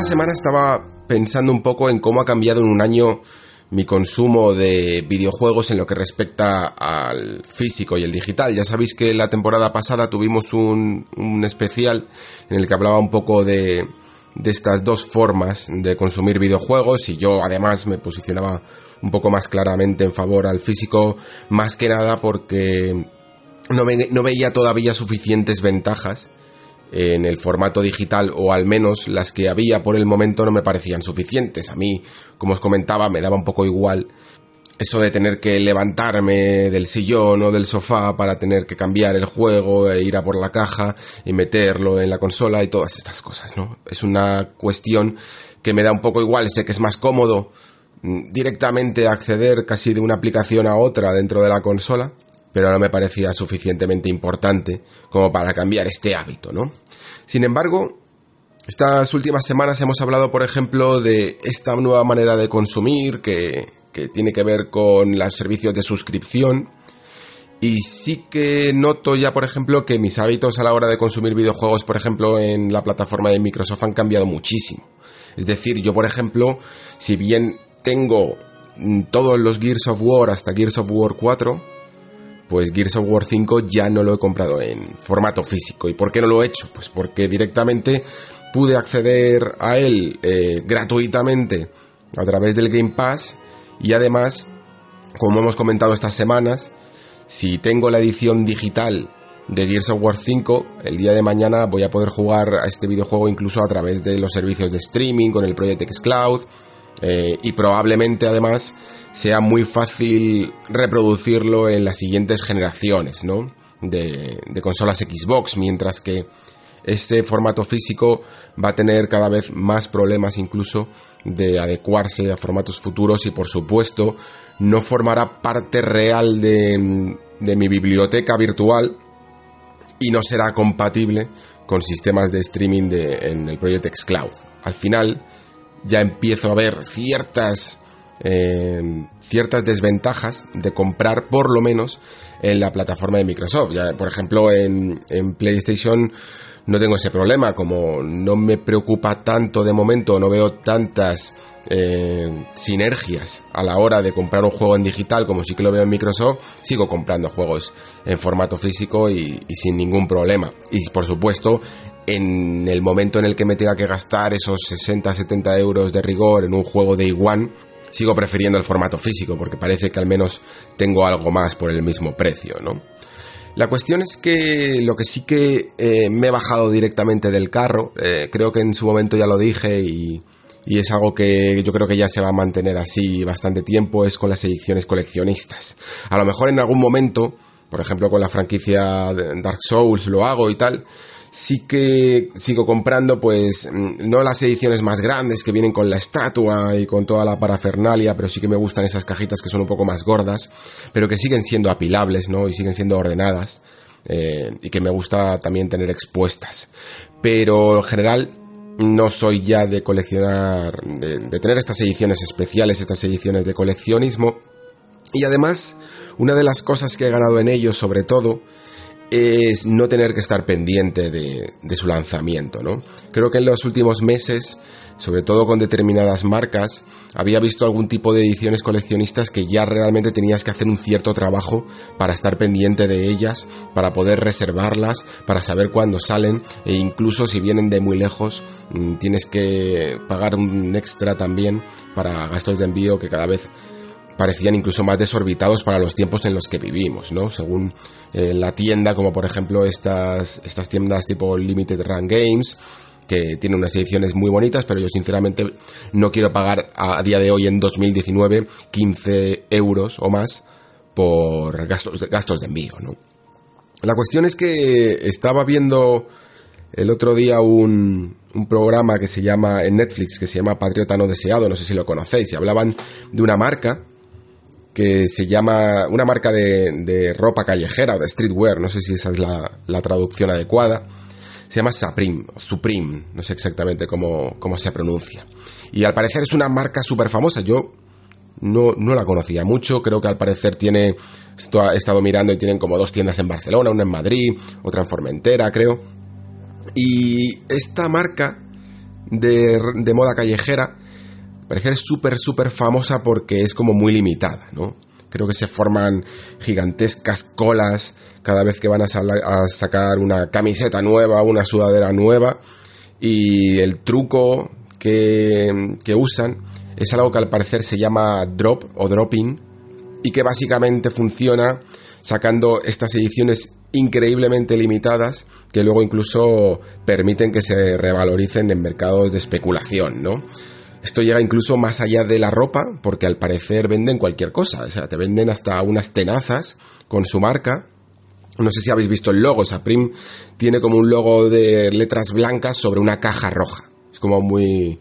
Esta semana estaba pensando un poco en cómo ha cambiado en un año mi consumo de videojuegos en lo que respecta al físico y el digital. Ya sabéis que la temporada pasada tuvimos un, especial en el que hablaba un poco de, de estas dos formas de consumir videojuegos y yo además me posicionaba un poco más claramente en favor al físico más que nada porque no veía todavía suficientes ventajas en el formato digital o al menos las que había por el momento no me parecían suficientes. A mí, como os comentaba, me daba un poco igual eso de tener que levantarme del sillón o del sofá para tener que cambiar el juego e ir a por la caja y meterlo en la consola y todas estas cosas, ¿no? Es una cuestión que me da un poco igual, sé que es más cómodo mm, directamente acceder casi de una aplicación a otra dentro de la consola, pero no me parecía suficientemente importante como para cambiar este hábito, ¿no? Sin embargo, estas últimas semanas hemos hablado, por ejemplo, de esta nueva manera de consumir que, que tiene que ver con los servicios de suscripción. Y sí que noto ya, por ejemplo, que mis hábitos a la hora de consumir videojuegos, por ejemplo, en la plataforma de Microsoft han cambiado muchísimo. Es decir, yo, por ejemplo, si bien tengo mm, todos los Gears of War hasta Gears of War 4, pues Gears of War 5 ya no lo he comprado en formato físico. ¿Y por qué no lo he hecho? Pues porque directamente pude acceder a él eh, gratuitamente a través del Game Pass y además, como hemos comentado estas semanas, si tengo la edición digital de Gears of War 5, el día de mañana voy a poder jugar a este videojuego incluso a través de los servicios de streaming con el Project X Cloud eh, y probablemente además sea muy fácil reproducirlo en las siguientes generaciones, ¿no? De, consolas Xbox, mientras que este formato físico va a tener cada vez más problemas incluso de adecuarse a formatos futuros y por supuesto no formará parte real de, mi biblioteca virtual y no será compatible con sistemas de streaming de, en el Project X Cloud. Al final ya empiezo a ver ciertas eh, ciertas desventajas de comprar por lo menos en la plataforma de Microsoft. Ya, por ejemplo, en, en PlayStation no tengo ese problema, como no me preocupa tanto de momento, no veo tantas eh, sinergias a la hora de comprar un juego en digital como sí que lo veo en Microsoft, sigo comprando juegos en formato físico y, y sin ningún problema. Y por supuesto, en el momento en el que me tenga que gastar esos 60-70 euros de rigor en un juego de igual, sigo prefiriendo el formato físico porque parece que al menos tengo algo más por el mismo precio, ¿no? La cuestión es que lo que sí que eh, me he bajado directamente del carro, eh, creo que en su momento ya lo dije y, y es algo que yo creo que ya se va a mantener así bastante tiempo, es con las ediciones coleccionistas. A lo mejor en algún momento, por ejemplo con la franquicia Dark Souls lo hago y tal, sí que sigo comprando pues no las ediciones más grandes que vienen con la estatua y con toda la parafernalia, pero sí que me gustan esas cajitas que son un poco más gordas, pero que siguen siendo apilables, ¿no? Y siguen siendo ordenadas. Eh, y que me gusta también tener expuestas. Pero en general no soy ya de coleccionar, de, de tener estas ediciones especiales, estas ediciones de coleccionismo. Y además, una de las cosas que he ganado en ello, sobre todo, es no tener que estar pendiente de, de, su lanzamiento, ¿no? Creo que en los últimos meses, sobre todo con determinadas marcas, había visto algún tipo de ediciones coleccionistas que ya realmente tenías que hacer un cierto trabajo para estar pendiente de ellas, para poder reservarlas, para saber cuándo salen e incluso si vienen de muy lejos tienes que pagar un extra también para gastos de envío que cada vez parecían incluso más desorbitados para los tiempos en los que vivimos, ¿no? Según eh, la tienda, como por ejemplo estas, estas tiendas tipo Limited Run Games, que tienen unas ediciones muy bonitas, pero yo sinceramente no quiero pagar a, día de hoy en 2019 15 euros o más por gastos gastos de envío, ¿no? La cuestión es que estaba viendo el otro día un, un programa que se llama en Netflix que se llama Patriota no deseado, no sé si lo conocéis, y hablaban de una marca que se llama una marca de, de ropa callejera, de streetwear, no sé si esa es la, la traducción adecuada, se llama Supreme, Supreme, no sé exactamente cómo, cómo se pronuncia. Y al parecer es una marca súper famosa, yo no, no la conocía mucho, creo que al parecer tiene, esto he estado mirando y tienen como dos tiendas en Barcelona, una en Madrid, otra en Formentera, creo. Y esta marca de, de moda callejera, parece súper, súper famosa porque es como muy limitada, ¿no? Creo que se forman gigantescas colas cada vez que van a, a sacar una camiseta nueva, una sudadera nueva. Y el truco que, que usan es algo que al parecer se llama drop o dropping y que básicamente funciona sacando estas ediciones increíblemente limitadas que luego incluso permiten que se revaloricen en mercados de especulación, ¿no? Esto llega incluso más allá de la ropa, porque al parecer venden cualquier cosa, o sea, te venden hasta unas tenazas con su marca. No sé si habéis visto el logo, Saprim tiene como un logo de letras blancas sobre una caja roja. Es como muy...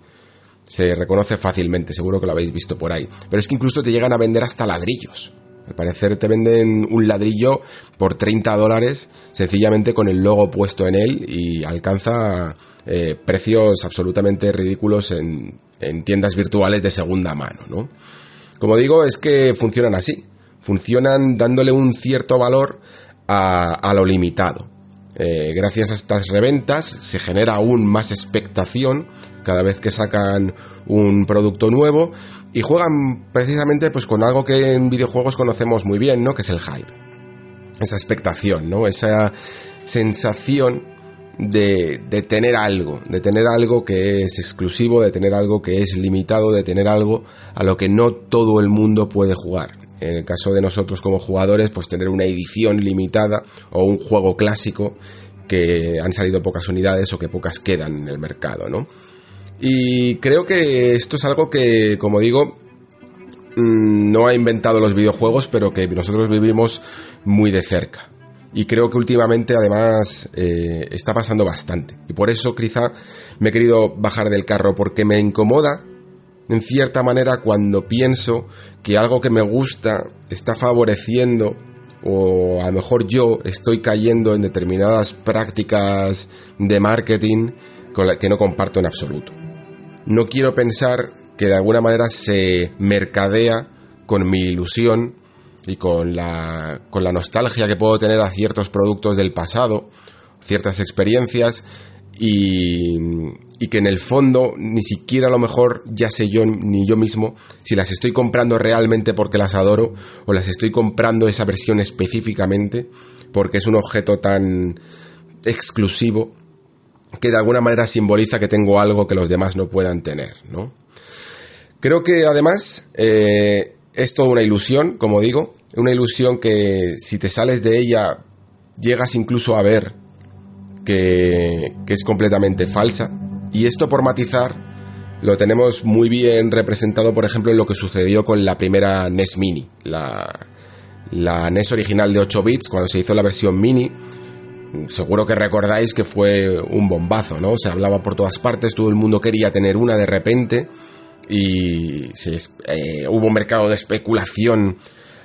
se reconoce fácilmente, seguro que lo habéis visto por ahí. Pero es que incluso te llegan a vender hasta ladrillos. Al parecer te venden un ladrillo por 30 dólares sencillamente con el logo puesto en él y alcanza eh, precios absolutamente ridículos en, en, tiendas virtuales de segunda mano, ¿no? Como digo, es que funcionan así. Funcionan dándole un cierto valor a, lo limitado. Eh, gracias a estas reventas se genera aún más expectación cada vez que sacan un producto nuevo y juegan precisamente pues con algo que en videojuegos conocemos muy bien, ¿no? Que es el hype. Esa expectación, ¿no? Esa sensación de, tener algo, de tener algo que es exclusivo, de tener algo que es limitado, de tener algo a lo que no todo el mundo puede jugar. En el caso de nosotros como jugadores, pues tener una edición limitada o un juego clásico que han salido pocas unidades o que pocas quedan en el mercado, ¿no? Y creo que esto es algo que, como digo, mm, no ha inventado los videojuegos, pero que nosotros vivimos muy de cerca. Y creo que últimamente además eh, está pasando bastante. Y por eso quizá me he querido bajar del carro, porque me incomoda, en cierta manera, cuando pienso que algo que me gusta está favoreciendo o a lo mejor yo estoy cayendo en determinadas prácticas de marketing con la que no comparto en absoluto no quiero pensar que de alguna manera se mercadea con mi ilusión y con la, con la nostalgia que puedo tener a ciertos productos del pasado, ciertas experiencias y, que en el fondo ni siquiera a lo mejor ya sé yo ni yo mismo si las estoy comprando realmente porque las adoro o las estoy comprando esa versión específicamente porque es un objeto tan exclusivo que de alguna manera simboliza que tengo algo que los demás no puedan tener, ¿no? Creo que además eh, es toda una ilusión, como digo, una ilusión que si te sales de ella llegas incluso a ver que, que es completamente falsa. Y esto por matizar lo tenemos muy bien representado, por ejemplo, en lo que sucedió con la primera NES Mini, la, la NES original de 8 bits, cuando se hizo la versión Mini seguro que recordáis que fue un bombazo, ¿no? Se hablaba por todas partes, todo el mundo quería tener una de repente y eh, hubo un mercado de especulación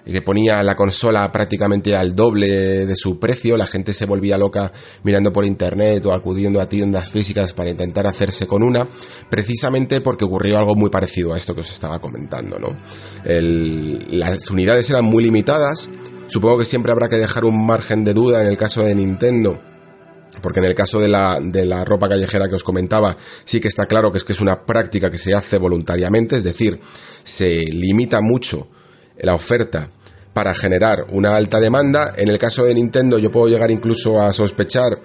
que ponía la consola prácticamente al doble de su precio, la gente se volvía loca mirando por internet o acudiendo a tiendas físicas para intentar hacerse con una, precisamente porque ocurrió algo muy parecido a esto que os estaba comentando, ¿no? las unidades eran muy limitadas, Supongo que siempre habrá que dejar un margen de duda en el caso de Nintendo. Porque en el caso de la, de la ropa callejera que os comentaba, sí que está claro que es que es una práctica que se hace voluntariamente, es decir, se limita mucho la oferta para generar una alta demanda. En el caso de Nintendo yo puedo llegar incluso a sospechar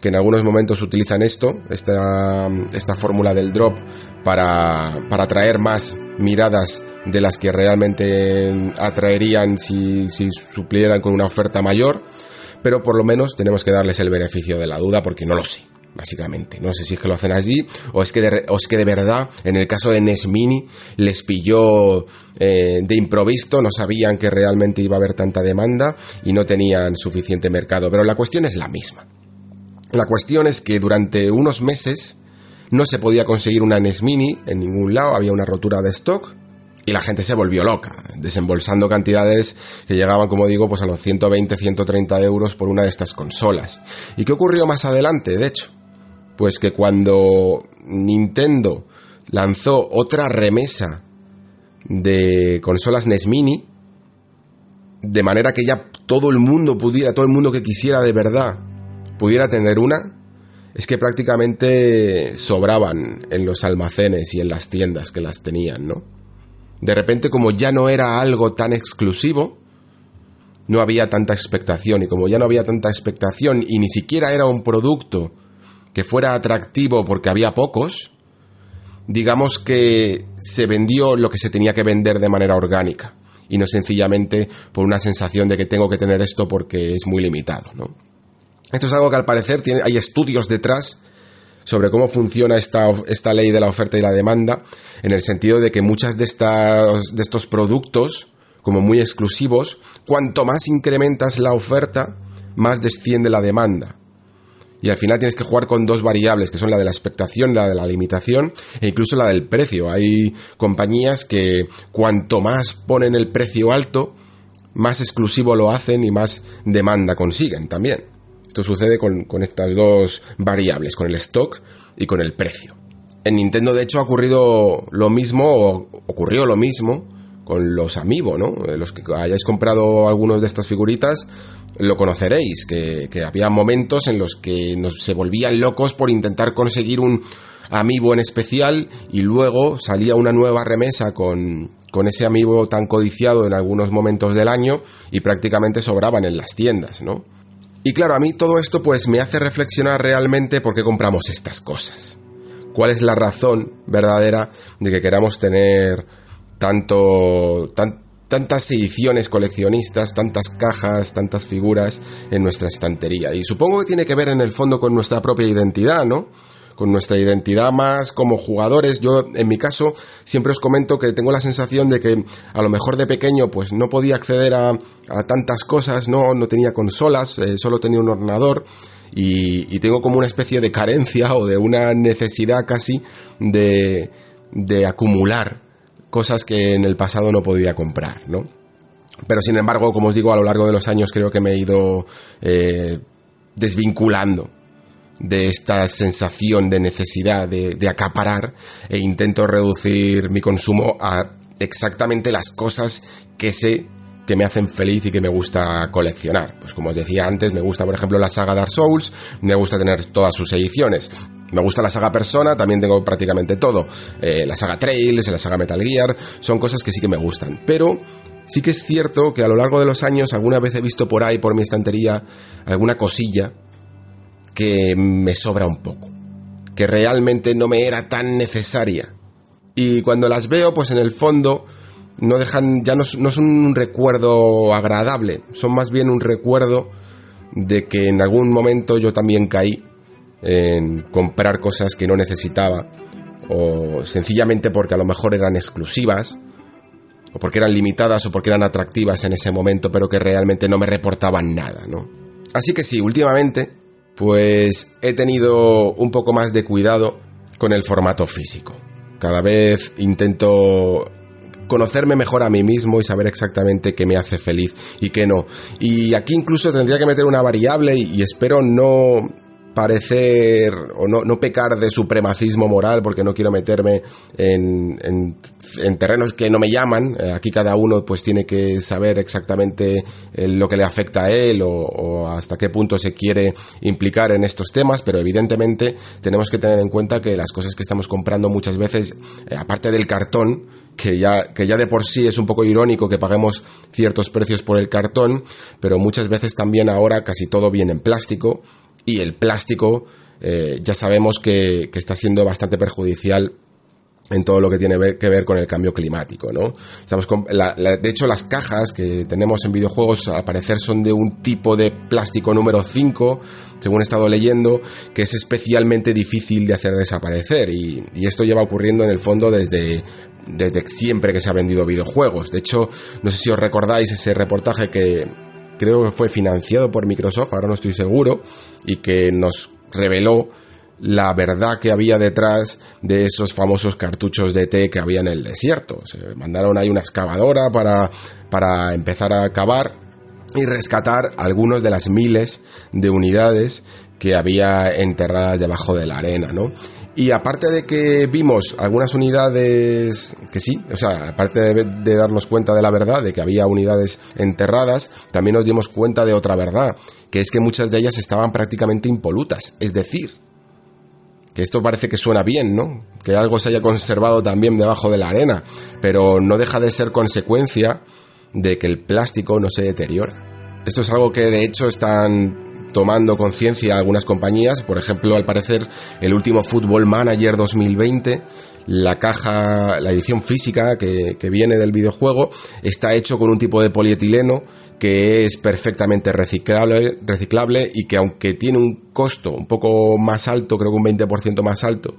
que en algunos momentos utilizan esto, esta, esta fórmula del drop, para, para atraer más miradas de las que realmente atraerían si, si suplieran con una oferta mayor, pero por lo menos tenemos que darles el beneficio de la duda porque no lo sé. básicamente. No sé si es que lo hacen allí o es que de, o es que de verdad, en el caso de NES Mini, les pilló eh, de improviso, no sabían que realmente iba a haber tanta demanda y no tenían suficiente mercado. Pero la cuestión es la misma. La cuestión es que durante unos meses no se podía conseguir una NES Mini en ningún lado, había una rotura de stock y la gente se volvió loca, desembolsando cantidades que llegaban, como digo, pues a los 120, 130 euros por una de estas consolas. ¿Y qué ocurrió más adelante, de hecho? Pues que cuando Nintendo lanzó otra remesa de consolas NES Mini, de manera que ya todo el mundo pudiera, todo el mundo que quisiera de verdad, pudiera tener una, es que prácticamente sobraban en los almacenes y en las tiendas que las tenían, ¿no? De repente, como ya no era algo tan exclusivo, no había tanta expectación, y como ya no había tanta expectación, y ni siquiera era un producto que fuera atractivo porque había pocos, digamos que se vendió lo que se tenía que vender de manera orgánica y no sencillamente por una sensación de que tengo que tener esto porque es muy limitado, ¿no? Esto es algo que al parecer tiene, hay estudios detrás sobre cómo funciona esta, esta ley de la oferta y la demanda, en el sentido de que muchas de, estas, de estos productos, como muy exclusivos, cuanto más incrementas la oferta, más desciende la demanda y al final tienes que jugar con dos variables, que son la de la expectación, la de la limitación e incluso la del precio. Hay compañías que cuanto más ponen el precio alto, más exclusivo lo hacen y más demanda consiguen también. Esto sucede con, estas dos variables, con el stock y con el precio. En Nintendo, de hecho, ha ocurrido lo mismo, o ocurrió lo mismo con los Amiibo, ¿no? Los que hayáis comprado algunos de estas figuritas, lo conoceréis, que, había momentos en los que nos, se volvían locos por intentar conseguir un amiibo en especial y luego salía una nueva remesa con, con ese amiibo tan codiciado en algunos momentos del año y prácticamente sobraban en las tiendas, ¿no? Y claro, a mí todo esto pues me hace reflexionar realmente por qué compramos estas cosas. ¿Cuál es la razón verdadera de que queramos tener tanto, tantas ediciones coleccionistas, tantas cajas, tantas figuras en nuestra estantería. Y supongo que tiene que ver en el fondo con nuestra propia identidad, ¿no? Con nuestra identidad más como jugadores. Yo, en mi caso, siempre os comento que tengo la sensación de que a lo mejor de pequeño pues no podía acceder a, tantas cosas, no, no tenía consolas, eh, solo tenía un ordenador. Y, tengo como una especie de carencia o de una necesidad casi de, de acumular cosas que en el pasado no podía comprar, ¿no? Pero sin embargo, como os digo, a lo largo de los años creo que me he ido eh, desvinculando de esta sensación de necesidad de, acaparar e intento reducir mi consumo a exactamente las cosas que sé que me hacen feliz y que me gusta coleccionar. Pues como os decía antes, me gusta por ejemplo la saga Dark Souls, me gusta tener todas sus ediciones. Me gusta la saga Persona, también tengo prácticamente todo. Eh, la saga Trails, la saga Metal Gear, son cosas que sí que me gustan. Pero sí que es cierto que a lo largo de los años alguna vez he visto por ahí, por mi estantería, alguna cosilla que me sobra un poco. Que realmente no me era tan necesaria. Y cuando las veo, pues en el fondo no dejan, ya no, son un recuerdo agradable, son más bien un recuerdo de que en algún momento yo también caí en comprar cosas que no necesitaba o sencillamente porque a lo mejor eran exclusivas o porque eran limitadas o porque eran atractivas en ese momento pero que realmente no me reportaban nada, ¿no? Así que sí, últimamente pues he tenido un poco más de cuidado con el formato físico. Cada vez intento conocerme mejor a mí mismo y saber exactamente qué me hace feliz y qué no. Y aquí incluso tendría que meter una variable y, espero no parecer o no, no, pecar de supremacismo moral porque no quiero meterme en, en, terrenos que no me llaman. Eh, aquí cada uno pues tiene que saber exactamente eh, lo que le afecta a él o, hasta qué punto se quiere implicar en estos temas, pero evidentemente tenemos que tener en cuenta que las cosas que estamos comprando muchas veces, eh, aparte del cartón, que ya, que ya de por sí es un poco irónico que paguemos ciertos precios por el cartón, pero muchas veces también ahora casi todo viene en plástico y el plástico eh, ya sabemos que, está siendo bastante perjudicial en todo lo que tiene que ver con el cambio climático, ¿no? Estamos de hecho, las cajas que tenemos en videojuegos al parecer son de un tipo de plástico número 5, según he estado leyendo, que es especialmente difícil de hacer desaparecer y, esto lleva ocurriendo en el fondo desde desde siempre que se ha vendido videojuegos. De hecho, no sé si os recordáis ese reportaje que creo que fue financiado por Microsoft, ahora no estoy seguro, y que nos reveló la verdad que había detrás de esos famosos cartuchos de té que había en el desierto. Se mandaron ahí una excavadora para, para empezar a cavar y rescatar algunos de las miles de unidades que había enterradas debajo de la arena, ¿no? Y aparte de que vimos algunas unidades que sí, o sea, aparte de, darnos cuenta de la verdad, de que había unidades enterradas, también nos dimos cuenta de otra verdad, que es que muchas de ellas estaban prácticamente impolutas, es decir, que esto parece que suena bien, ¿no? Que algo se haya conservado también debajo de la arena, pero no deja de ser consecuencia de que el plástico no se deteriora. Esto es algo que de hecho están tomando conciencia algunas compañías, por ejemplo, al parecer el último Football Manager 2020, la caja, la edición física que, que viene del videojuego, está hecho con un tipo de polietileno que es perfectamente reciclable, reciclable y que aunque tiene un costo un poco más alto, creo que un 20% más alto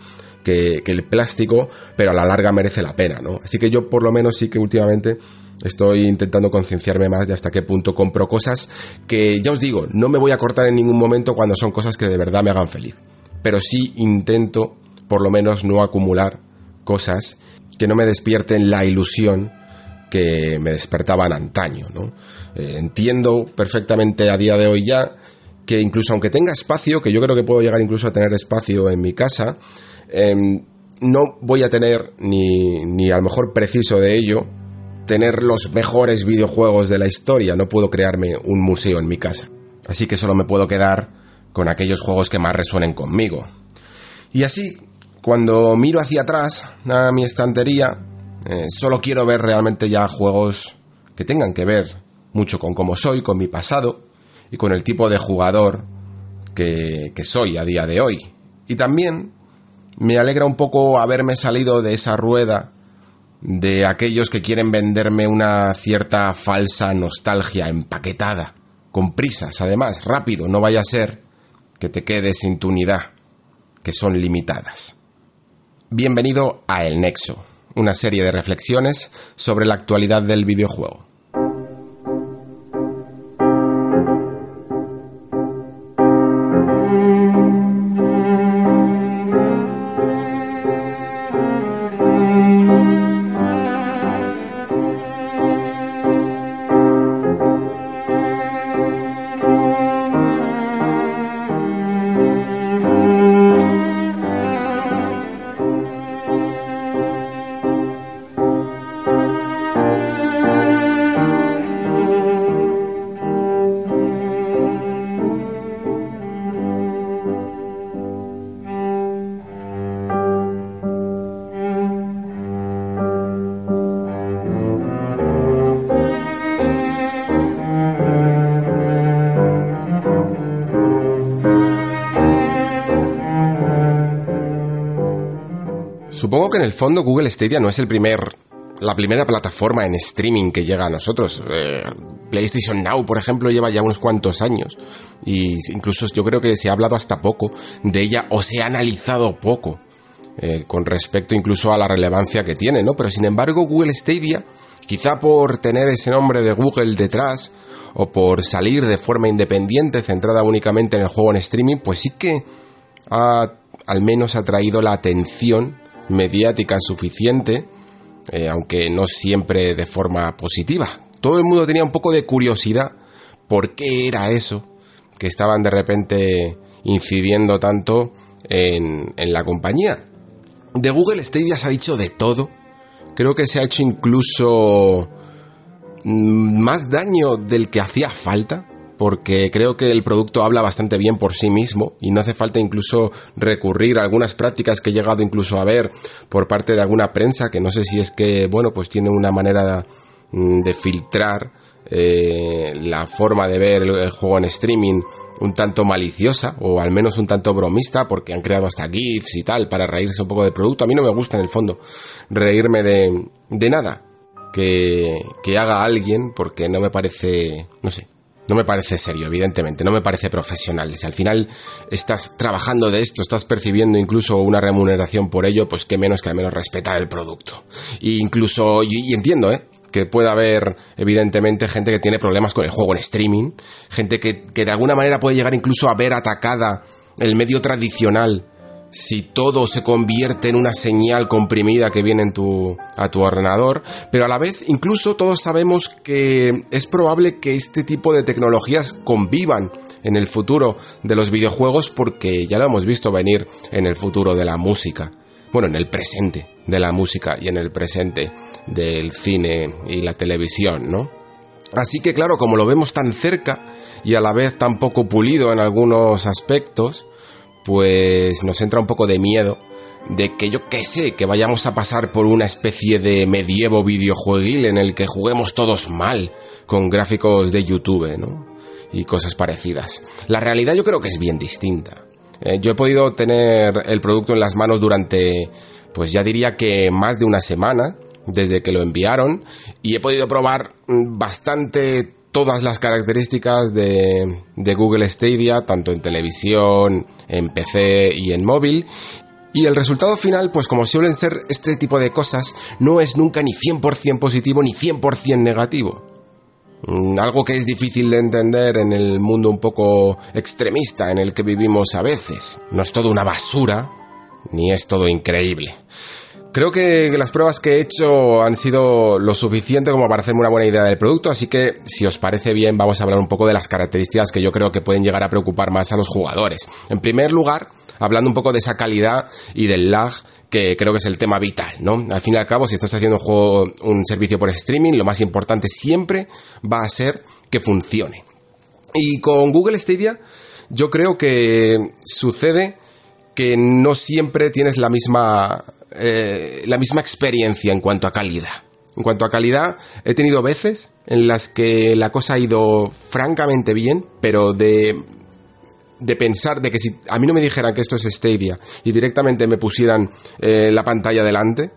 que, el plástico, pero a la larga merece la pena, ¿no? Así que yo por lo menos sí que últimamente estoy intentando concienciarme más de hasta qué punto compro cosas que ya os digo, no me voy a cortar en ningún momento cuando son cosas que de verdad me hagan feliz. Pero sí intento por lo menos no acumular cosas que no me despierten la ilusión que me despertaban antaño, ¿no? Eh, entiendo perfectamente a día de hoy ya que incluso aunque tenga espacio, que yo creo que puedo llegar incluso a tener espacio en mi casa, em, no voy a tener ni, ni a lo mejor preciso de ello tener los mejores videojuegos de la historia, no puedo crearme un museo en mi casa. Así que solo me puedo quedar con aquellos juegos que más resuenen conmigo. Y así, cuando miro hacia atrás a mi estantería, eh, solo quiero ver realmente ya juegos que tengan que ver mucho con cómo soy, con mi pasado y con el tipo de jugador que, que soy a día de hoy. Y también me alegra un poco haberme salido de esa rueda de aquellos que quieren venderme una cierta falsa nostalgia empaquetada, con prisas, además, rápido, no vaya a ser que te quedes sin tu unidad, que son limitadas. Bienvenido a El Nexo una serie de reflexiones sobre la actualidad del videojuego. El fondo Google Stadia no es el primer la primera plataforma en streaming que llega a nosotros. Eh, PlayStation Now, por ejemplo, lleva ya unos cuantos años. Y incluso yo creo que se ha hablado hasta poco de ella o se ha analizado poco eh, con respecto incluso a la relevancia que tiene, ¿no? Pero sin embargo, Google Stadia, quizá por tener ese nombre de Google detrás o por salir de forma independiente, centrada únicamente en el juego en streaming, pues sí que ha, al menos ha traído la atención mediática suficiente, eh, aunque no siempre de forma positiva. Todo el mundo tenía un poco de curiosidad por qué era eso que estaban de repente incidiendo tanto en, en la compañía. De Google Stadia se ha dicho de todo. Creo que se ha hecho incluso mm, más daño del que hacía falta porque creo que el producto habla bastante bien por sí mismo y no hace falta incluso recurrir a algunas prácticas que he llegado incluso a ver por parte de alguna prensa que no sé si es que, bueno, pues tiene una manera mm, de filtrar eh, la forma de ver el, juego en streaming un tanto maliciosa o al menos un tanto bromista porque han creado hasta GIFs y tal para reírse un poco del producto. A mí no me gusta en el fondo reírme de, de nada que, que haga alguien porque no me parece, no sé, no me parece serio, evidentemente, no me parece profesional. Si al final estás trabajando de esto, estás percibiendo incluso una remuneración por ello, pues qué menos que al menos respetar el producto. E incluso, y, entiendo, ¿eh? que pueda haber, evidentemente, gente que tiene problemas con el juego en streaming, gente que, que de alguna manera puede llegar incluso a ver atacada el medio tradicional si todo se convierte en una señal comprimida que viene en tu, a tu ordenador, pero a la vez incluso todos sabemos que es probable que este tipo de tecnologías convivan en el futuro de los videojuegos porque ya lo hemos visto venir en el futuro de la música. Bueno, en el presente de la música y en el presente del cine y la televisión, ¿no? Así que claro, como lo vemos tan cerca y a la vez tan poco pulido en algunos aspectos, pues nos entra un poco de miedo de que yo qué sé, que vayamos a pasar por una especie de medievo videojueguil en el que juguemos todos mal, con gráficos de YouTube, ¿no? Y cosas parecidas. La realidad yo creo que es bien distinta. Eh, yo he podido tener el producto en las manos durante, pues ya diría que más de una semana, desde que lo enviaron, y he podido probar mm, bastante todas las características de, Google Stadia, tanto en televisión, en PC y en móvil. Y el resultado final, pues como suelen ser este tipo de cosas, no es nunca ni 100% positivo ni 100% negativo. Mm, algo que es difícil de entender en el mundo un poco extremista en el que vivimos a veces. No es todo una basura, ni es todo increíble. Creo que las pruebas que he hecho han sido lo suficiente como para hacerme una buena idea del producto, así que si os parece bien vamos a hablar un poco de las características que yo creo que pueden llegar a preocupar más a los jugadores. En primer lugar, hablando un poco de esa calidad y del lag que creo que es el tema vital, ¿no? Al fin y al cabo, si estás haciendo un juego, un servicio por streaming, lo más importante siempre va a ser que funcione. Y con Google Stadia, yo creo que sucede que no siempre tienes la misma eh, la misma experiencia en cuanto a calidad. En cuanto a calidad, he tenido veces en las que la cosa ha ido francamente bien, pero de, de pensar de que si a mí no me dijeran que esto es Stadia y directamente me pusieran eh, la pantalla delante,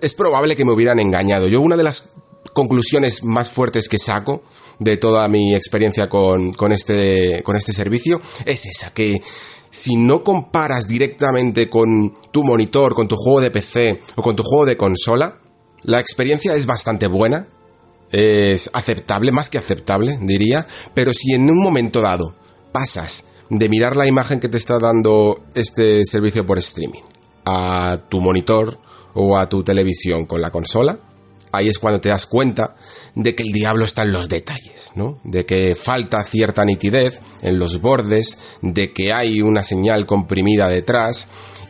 es probable que me hubieran engañado. Yo una de las conclusiones más fuertes que saco de toda mi experiencia con, con, este, con este servicio es esa, que si no comparas directamente con tu monitor, con tu juego de PC o con tu juego de consola, la experiencia es bastante buena, es aceptable, más que aceptable, diría, pero si en un momento dado pasas de mirar la imagen que te está dando este servicio por streaming a tu monitor o a tu televisión con la consola, ahí es cuando te das cuenta de que el diablo está en los detalles, ¿no? De que falta cierta nitidez en los bordes, de que hay una señal comprimida detrás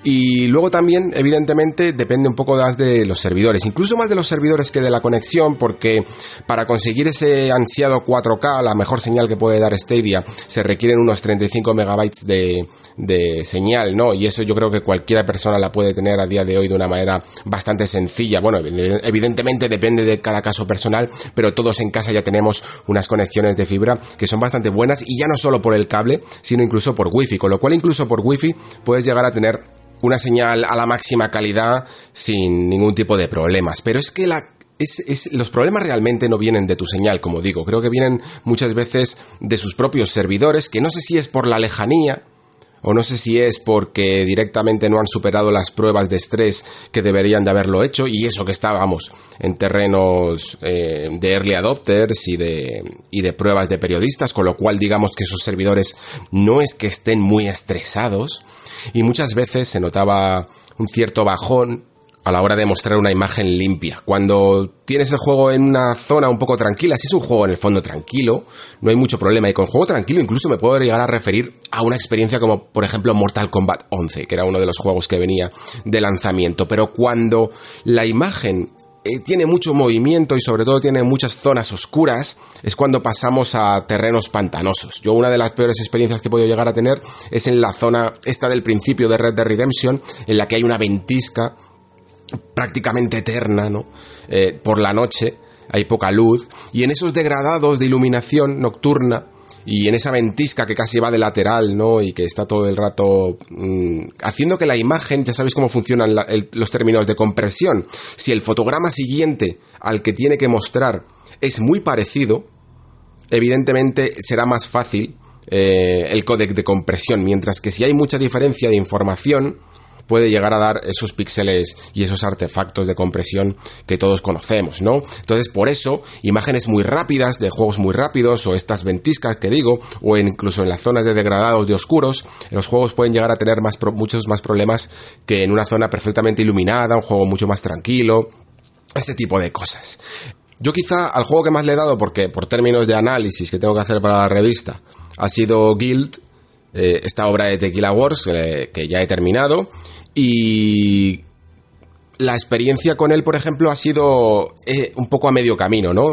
y luego también, evidentemente, depende un poco más de los servidores, incluso más de los servidores que de la conexión, porque para conseguir ese ansiado 4K, la mejor señal que puede dar Stadia, se requieren unos 35 megabytes de, de señal, ¿no? Y eso yo creo que cualquier persona la puede tener a día de hoy de una manera bastante sencilla. Bueno, evidentemente depende de cada caso personal, pero todos en casa ya tenemos unas conexiones de fibra que son bastante buenas y ya no solo por el cable, sino incluso por wifi, con lo cual incluso por wifi puedes llegar a tener una señal a la máxima calidad sin ningún tipo de problemas. Pero es que la, es, los problemas realmente no vienen de tu señal, como digo. Creo que vienen muchas veces de sus propios servidores, que no sé si es por la lejanía o no sé si es porque directamente no han superado las pruebas de estrés que deberían de haberlo hecho y eso que estábamos en terrenos eh, de early adopters y de, y de pruebas de periodistas, con lo cual digamos que esos servidores no es que estén muy estresados y muchas veces se notaba un cierto bajón a la hora de mostrar una imagen limpia. Cuando tienes el juego en una zona un poco tranquila, si es un juego en el fondo tranquilo, no hay mucho problema. Y con juego tranquilo incluso me puedo llegar a referir a una experiencia como, por ejemplo, Mortal Kombat 11, que era uno de los juegos que venía de lanzamiento. Pero cuando la imagen eh, tiene mucho movimiento y sobre todo tiene muchas zonas oscuras, es cuando pasamos a terrenos pantanosos. Yo una de las peores experiencias que he podido llegar a tener es en la zona esta del principio de Red Dead Redemption, en la que hay una ventisca prácticamente eterna, ¿no? Eh, por la noche hay poca luz, y en esos degradados de iluminación nocturna, y en esa ventisca que casi va de lateral, ¿no? Y que está todo el rato mm, haciendo que la imagen, ya sabéis cómo funcionan los términos de compresión. Si el fotograma siguiente al que tiene que mostrar es muy parecido, evidentemente será más fácil eh, el códec de compresión, mientras que si hay mucha diferencia de información, puede llegar a dar esos píxeles y esos artefactos de compresión que todos conocemos, ¿no? Entonces, por eso, imágenes muy rápidas, de juegos muy rápidos, o estas ventiscas que digo, o incluso en las zonas de degradados de oscuros, los juegos pueden llegar a tener más muchos más problemas que en una zona perfectamente iluminada, un juego mucho más tranquilo, ese tipo de cosas. Yo quizá al juego que más le he dado, porque por términos de análisis que tengo que hacer para la revista, ha sido Guild, eh, esta obra de Tequila Wars, eh, que ya he terminado, y la experiencia con él, por ejemplo, ha sido eh, un poco a medio camino, ¿no?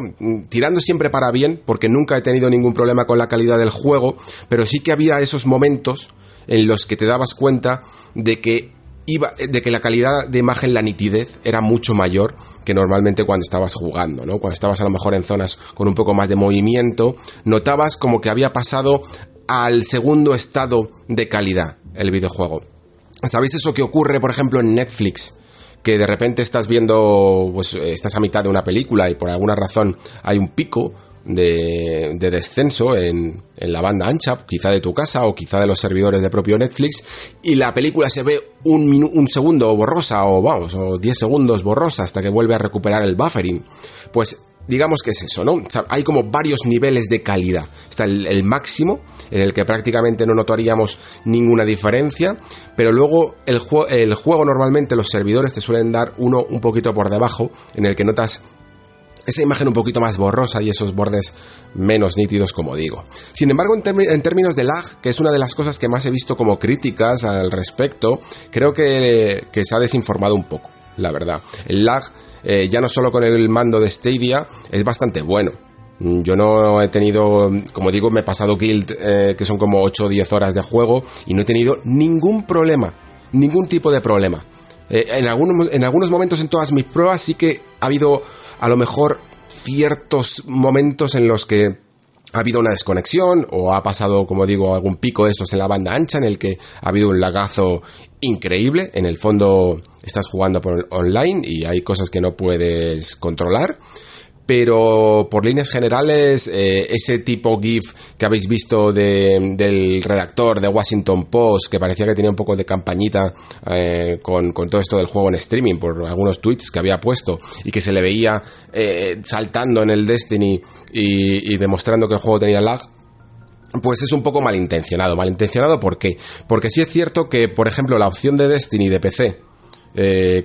Tirando siempre para bien, porque nunca he tenido ningún problema con la calidad del juego, pero sí que había esos momentos en los que te dabas cuenta de que iba, de que la calidad de imagen, la nitidez, era mucho mayor que normalmente cuando estabas jugando, ¿no? Cuando estabas a lo mejor en zonas con un poco más de movimiento, notabas como que había pasado al segundo estado de calidad el videojuego. ¿Sabéis eso que ocurre, por ejemplo, en Netflix? Que de repente estás viendo, pues estás a mitad de una película y por alguna razón hay un pico de, descenso en, la banda ancha, quizá de tu casa o quizá de los servidores de propio Netflix, y la película se ve un, un segundo borrosa o vamos, o 10 segundos borrosa hasta que vuelve a recuperar el buffering. Pues digamos que es eso, ¿no? hay como varios niveles de calidad. Está el, máximo, en el que prácticamente no notaríamos ninguna diferencia, pero luego el, el juego normalmente los servidores te suelen dar uno un poquito por debajo, en el que notas esa imagen un poquito más borrosa y esos bordes menos nítidos, como digo. Sin embargo, en, términos de lag, que es una de las cosas que más he visto como críticas al respecto, creo que, que se ha desinformado un poco, la verdad. El lag eh, ya no solo con el mando de Stadia, es bastante bueno. Mm, yo no he tenido, como digo, me he pasado Guild, eh, que son como 8 o 10 horas de juego, y no he tenido ningún problema, ningún tipo de problema. Eh, en, algunos, en algunos momentos en todas mis pruebas sí que ha habido a lo mejor ciertos momentos en los que ha habido una desconexión o ha pasado, como digo, algún pico de estos en la banda ancha en el que ha habido un lagazo increíble. En el fondo estás jugando por online y hay cosas que no puedes controlar pero por líneas generales, eh, ese tipo GIF que habéis visto del redactor de Washington Post, que parecía que tenía un poco de campañita eh, con, todo esto del juego en streaming, por algunos tweets que había puesto, y que se le veía eh, saltando en el Destiny y, demostrando que el juego tenía lag, pues es un poco malintencionado. ¿Malintencionado por qué? Porque sí es cierto que, por ejemplo, la opción de Destiny de PC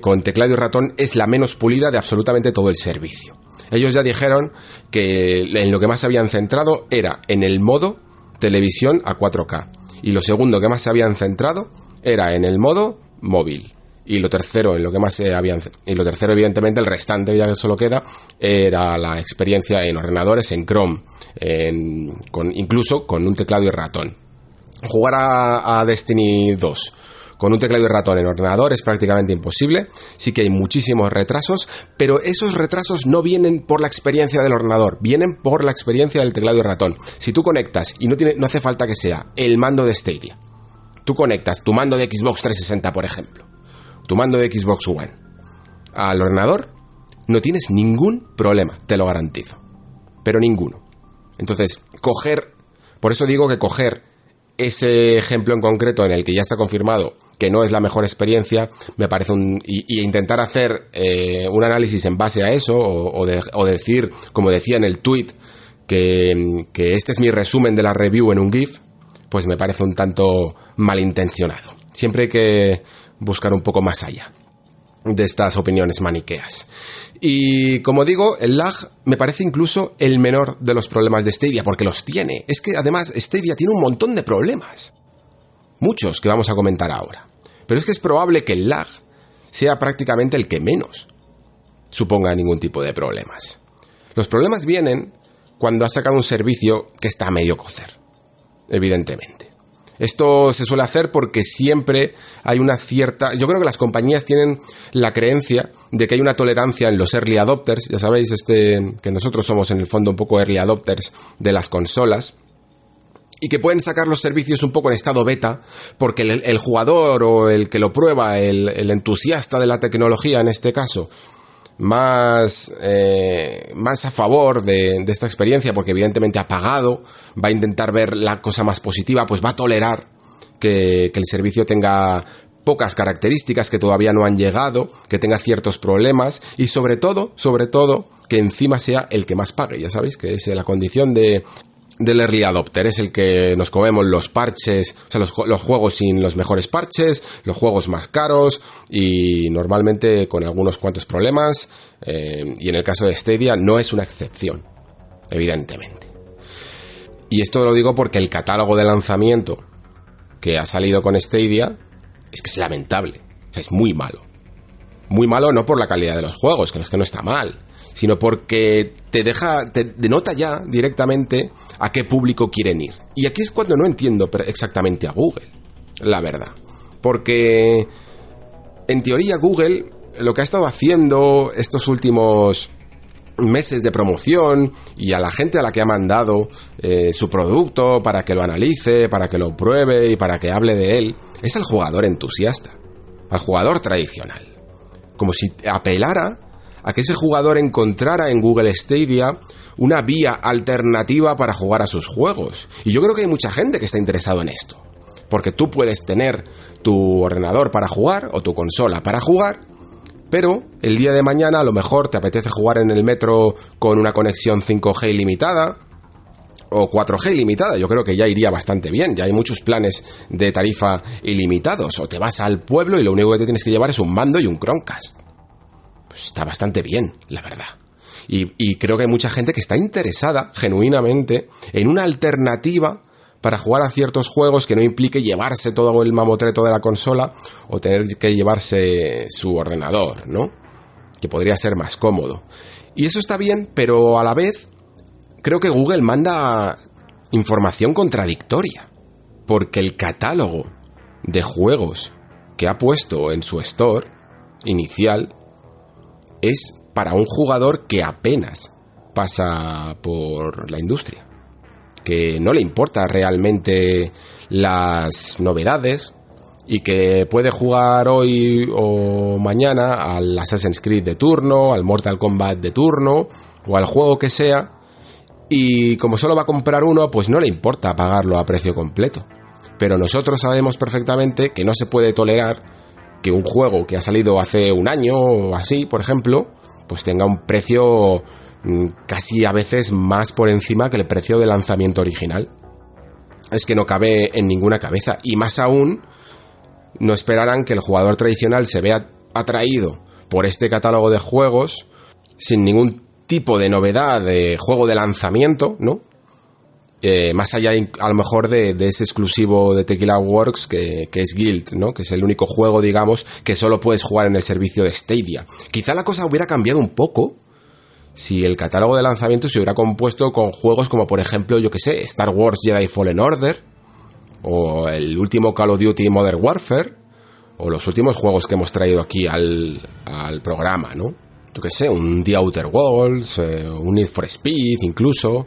con teclado y ratón es la menos pulida de absolutamente todo el servicio. Ellos ya dijeron que en lo que más se habían centrado era en el modo televisión a 4K. Y lo segundo que más se habían centrado era en el modo móvil. Y lo tercero, en lo que más se habían. Y lo tercero, evidentemente, el restante, ya que solo queda, era la experiencia en ordenadores, en Chrome, con, incluso con un teclado y ratón. Jugar a, a Destiny 2 con un teclado y ratón en ordenador es prácticamente imposible, sí que hay muchísimos retrasos, pero esos retrasos no vienen por la experiencia del ordenador, vienen por la experiencia del teclado y ratón. Si tú conectas, y no, tiene, no hace falta que sea el mando de Stadia, tú conectas tu mando de Xbox 360, por ejemplo, tu mando de Xbox One, al ordenador, no tienes ningún problema, te lo garantizo. Pero ninguno. Entonces, coger, por eso digo que coger ese ejemplo en concreto en el que ya está confirmado que no es la mejor experiencia, me parece un... y, intentar hacer eh, un análisis en base a eso, o, decir, como decía en el tweet, que, que este es mi resumen de la review en un GIF, pues me parece un tanto malintencionado. Siempre hay que buscar un poco más allá de estas opiniones maniqueas. Y como digo, el lag me parece incluso el menor de los problemas de Stadia, porque los tiene. Es que además Stadia tiene un montón de problemas. Muchos que vamos a comentar ahora. Pero es que es probable que el lag sea prácticamente el que menos suponga ningún tipo de problemas. Los problemas vienen cuando has sacado un servicio que está a medio cocer, evidentemente. Esto se suele hacer porque siempre hay una cierta... Yo creo que las compañías tienen la creencia de que hay una tolerancia en los early adopters, ya sabéis, este, que nosotros somos en el fondo un poco early adopters de las consolas, y que pueden sacar los servicios un poco en estado beta, porque el, jugador o el que lo prueba, el, entusiasta de la tecnología en este caso, más, eh, más a favor de, esta experiencia, porque evidentemente ha pagado, va a intentar ver la cosa más positiva, pues va a tolerar que, que el servicio tenga pocas características que todavía no han llegado, que tenga ciertos problemas y sobre todo, sobre todo, que encima sea el que más pague. Ya sabéis que es la condición de del early adopter, es el que nos comemos los parches, o sea, los, juegos sin los mejores parches, los juegos más caros y normalmente con algunos cuantos problemas. Eh, y en el caso de Stadia no es una excepción, evidentemente. Y esto lo digo porque el catálogo de lanzamiento que ha salido con Stadia es que es lamentable, es muy malo. Muy malo no por la calidad de los juegos, que no es que no está mal, sino porque te deja, te denota ya directamente a qué público quieren ir. Y aquí es cuando no entiendo exactamente a Google, la verdad. Porque en teoría Google lo que ha estado haciendo estos últimos meses de promoción y a la gente a la que ha mandado eh, su producto para que lo analice, para que lo pruebe y para que hable de él, es al jugador entusiasta, al jugador tradicional. Como si apelara a que ese jugador encontrara en Google Stadia una vía alternativa para jugar a sus juegos. Y yo creo que hay mucha gente que está interesado en esto. Porque tú puedes tener tu ordenador para jugar o tu consola para jugar, pero el día de mañana a lo mejor te apetece jugar en el metro con una conexión 5G ilimitada o 4G ilimitada. Yo creo que ya iría bastante bien. Ya hay muchos planes de tarifa ilimitados. O te vas al pueblo y lo único que te tienes que llevar es un mando y un Chromecast está bastante bien, la verdad. Y, creo que hay mucha gente que está interesada, genuinamente, en una alternativa para jugar a ciertos juegos que no implique llevarse todo el mamotreto de la consola o tener que llevarse su ordenador, ¿no? Que podría ser más cómodo. Y eso está bien, pero a la vez creo que Google manda información contradictoria. Porque el catálogo de juegos que ha puesto en su store inicial es para un jugador que apenas pasa por la industria, que no le importa realmente las novedades y que puede jugar hoy o mañana al Assassin's Creed de turno, al Mortal Kombat de turno o al juego que sea y como solo va a comprar uno, pues no le importa pagarlo a precio completo. Pero nosotros sabemos perfectamente que no se puede tolerar que un juego que ha salido hace un año o así, por ejemplo, pues tenga un precio mm, casi a veces más por encima que el precio de lanzamiento original. Es que no cabe en ninguna cabeza. Y más aún, no esperarán que el jugador tradicional se vea atraído por este catálogo de juegos sin ningún tipo de novedad de juego de lanzamiento, ¿no? Eh, más allá a lo mejor de, ese exclusivo de Tequila Works que, es Guild, ¿no? Que es el único juego, digamos, que solo puedes jugar en el servicio de Stadia. Quizá la cosa hubiera cambiado un poco si el catálogo de lanzamiento se hubiera compuesto con juegos como, por ejemplo, yo que sé, Star Wars Jedi Fallen Order, o el último Call of Duty Modern Warfare, o los últimos juegos que hemos traído aquí al, al programa, ¿no? Yo que sé, un The Outer Worlds, eh, un Need for Speed, incluso.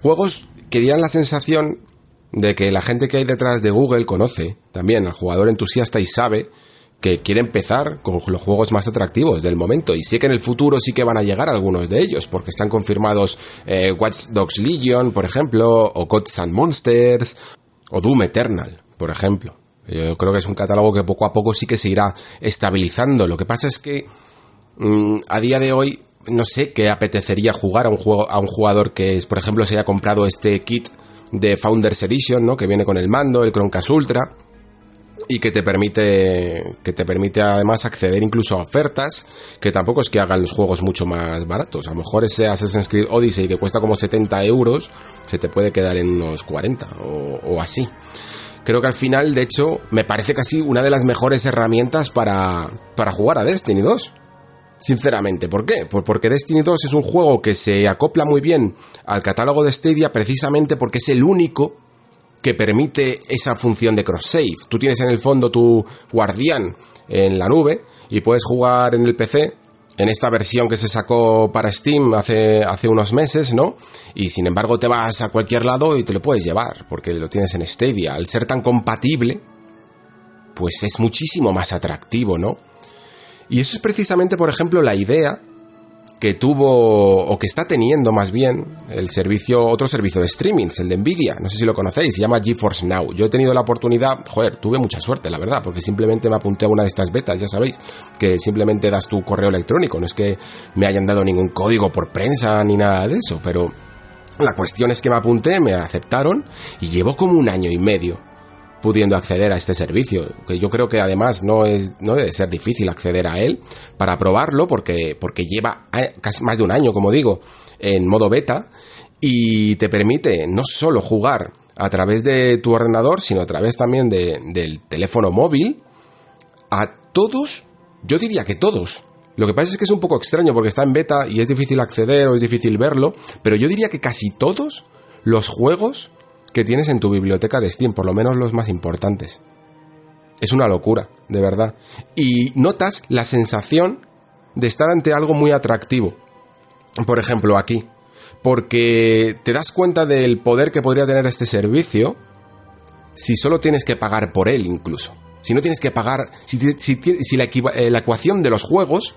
Juegos que dieran la sensación de que la gente que hay detrás de Google conoce también al jugador entusiasta y sabe que quiere empezar con los juegos más atractivos del momento. Y sé que en el futuro sí que van a llegar algunos de ellos, porque están confirmados eh, Watch Dogs Legion, por ejemplo, o Gods and Monsters, o Doom Eternal, por ejemplo. Yo creo que es un catálogo que poco a poco sí que se irá estabilizando. Lo que pasa es que mm, a día de hoy no sé qué apetecería jugar a un juego a un jugador que por ejemplo se haya comprado este kit de Founders Edition, ¿no? Que viene con el mando, el Chromecast Ultra y que te permite que te permite además acceder incluso a ofertas que tampoco es que hagan los juegos mucho más baratos. A lo mejor ese Assassin's Creed Odyssey que cuesta como 70 euros se te puede quedar en unos 40 o, o así. Creo que al final, de hecho, me parece casi una de las mejores herramientas para, para jugar a Destiny 2 Sinceramente, ¿por qué? Pues porque Destiny 2 es un juego que se acopla muy bien al catálogo de Stadia precisamente porque es el único que permite esa función de cross-save. Tú tienes en el fondo tu guardián en la nube y puedes jugar en el PC en esta versión que se sacó para Steam hace, hace unos meses, ¿no? Y sin embargo te vas a cualquier lado y te lo puedes llevar, porque lo tienes en Stadia. Al ser tan compatible, pues es muchísimo más atractivo, ¿no? Y eso es precisamente, por ejemplo, la idea que tuvo, o que está teniendo más bien, el servicio, otro servicio de streaming, el de Nvidia, no sé si lo conocéis, se llama GeForce Now. Yo he tenido la oportunidad, joder, tuve mucha suerte, la verdad, porque simplemente me apunté a una de estas betas, ya sabéis, que simplemente das tu correo electrónico, no es que me hayan dado ningún código por prensa ni nada de eso, pero la cuestión es que me apunté, me aceptaron y llevo como un año y medio pudiendo acceder a este servicio, que yo creo que además no es no debe ser difícil acceder a él para probarlo porque porque lleva casi más de un año, como digo, en modo beta y te permite no solo jugar a través de tu ordenador, sino a través también de, del teléfono móvil a todos, yo diría que todos. Lo que pasa es que es un poco extraño porque está en beta y es difícil acceder o es difícil verlo, pero yo diría que casi todos los juegos que tienes en tu biblioteca de Steam, por lo menos los más importantes. Es una locura, de verdad. Y notas la sensación de estar ante algo muy atractivo. Por ejemplo, aquí. Porque te das cuenta del poder que podría tener este servicio si solo tienes que pagar por él incluso. Si no tienes que pagar, si, si, eh, la ecuación de los juegos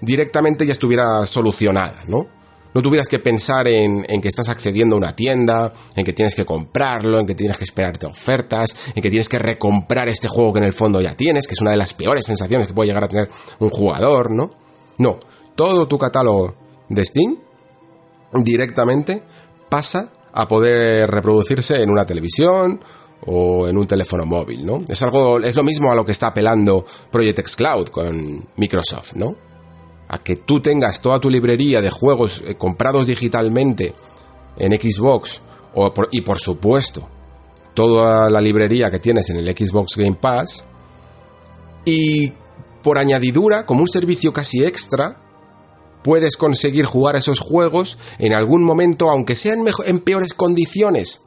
directamente ya estuviera solucionada, ¿no? No tuvieras que pensar en, que estás accediendo a una tienda, en que tienes que comprarlo, en que tienes que esperarte ofertas, en que tienes que recomprar este juego que en el fondo ya tienes, que es una de las peores sensaciones que puede llegar a tener un jugador, ¿no? No, todo tu catálogo de Steam directamente pasa a poder reproducirse en una televisión o en un teléfono móvil, ¿no? Es algo, es lo mismo a lo que está apelando Project X Cloud con Microsoft, ¿no? A que tú tengas toda tu librería de juegos eh, comprados digitalmente en Xbox y por supuesto toda la librería que tienes en el Xbox Game Pass y por añadidura como un servicio casi extra puedes conseguir jugar esos juegos en algún momento aunque sean en peores condiciones.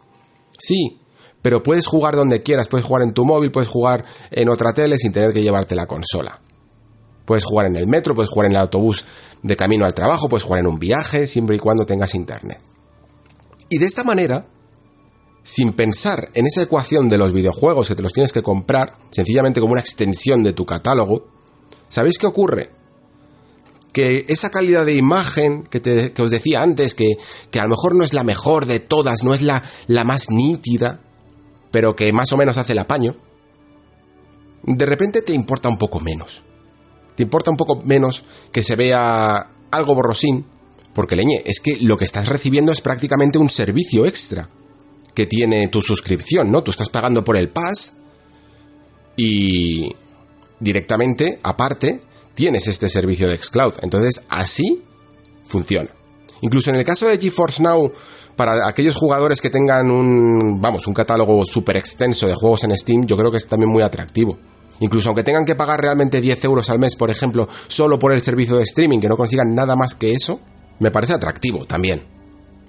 Sí pero puedes jugar donde quieras puedes jugar en tu móvil puedes jugar en otra tele sin tener que llevarte la consola Puedes jugar en el metro, puedes jugar en el autobús de camino al trabajo, puedes jugar en un viaje, siempre y cuando tengas internet. Y de esta manera, sin pensar en esa ecuación de los videojuegos que te los tienes que comprar, sencillamente como una extensión de tu catálogo, ¿sabéis qué ocurre? Que esa calidad de imagen que, os decía antes, que, que, a lo mejor no es la mejor de todas, no es la, la más nítida, pero que más o menos hace el apaño, de repente te importa un poco menos te importa un poco menos que se vea algo borrosín, porque leñe, es que lo que estás recibiendo es prácticamente un servicio extra que tiene tu suscripción, ¿no? Tú estás pagando por el pass y directamente, aparte, tienes este servicio de Xcloud. Entonces, así funciona. Incluso en el caso de GeForce Now, para aquellos jugadores que tengan un, vamos, un catálogo súper extenso de juegos en Steam, yo creo que es también muy atractivo. Incluso aunque tengan que pagar realmente 10 euros al mes, por ejemplo, solo por el servicio de streaming, que no consigan nada más que eso, me parece atractivo también.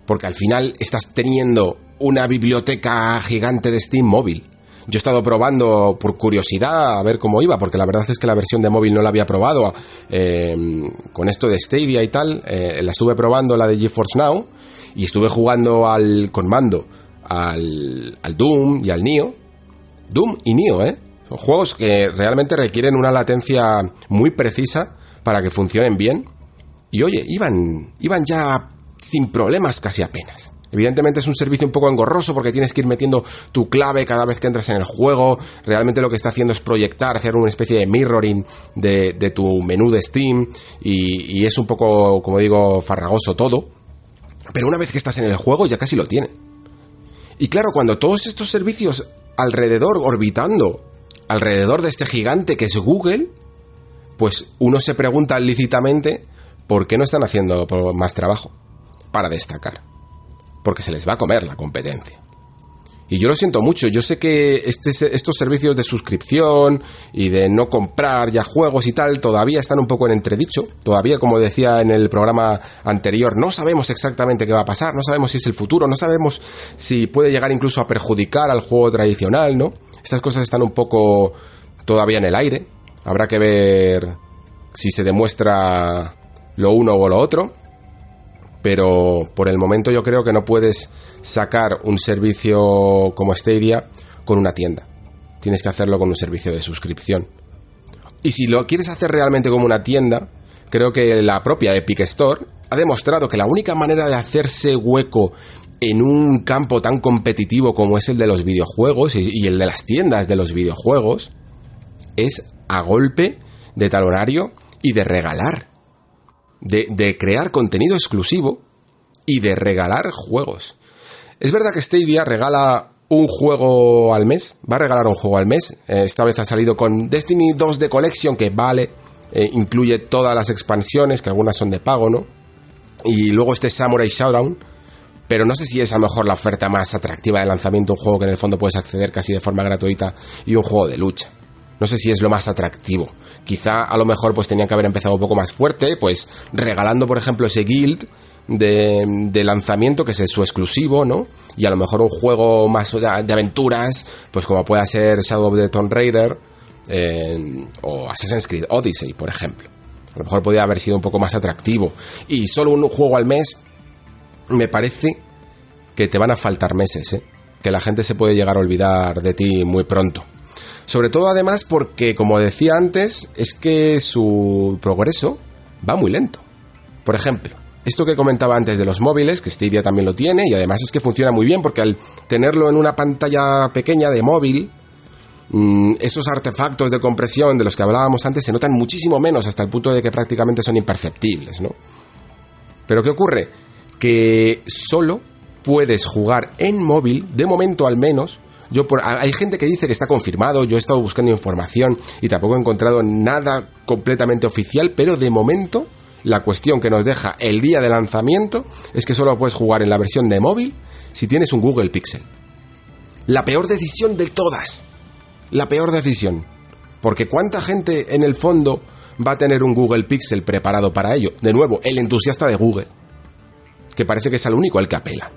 Porque al final estás teniendo una biblioteca gigante de Steam móvil. Yo he estado probando por curiosidad a ver cómo iba, porque la verdad es que la versión de móvil no la había probado eh, con esto de Stadia y tal. Eh, la estuve probando la de GeForce Now y estuve jugando al con mando al, al Doom y al Nio. Doom y Nio, ¿eh? Juegos que realmente requieren una latencia muy precisa para que funcionen bien. Y oye, iban, iban ya sin problemas casi apenas. Evidentemente es un servicio un poco engorroso porque tienes que ir metiendo tu clave cada vez que entras en el juego. Realmente lo que está haciendo es proyectar, hacer una especie de mirroring de, tu menú de Steam y, y, es un poco, como digo, farragoso todo. Pero una vez que estás en el juego ya casi lo tiene. Y claro, cuando todos estos servicios alrededor orbitando alrededor de este gigante que es Google, pues uno se pregunta lícitamente por qué no están haciendo más trabajo para destacar. Porque se les va a comer la competencia. Y yo lo siento mucho, yo sé que este, estos servicios de suscripción y de no comprar ya juegos y tal todavía están un poco en entredicho. Todavía, como decía en el programa anterior, no sabemos exactamente qué va a pasar, no sabemos si es el futuro, no sabemos si puede llegar incluso a perjudicar al juego tradicional, ¿no? Estas cosas están un poco todavía en el aire. Habrá que ver si se demuestra lo uno o lo otro. Pero por el momento yo creo que no puedes sacar un servicio como Stadia con una tienda. Tienes que hacerlo con un servicio de suscripción. Y si lo quieres hacer realmente como una tienda, creo que la propia Epic Store ha demostrado que la única manera de hacerse hueco en un campo tan competitivo como es el de los videojuegos y, el de las tiendas de los videojuegos es a golpe de talonario y de regalar. De, crear contenido exclusivo y de regalar juegos. Es verdad que Stadia regala un juego al mes, va a regalar un juego al mes. Eh, esta vez ha salido con Destiny 2 de Collection, que vale, eh, incluye todas las expansiones, que algunas son de pago, ¿no? Y luego este Samurai Showdown, pero no sé si es a lo mejor la oferta más atractiva de lanzamiento, un juego que en el fondo puedes acceder casi de forma gratuita y un juego de lucha. No sé si es lo más atractivo. Quizá a lo mejor pues tenían que haber empezado un poco más fuerte, pues regalando por ejemplo ese guild de, lanzamiento, que es su exclusivo, ¿no? Y a lo mejor un juego más de, aventuras, pues como pueda ser Shadow of the Tomb Raider o Assassin's Creed Odyssey, por ejemplo. A lo mejor podría haber sido un poco más atractivo. Y solo un juego al mes, me parece que te van a faltar meses, ¿eh? Que la gente se puede llegar a olvidar de ti muy pronto. Sobre todo además porque, como decía antes, es que su progreso va muy lento. Por ejemplo, esto que comentaba antes de los móviles, que Stadia también lo tiene, y además es que funciona muy bien porque al tenerlo en una pantalla pequeña de móvil, mm, esos artefactos de compresión de los que hablábamos antes se notan muchísimo menos hasta el punto de que prácticamente son imperceptibles, ¿no? Pero ¿qué ocurre? Que solo puedes jugar en móvil, de momento al menos, yo hay gente que dice que está confirmado, yo he estado buscando información y tampoco he encontrado nada completamente oficial, pero de momento la cuestión que nos deja el día de lanzamiento es que solo puedes jugar en la versión de móvil si tienes un Google Pixel. La peor decisión de todas. La peor decisión. Porque ¿cuánta gente en el fondo va a tener un Google Pixel preparado para ello? De nuevo, el entusiasta de Google. Que parece que es el único al que apela.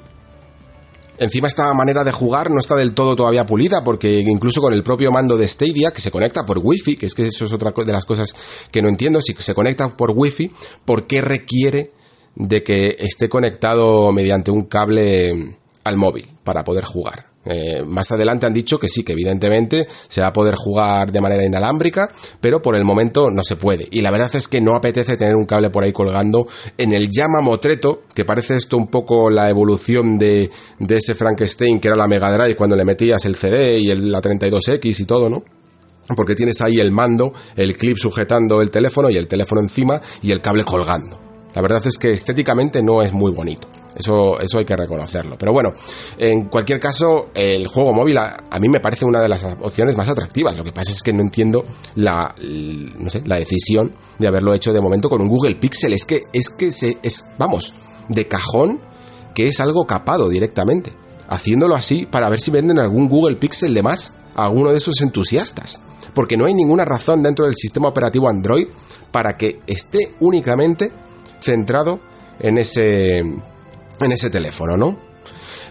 Encima esta manera de jugar no está del todo todavía pulida porque incluso con el propio mando de Stadia que se conecta por Wi-Fi, que es que eso es otra de las cosas que no entiendo, si se conecta por Wi-Fi, ¿por qué requiere de que esté conectado mediante un cable al móvil para poder jugar? Eh, más adelante han dicho que sí, que evidentemente se va a poder jugar de manera inalámbrica, pero por el momento no se puede. Y la verdad es que no apetece tener un cable por ahí colgando en el llama motreto, que parece esto un poco la evolución de, de ese Frankenstein que era la Mega Drive cuando le metías el CD y la 32X y todo, ¿no? Porque tienes ahí el mando, el clip sujetando el teléfono y el teléfono encima y el cable colgando. La verdad es que estéticamente no es muy bonito. Eso, eso hay que reconocerlo. Pero bueno, en cualquier caso, el juego móvil a, mí me parece una de las opciones más atractivas. Lo que pasa es que no entiendo la, no sé, la decisión de haberlo hecho de momento con un Google Pixel. Es que, es que se, es, vamos, de cajón que es algo capado directamente. Haciéndolo así para ver si venden algún Google Pixel de más a alguno de esos entusiastas. Porque no hay ninguna razón dentro del sistema operativo Android para que esté únicamente centrado en ese en ese teléfono, ¿no?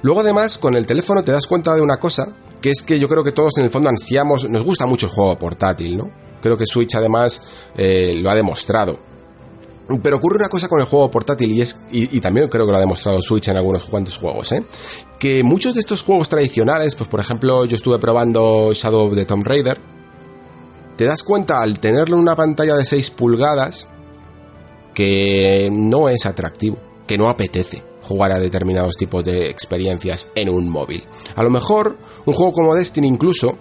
Luego además con el teléfono te das cuenta de una cosa, que es que yo creo que todos en el fondo ansiamos, nos gusta mucho el juego portátil, ¿no? Creo que Switch además eh, lo ha demostrado. Pero ocurre una cosa con el juego portátil y es y, también creo que lo ha demostrado Switch en algunos cuantos juegos, ¿eh? Que muchos de estos juegos tradicionales, pues por ejemplo yo estuve probando Shadow the Tomb Raider, te das cuenta al tenerlo en una pantalla de 6 pulgadas que no es atractivo, que no apetece jugar a determinados tipos de experiencias en un móvil. A lo mejor un juego como Destiny incluso,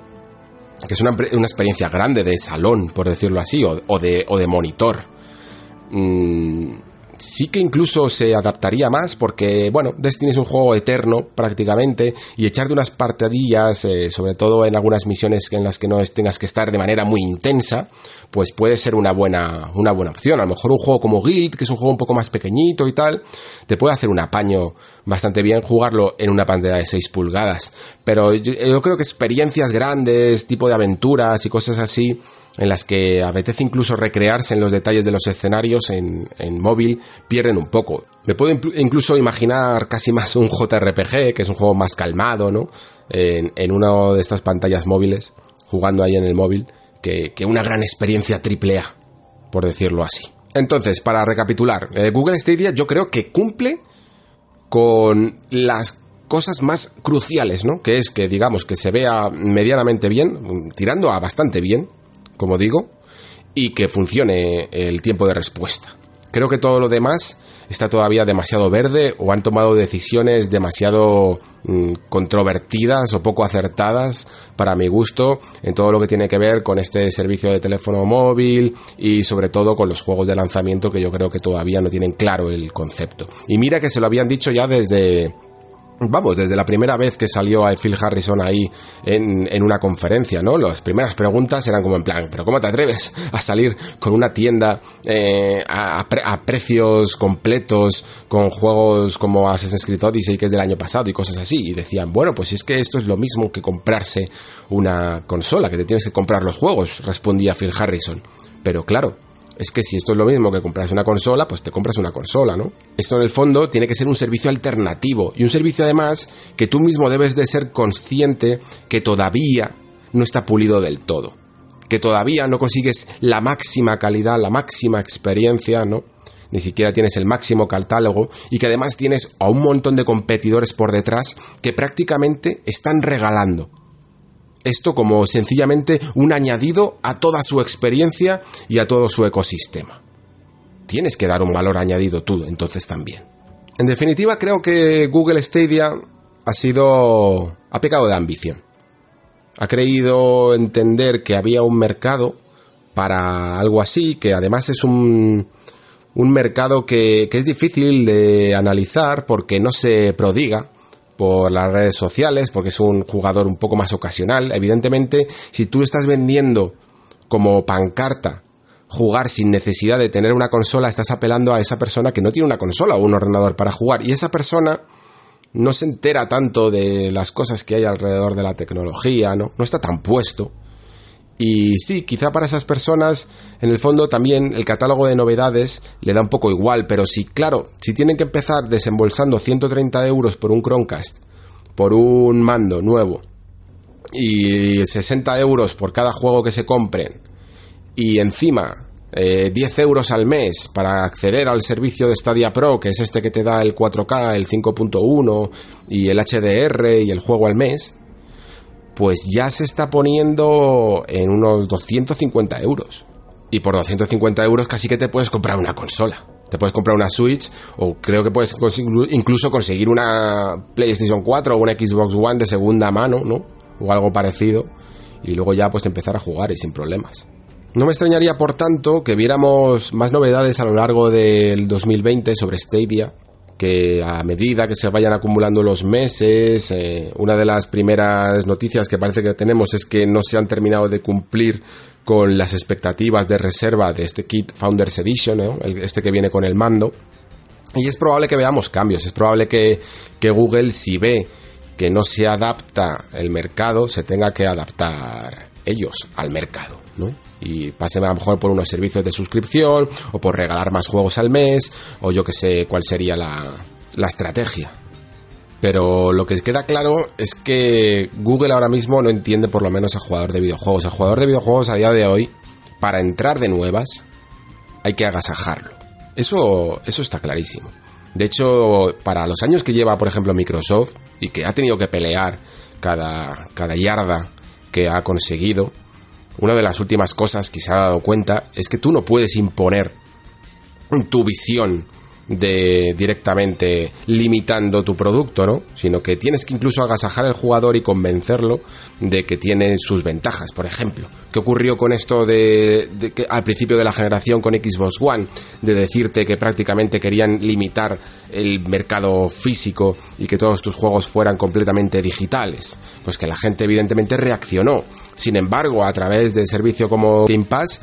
que es una, experiencia grande de salón, por decirlo así, o, de, o de, monitor, mm, sí que incluso se adaptaría más porque, bueno, Destiny es un juego eterno prácticamente y echarte unas partidillas, eh, sobre todo en algunas misiones en las que no tengas que estar de manera muy intensa, pues puede ser una buena, una buena opción. A lo mejor un juego como Guild, que es un juego un poco más pequeñito y tal, te puede hacer un apaño bastante bien jugarlo en una pantalla de 6 pulgadas. Pero yo, creo que experiencias grandes, tipo de aventuras y cosas así, en las que apetece incluso recrearse en los detalles de los escenarios en, móvil, pierden un poco. Me puedo incluso imaginar casi más un JRPG, que es un juego más calmado, ¿no? En, en una de estas pantallas móviles, jugando ahí en el móvil, que, que una gran experiencia AAA, por decirlo así. Entonces, para recapitular, eh, Google Stadia yo creo que cumple con las cosas más cruciales, ¿no? Que es que, digamos, que se vea medianamente bien, tirando a bastante bien, como digo, y que funcione el tiempo de respuesta. Creo que todo lo demás está todavía demasiado verde o han tomado decisiones demasiado mm, controvertidas o poco acertadas para mi gusto en todo lo que tiene que ver con este servicio de teléfono móvil y sobre todo con los juegos de lanzamiento que yo creo que todavía no tienen claro el concepto. Y mira que se lo habían dicho ya desde Vamos, desde la primera vez que salió a Phil Harrison ahí en, una conferencia, ¿no? Las primeras preguntas eran como en plan, pero ¿cómo te atreves a salir con una tienda eh, a, precios completos con juegos como Assassin's Creed Odyssey que es del año pasado y cosas así? Y decían, bueno, pues es que esto es lo mismo que comprarse una consola, que te tienes que comprar los juegos, respondía Phil Harrison. Pero claro, es que si esto es lo mismo que comprarse una consola, pues te compras una consola, ¿no? Esto en el fondo tiene que ser un servicio alternativo y un servicio además que tú mismo debes de ser consciente que todavía no está pulido del todo, que todavía no consigues la máxima calidad, la máxima experiencia, ¿no? Ni siquiera tienes el máximo catálogo y que además tienes a un montón de competidores por detrás que prácticamente están regalando esto como sencillamente un añadido a toda su experiencia y a todo su ecosistema. Tienes que dar un valor añadido tú, entonces también. En definitiva, creo que Google Stadia ha sido... ha pecado de ambición. Ha creído entender que había un mercado para algo así, que además es un, un mercado que, que es difícil de analizar porque no se prodiga por las redes sociales, porque es un jugador un poco más ocasional. Evidentemente, si tú estás vendiendo como pancarta jugar sin necesidad de tener una consola, estás apelando a esa persona que no tiene una consola o un ordenador para jugar. Y esa persona no se entera tanto de las cosas que hay alrededor de la tecnología, ¿no? No está tan puesto. Y sí, quizá para esas personas, en el fondo también el catálogo de novedades le da un poco igual, pero sí, claro, si tienen que empezar desembolsando 130 euros por un Chromecast, por un mando nuevo, y 60 euros por cada juego que se compren, y encima 10 eh, euros al mes para acceder al servicio de Stadia Pro, que es este que te da el 4K, el 5.1 y el HDR y el juego al mes, pues ya se está poniendo en unos 250 euros. Y por 250 euros casi que te puedes comprar una consola. Te puedes comprar una Switch o creo que puedes incluso conseguir una PlayStation 4 o una Xbox One de segunda mano, ¿no? O algo parecido. Y luego ya pues empezar a jugar y sin problemas. No me extrañaría, por tanto, que viéramos más novedades a lo largo del 2020 sobre Stadia, que a medida que se vayan acumulando los meses, eh, una de las primeras noticias que parece que tenemos es que no se han terminado de cumplir con las expectativas de reserva de este kit Founders Edition, este que viene con el mando. Y es probable que veamos cambios, es probable que, que Google si ve que no se adapta el mercado, se tenga que adaptar ellos al mercado, ¿no? Y pasen a lo mejor por unos servicios de suscripción o por regalar más juegos al mes o yo que sé cuál sería la, la estrategia. Pero lo que queda claro es que Google ahora mismo no entiende por lo menos al jugador de videojuegos. El jugador de videojuegos a día de hoy, para entrar de nuevas, hay que agasajarlo. Eso, eso está clarísimo. De hecho, para los años que lleva, por ejemplo, Microsoft, y que ha tenido que pelear cada, cada yarda que ha conseguido, una de las últimas cosas que se ha dado cuenta es que tú no puedes imponer tu visión de directamente limitando tu producto, ¿no? Sino que tienes que incluso agasajar al jugador y convencerlo de que tiene sus ventajas, por ejemplo. ¿Qué ocurrió con esto de, que al principio de la generación con Xbox One? De decirte que prácticamente querían limitar el mercado físico y que todos tus juegos fueran completamente digitales. Pues que la gente evidentemente reaccionó. Sin embargo, a través de servicio como Game Pass,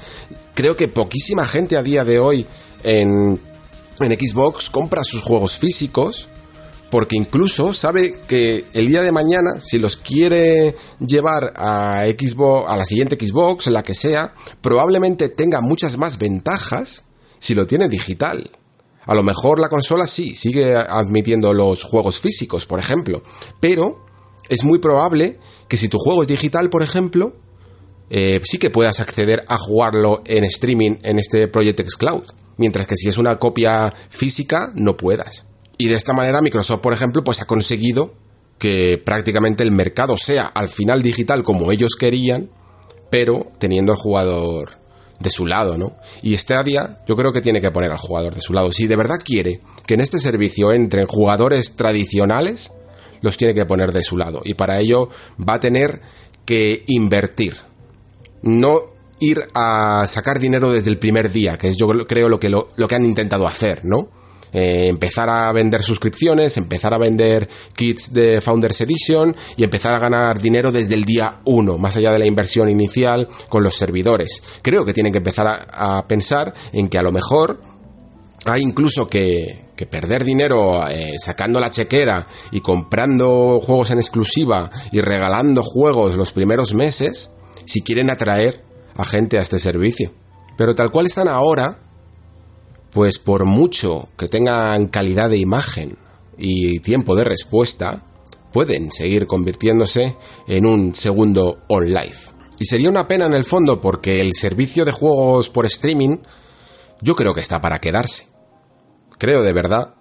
creo que poquísima gente a día de hoy en en Xbox compra sus juegos físicos porque incluso sabe que el día de mañana, si los quiere llevar a Xbox, a la siguiente Xbox, la que sea, probablemente tenga muchas más ventajas si lo tiene digital. A lo mejor la consola sí, sigue admitiendo los juegos físicos, por ejemplo, pero es muy probable que si tu juego es digital, por ejemplo, eh, sí que puedas acceder a jugarlo en streaming en este Project X Cloud, mientras que si es una copia física no puedas. Y de esta manera Microsoft, por ejemplo, pues ha conseguido que prácticamente el mercado sea al final digital como ellos querían, pero teniendo al jugador de su lado, ¿no? Y Stadia yo creo que tiene que poner al jugador de su lado. Si de verdad quiere que en este servicio entren jugadores tradicionales, los tiene que poner de su lado. Y para ello va a tener que invertir. No ir a sacar dinero desde el primer día, que es yo creo lo que, lo, que han intentado hacer, ¿no? Eh, empezar a vender suscripciones, empezar a vender kits de Founders Edition y empezar a ganar dinero desde el día 1, más allá de la inversión inicial con los servidores. Creo que tienen que empezar a, pensar en que a lo mejor hay incluso que, perder dinero eh, sacando la chequera y comprando juegos en exclusiva y regalando juegos los primeros meses si quieren atraer a gente a este servicio. Pero tal cual están ahora, pues por mucho que tengan calidad de imagen y tiempo de respuesta, pueden seguir convirtiéndose en un segundo on-live. Y sería una pena en el fondo porque el servicio de juegos por streaming yo creo que está para quedarse. Creo de verdad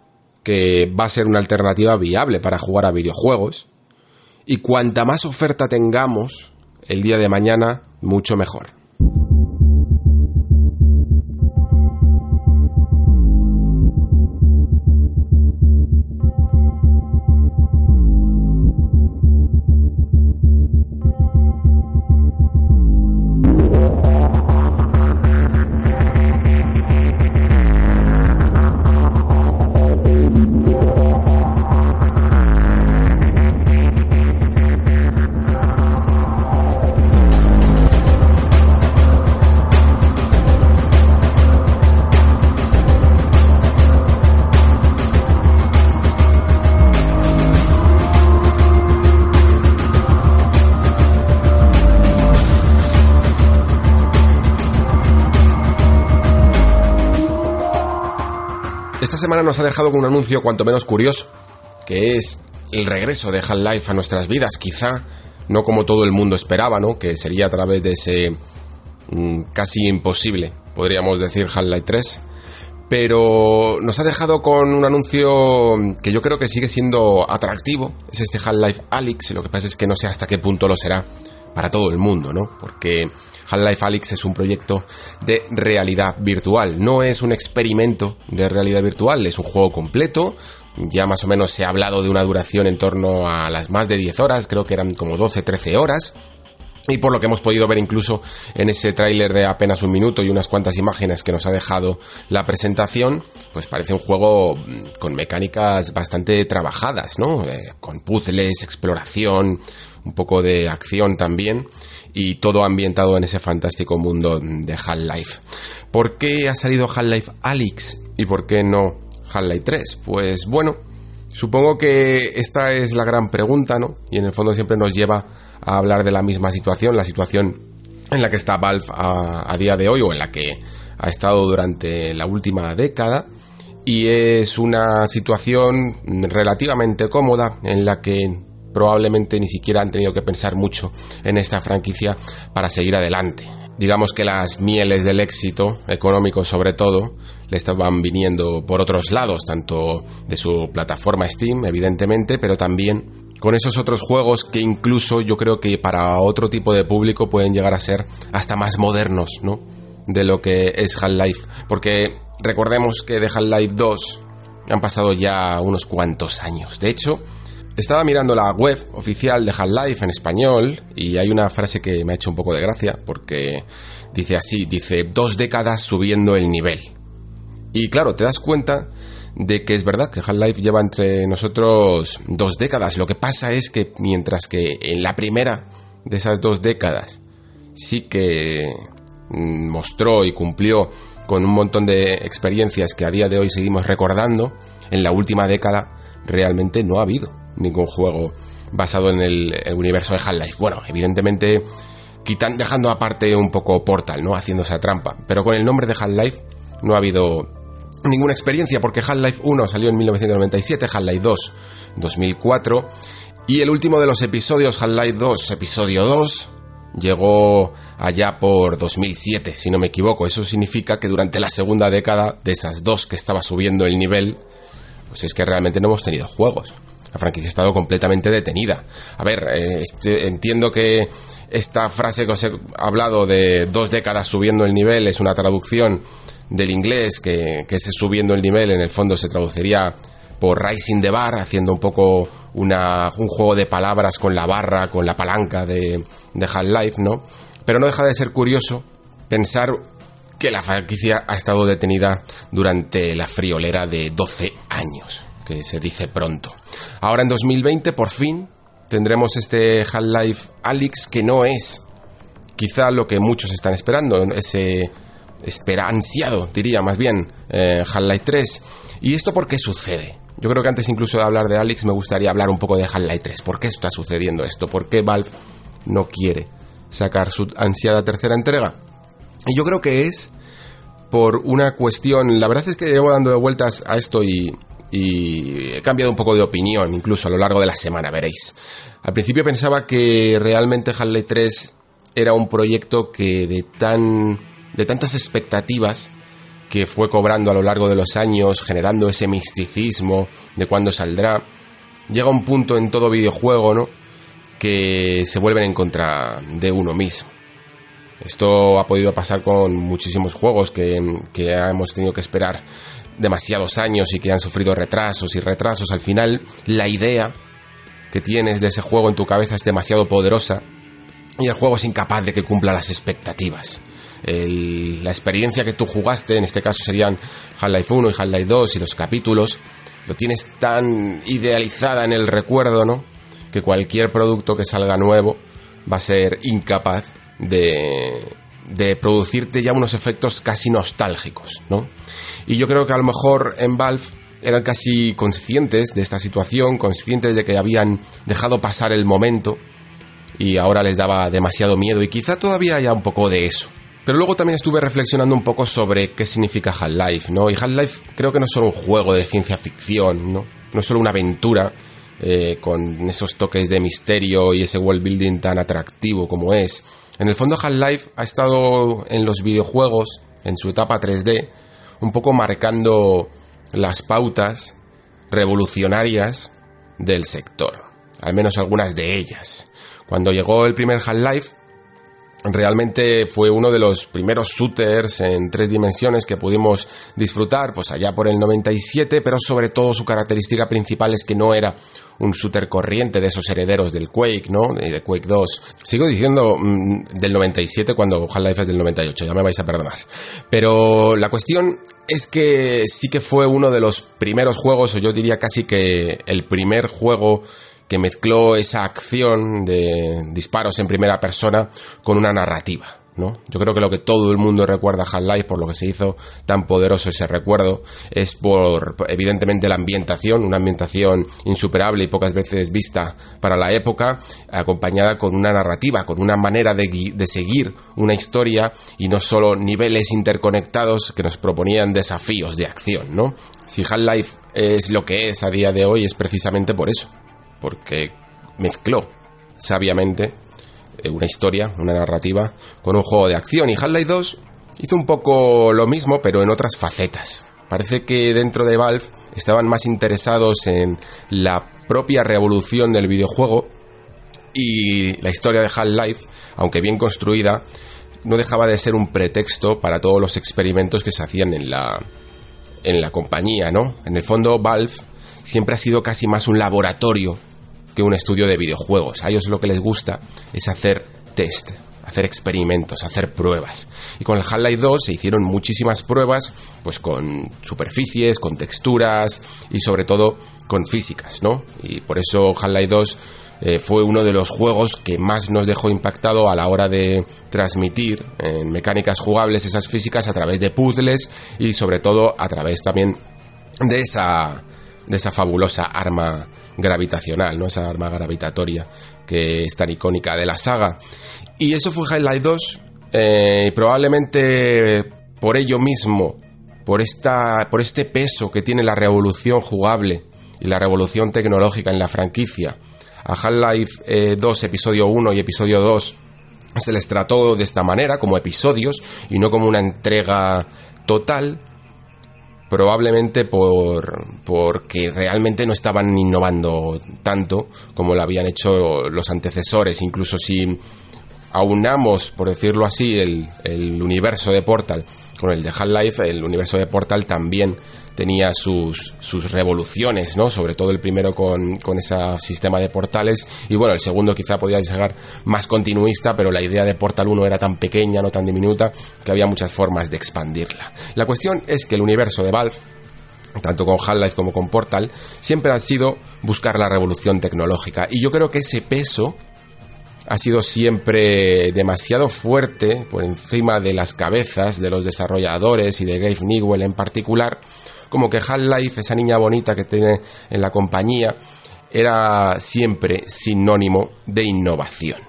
que va a ser una alternativa viable para jugar a videojuegos y cuanta más oferta tengamos el día de mañana, mucho mejor. thank you nos ha dejado con un anuncio cuanto menos curioso, que es el regreso de Half-Life a nuestras vidas, quizá no como todo el mundo esperaba, ¿no? Que sería a través de ese mm, casi imposible, podríamos decir Half-Life 3, pero nos ha dejado con un anuncio que yo creo que sigue siendo atractivo, es este Half-Life Alyx, lo que pasa es que no sé hasta qué punto lo será para todo el mundo, ¿no? Porque Half-Life Alyx es un proyecto de realidad virtual, no es un experimento de realidad virtual, es un juego completo, ya más o menos se ha hablado de una duración en torno a las más de 10 horas, creo que eran como 12-13 horas. Y por lo que hemos podido ver incluso en ese tráiler de apenas un minuto y unas cuantas imágenes que nos ha dejado la presentación, pues parece un juego mm, con mecánicas bastante trabajadas, ¿no? Eh, con puzzles, exploración, un poco de acción también y todo ambientado en ese fantástico mundo de Half-Life. ¿Por qué ha salido Half-Life Alyx y por qué no Half-Life 3? Pues bueno, supongo que esta es la gran pregunta, ¿no? Y en el fondo siempre nos lleva a hablar de la misma situación, la situación en la que está Valve a, a día de hoy o en la que ha estado durante la última década y es una situación relativamente cómoda en la que probablemente ni siquiera han tenido que pensar mucho en esta franquicia para seguir adelante. Digamos que las mieles del éxito, económico sobre todo, le estaban viniendo por otros lados, tanto de su plataforma Steam, evidentemente, pero también con esos otros juegos que incluso yo creo que para otro tipo de público pueden llegar a ser hasta más modernos, ¿no? De lo que es Half-Life. Porque recordemos que de Half-Life 2 han pasado ya unos cuantos años. De hecho, estaba mirando la web oficial de Half-Life en español y hay una frase que me ha hecho un poco de gracia porque dice así, dice dos décadas subiendo el nivel. Y claro, te das cuenta de que es verdad que Half-Life lleva entre nosotros dos décadas. Lo que pasa es que mientras que en la primera de esas dos décadas sí que mm, mostró y cumplió con un montón de experiencias que a día de hoy seguimos recordando, en la última década realmente no ha habido ningún juego basado en el, universo de Half-Life. Bueno, evidentemente quitan, dejando aparte un poco Portal, ¿no? Haciendo esa trampa. Pero con el nombre de Half-Life no ha habido ninguna experiencia porque Half-Life 1 salió en 1997, Half-Life 2 en 2004 y el último de los episodios, Half-Life 2, episodio 2, llegó allá por 2007, si no me equivoco. Eso significa que durante la segunda década de esas dos que estaba subiendo el nivel, pues es que realmente no hemos tenido juegos. La franquicia ha estado completamente detenida. A ver, eh, este, entiendo que esta frase que os he hablado de dos décadas subiendo el nivel es una traducción del inglés, que, que ese subiendo el nivel en el fondo se traduciría por Rising the Bar, haciendo un poco una, un juego de palabras con la barra, con la palanca de, de Half-Life, ¿no? Pero no deja de ser curioso pensar que la franquicia ha estado detenida durante la friolera de 12 años, que se dice pronto. Ahora en 2020, por fin, tendremos este Half-Life Alyx que no es quizá lo que muchos están esperando, ese esperanciado, diría más bien, eh, Half-Life 3. ¿Y esto por qué sucede? Yo creo que antes incluso de hablar de Alex me gustaría hablar un poco de Half-Life 3. ¿Por qué está sucediendo esto? ¿Por qué Valve no quiere sacar su ansiada tercera entrega? Y yo creo que es por una cuestión... La verdad es que llevo dando vueltas a esto y, y he cambiado un poco de opinión, incluso a lo largo de la semana, veréis. Al principio pensaba que realmente Half-Life 3 era un proyecto que de tan de tantas expectativas que fue cobrando a lo largo de los años, generando ese misticismo de cuándo saldrá, llega un punto en todo videojuego, ¿no? Que se vuelven en contra de uno mismo. Esto ha podido pasar con muchísimos juegos que, que hemos tenido que esperar demasiados años y que han sufrido retrasos y retrasos. Al final, la idea que tienes de ese juego en tu cabeza es demasiado poderosa y el juego es incapaz de que cumpla las expectativas la experiencia que tú jugaste, en este caso serían Half-Life 1 y Half-Life 2 y los capítulos, lo tienes tan idealizada en el recuerdo, ¿no? Que cualquier producto que salga nuevo va a ser incapaz de, de producirte ya unos efectos casi nostálgicos, ¿no? Y yo creo que a lo mejor en Valve eran casi conscientes de esta situación, conscientes de que habían dejado pasar el momento y ahora les daba demasiado miedo y quizá todavía haya un poco de eso. Pero luego también estuve reflexionando un poco sobre qué significa Half-Life, ¿no? Y Half-Life creo que no es solo un juego de ciencia ficción, ¿no? No es solo una aventura eh, con esos toques de misterio y ese world building tan atractivo como es. En el fondo Half-Life ha estado en los videojuegos, en su etapa 3D, un poco marcando las pautas revolucionarias del sector, al menos algunas de ellas. Cuando llegó el primer Half-Life, realmente fue uno de los primeros shooters en tres dimensiones que pudimos disfrutar, pues allá por el 97, pero sobre todo su característica principal es que no era un shooter corriente de esos herederos del Quake, ¿no? De Quake 2. Sigo diciendo mm, del 97 cuando Half-Life es del 98, ya me vais a perdonar. Pero la cuestión es que sí que fue uno de los primeros juegos, o yo diría casi que el primer juego que mezcló esa acción de disparos en primera persona con una narrativa. Yo creo que lo que todo el mundo recuerda a Half-Life, por lo que se hizo tan poderoso ese recuerdo, es por, evidentemente, la ambientación, una ambientación insuperable y pocas veces vista para la época, acompañada con una narrativa, con una manera de, de seguir una historia y no solo niveles interconectados que nos proponían desafíos de acción, ¿no? Si Half-Life es lo que es a día de hoy es precisamente por eso porque mezcló sabiamente una historia, una narrativa, con un juego de acción. Y Half-Life 2 hizo un poco lo mismo, pero en otras facetas. Parece que dentro de Valve estaban más interesados en la propia revolución del videojuego y la historia de Half-Life, aunque bien construida, no dejaba de ser un pretexto para todos los experimentos que se hacían en la en la compañía, ¿no? En el fondo Valve siempre ha sido casi más un laboratorio que un estudio de videojuegos. A ellos lo que les gusta es hacer test, hacer experimentos, hacer pruebas. Y con el Half-Life 2 se hicieron muchísimas pruebas, pues con superficies, con texturas y sobre todo con físicas, ¿no? Y por eso Half-Life 2 eh, fue uno de los juegos que más nos dejó impactado a la hora de transmitir en mecánicas jugables esas físicas a través de puzzles y sobre todo a través también de esa de esa fabulosa arma gravitacional, ¿no? Esa arma gravitatoria que es tan icónica de la saga. Y eso fue Highlight 2, eh, probablemente por ello mismo, por, esta, por este peso que tiene la revolución jugable y la revolución tecnológica en la franquicia. A Half-Life 2, eh, episodio 1 y episodio 2 se les trató de esta manera, como episodios, y no como una entrega total, probablemente por porque realmente no estaban innovando tanto como lo habían hecho los antecesores, incluso si aunamos, por decirlo así, el, el universo de Portal con el de Half-Life, el universo de Portal también tenía sus, sus revoluciones, ¿no? Sobre todo el primero con, con ese sistema de portales y bueno, el segundo quizá podía llegar más continuista, pero la idea de Portal 1 era tan pequeña, no tan diminuta, que había muchas formas de expandirla. La cuestión es que el universo de Valve tanto con Half-Life como con Portal, siempre ha sido buscar la revolución tecnológica. Y yo creo que ese peso ha sido siempre demasiado fuerte por encima de las cabezas de los desarrolladores y de Gabe Newell en particular, como que Half-Life, esa niña bonita que tiene en la compañía, era siempre sinónimo de innovación.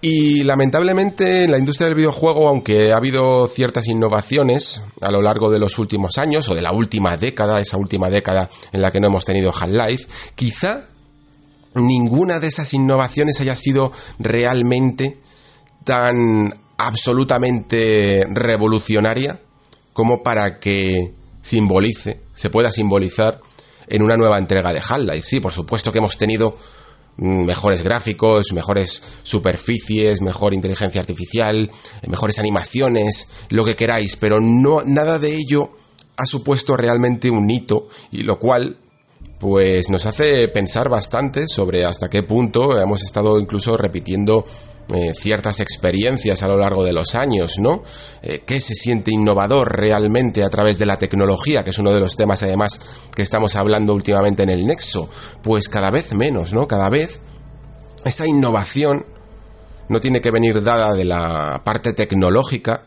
Y lamentablemente en la industria del videojuego, aunque ha habido ciertas innovaciones a lo largo de los últimos años o de la última década, esa última década en la que no hemos tenido Half-Life, quizá ninguna de esas innovaciones haya sido realmente tan absolutamente revolucionaria como para que simbolice, se pueda simbolizar en una nueva entrega de Half-Life. Sí, por supuesto que hemos tenido mm, mejores gráficos, mejores superficies, mejor inteligencia artificial, mejores animaciones, lo que queráis, pero no nada de ello ha supuesto realmente un hito y lo cual pues nos hace pensar bastante sobre hasta qué punto hemos estado incluso repitiendo eh, ciertas experiencias a lo largo de los años, ¿no? Eh, ¿Qué se siente innovador realmente a través de la tecnología? Que es uno de los temas además que estamos hablando últimamente en el Nexo. Pues cada vez menos, ¿no? Cada vez esa innovación no tiene que venir dada de la parte tecnológica,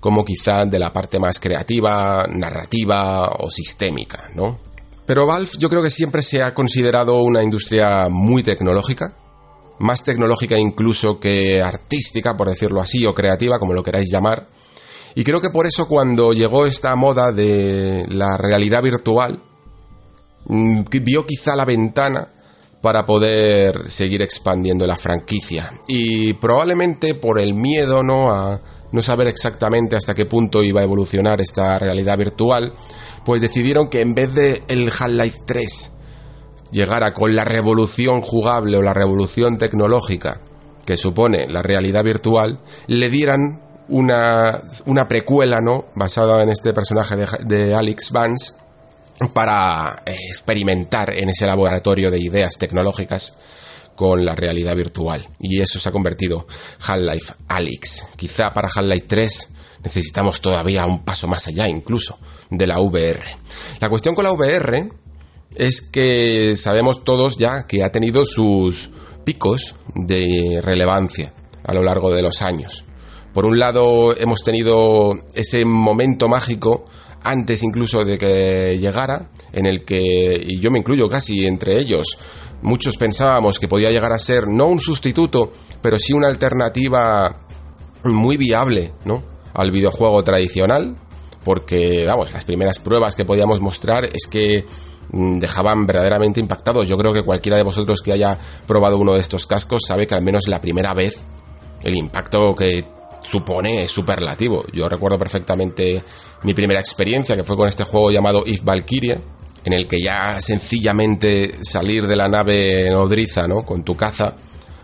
como quizá de la parte más creativa, narrativa o sistémica, ¿no? Pero Valve yo creo que siempre se ha considerado una industria muy tecnológica, más tecnológica incluso que artística, por decirlo así, o creativa, como lo queráis llamar. Y creo que por eso cuando llegó esta moda de la realidad virtual, mm, vio quizá la ventana para poder seguir expandiendo la franquicia. Y probablemente por el miedo, ¿no? A no saber exactamente hasta qué punto iba a evolucionar esta realidad virtual, pues decidieron que en vez de el Half-Life 3 llegara con la revolución jugable o la revolución tecnológica que supone la realidad virtual, le dieran una, una precuela, ¿no? Basada en este personaje de, Alex Vance para experimentar en ese laboratorio de ideas tecnológicas con la realidad virtual. Y eso se ha convertido Half-Life Alyx. Quizá para Half-Life 3 necesitamos todavía un paso más allá incluso de la VR. La cuestión con la VR es que sabemos todos ya que ha tenido sus picos de relevancia a lo largo de los años. Por un lado, hemos tenido ese momento mágico antes incluso de que llegara, en el que, y yo me incluyo casi entre ellos, muchos pensábamos que podía llegar a ser no un sustituto, pero sí una alternativa muy viable, ¿no? Al videojuego tradicional, porque, vamos, las primeras pruebas que podíamos mostrar es que dejaban verdaderamente impactados. Yo creo que cualquiera de vosotros que haya probado uno de estos cascos sabe que al menos la primera vez el impacto que supone es superlativo. Yo recuerdo perfectamente mi primera experiencia, que fue con este juego llamado If Valkyrie, en el que ya sencillamente salir de la nave nodriza, ¿no? Con tu caza,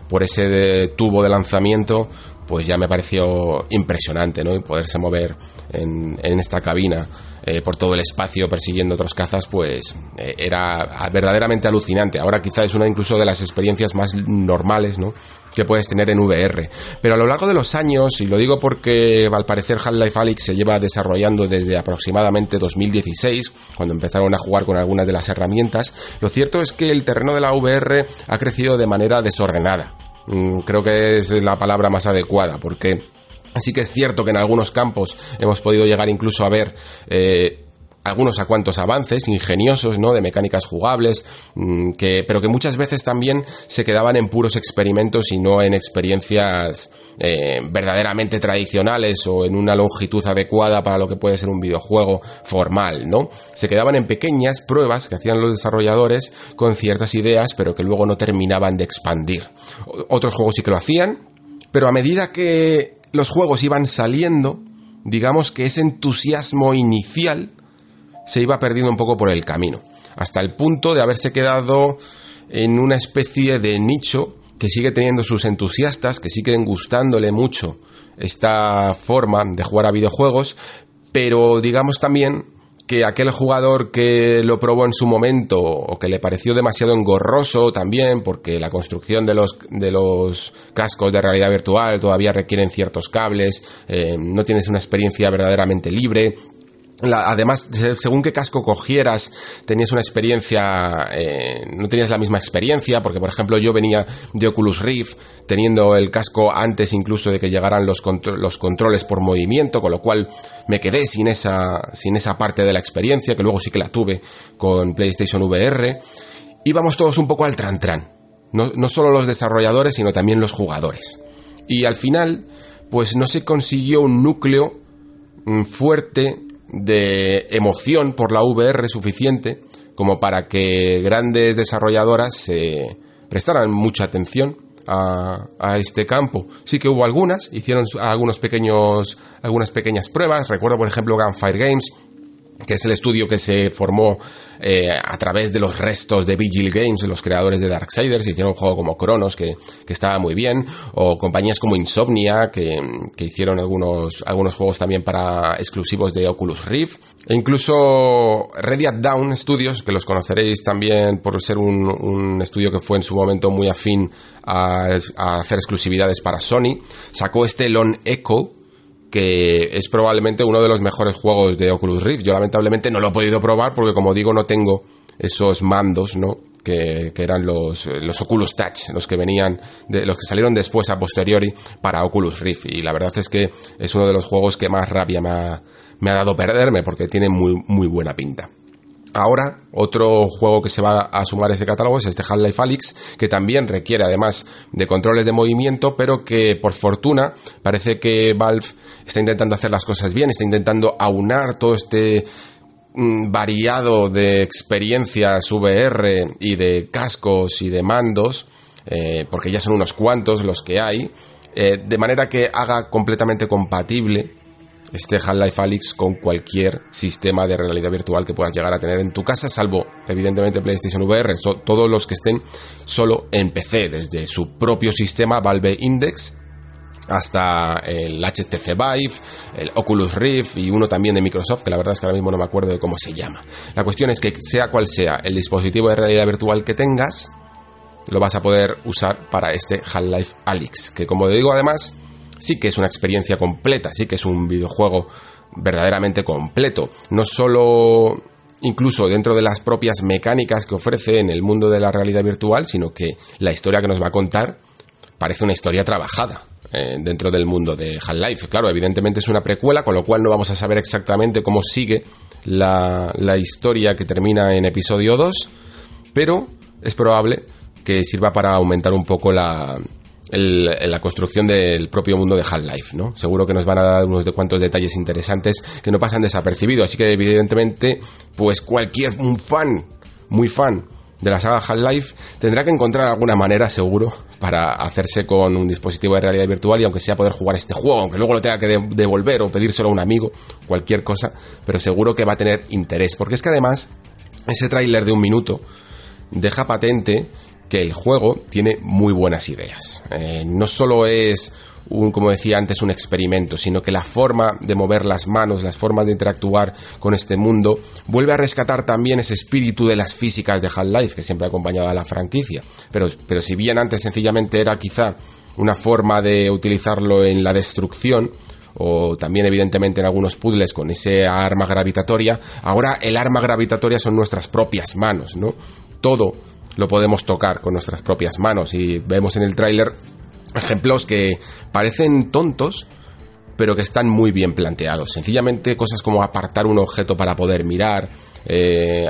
por ese tubo de lanzamiento, pues ya me pareció impresionante, ¿no? Y poderse mover en esta cabina eh, por todo el espacio persiguiendo otros cazas, pues eh, era verdaderamente alucinante. Ahora quizá es una incluso de las experiencias más normales, ¿no? que puedes tener en VR. Pero a lo largo de los años, y lo digo porque al parecer Half-Life Alyx se lleva desarrollando desde aproximadamente 2016, cuando empezaron a jugar con algunas de las herramientas, lo cierto es que el terreno de la VR ha crecido de manera desordenada. Mm, creo que es la palabra más adecuada, porque Así que es cierto que en algunos campos hemos podido llegar incluso a ver eh, algunos a cuantos avances ingeniosos, ¿no? De mecánicas jugables, mm, que, pero que muchas veces también se quedaban en puros experimentos y no en experiencias eh, verdaderamente tradicionales o en una longitud adecuada para lo que puede ser un videojuego formal, ¿no? Se quedaban en pequeñas pruebas que hacían los desarrolladores con ciertas ideas, pero que luego no terminaban de expandir. Otros juegos sí que lo hacían, pero a medida que los juegos iban saliendo, digamos que ese entusiasmo inicial se iba perdiendo un poco por el camino, hasta el punto de haberse quedado en una especie de nicho que sigue teniendo sus entusiastas, que siguen gustándole mucho esta forma de jugar a videojuegos, pero digamos también que aquel jugador que lo probó en su momento o que le pareció demasiado engorroso también porque la construcción de los, de los cascos de realidad virtual todavía requieren ciertos cables, eh, no tienes una experiencia verdaderamente libre, además, según qué casco cogieras, tenías una experiencia, eh, no tenías la misma experiencia, porque por ejemplo yo venía de Oculus Rift, teniendo el casco antes incluso de que llegaran los, los controles por movimiento, con lo cual me quedé sin esa, sin esa parte de la experiencia, que luego sí que la tuve con PlayStation VR. Íbamos todos un poco al tran tran, no, no solo los desarrolladores, sino también los jugadores. Y al final, pues no se consiguió un núcleo mm, fuerte de emoción por la VR suficiente como para que grandes desarrolladoras se prestaran mucha atención a, a, este campo. Sí que hubo algunas, hicieron algunos pequeños, algunas pequeñas pruebas. Recuerdo, por ejemplo, Gunfire Games, que es el estudio que se formó eh, a través de los restos de Vigil Games, los creadores de Darksiders, hicieron un juego como Chronos que, que estaba muy bien, o compañías como Insomnia que, que, hicieron algunos, algunos juegos también para exclusivos de Oculus Rift, e incluso Radiant Down Studios, que los conoceréis también por ser un, un estudio que fue en su momento muy afín a, a hacer exclusividades para Sony, sacó este Lone Echo, que es probablemente uno de los mejores juegos de Oculus Rift. Yo lamentablemente no lo he podido probar porque como digo no tengo esos mandos, ¿no? Que, que, eran los, los Oculus Touch, los que venían, de, los que salieron después a posteriori para Oculus Rift. Y la verdad es que es uno de los juegos que más rabia me ha, me ha dado perderme porque tiene muy, muy buena pinta. Ahora, otro juego que se va a sumar a ese catálogo es este Half-Life Alyx, que también requiere además de controles de movimiento, pero que por fortuna parece que Valve está intentando hacer las cosas bien, está intentando aunar todo este mm, variado de experiencias VR y de cascos y de mandos, eh, porque ya son unos cuantos los que hay, eh, de manera que haga completamente compatible este Half-Life Alyx con cualquier sistema de realidad virtual que puedas llegar a tener en tu casa, salvo evidentemente PlayStation VR, todos los que estén solo en PC, desde su propio sistema Valve Index hasta el HTC Vive, el Oculus Rift y uno también de Microsoft, que la verdad es que ahora mismo no me acuerdo de cómo se llama. La cuestión es que sea cual sea el dispositivo de realidad virtual que tengas, lo vas a poder usar para este Half-Life Alyx, que como digo además sí que es una experiencia completa, sí que es un videojuego verdaderamente completo. No solo incluso dentro de las propias mecánicas que ofrece en el mundo de la realidad virtual, sino que la historia que nos va a contar parece una historia trabajada eh, dentro del mundo de Half-Life. Claro, evidentemente es una precuela, con lo cual no vamos a saber exactamente cómo sigue la, la historia que termina en episodio 2, pero es probable que sirva para aumentar un poco la, el, la construcción del propio mundo de Half-Life, ¿no? Seguro que nos van a dar unos de cuantos detalles interesantes que no pasan desapercibidos, así que evidentemente, pues cualquier fan, muy fan de la saga Half-Life tendrá que encontrar alguna manera, seguro, para hacerse con un dispositivo de realidad virtual y aunque sea poder jugar este juego, aunque luego lo tenga que devolver o pedírselo a un amigo, cualquier cosa, pero seguro que va a tener interés, porque es que además ese tráiler de un minuto deja patente que el juego tiene muy buenas ideas. Eh, no solo es un, como decía antes, un experimento, sino que la forma de mover las manos, las formas de interactuar con este mundo, vuelve a rescatar también ese espíritu de las físicas de Half-Life que siempre ha acompañado a la franquicia. Pero, pero si bien antes sencillamente era quizá una forma de utilizarlo en la destrucción, o también evidentemente en algunos puzzles con ese arma gravitatoria, ahora el arma gravitatoria son nuestras propias manos, ¿no? Todo lo podemos tocar con nuestras propias manos y vemos en el tráiler ejemplos que parecen tontos, pero que están muy bien planteados. Sencillamente cosas como apartar un objeto para poder mirar, eh,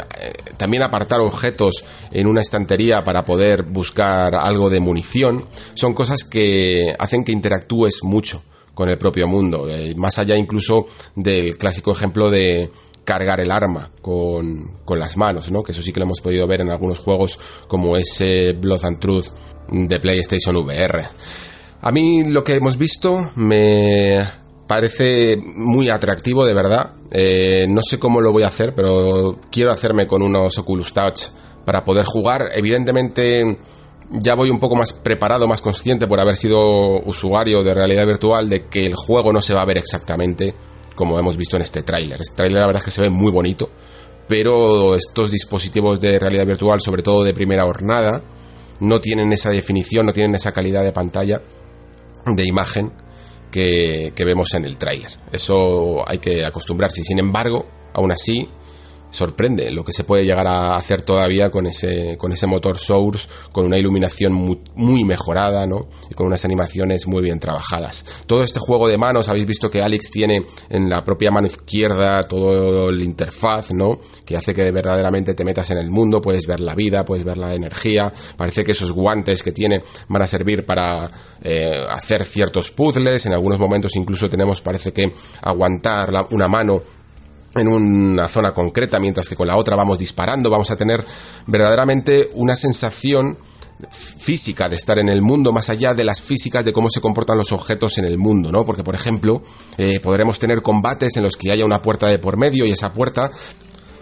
también apartar objetos en una estantería para poder buscar algo de munición, son cosas que hacen que interactúes mucho con el propio mundo, eh, más allá incluso del clásico ejemplo de cargar el arma con, con, las manos, ¿no? Que eso sí que lo hemos podido ver en algunos juegos como ese Blood and Truth de PlayStation VR. A mí lo que hemos visto me parece muy atractivo, de verdad. Eh, no sé cómo lo voy a hacer, pero quiero hacerme con unos Oculus Touch para poder jugar. Evidentemente ya voy un poco más preparado, más consciente por haber sido usuario de realidad virtual de que el juego no se va a ver exactamente como hemos visto en este tráiler. Este tráiler la verdad es que se ve muy bonito, pero estos dispositivos de realidad virtual, sobre todo de primera hornada, no tienen esa definición, no tienen esa calidad de pantalla, de imagen que, que vemos en el tráiler. Eso hay que acostumbrarse. Sin embargo, aún así, sorprende lo que se puede llegar a hacer todavía con ese, con ese motor Source, con una iluminación muy, mejorada, ¿no? Y con unas animaciones muy bien trabajadas. Todo este juego de manos, habéis visto que Alex tiene en la propia mano izquierda todo el interfaz, ¿no? Que hace que verdaderamente te metas en el mundo, puedes ver la vida, puedes ver la energía. Parece que esos guantes que tiene van a servir para eh, hacer ciertos puzzles. En algunos momentos incluso tenemos, parece que aguantar una mano en una zona concreta, mientras que con la otra vamos disparando, vamos a tener verdaderamente una sensación física de estar en el mundo, más allá de las físicas de cómo se comportan los objetos en el mundo, ¿no? Porque, por ejemplo, eh, podremos tener combates en los que haya una puerta de por medio y esa puerta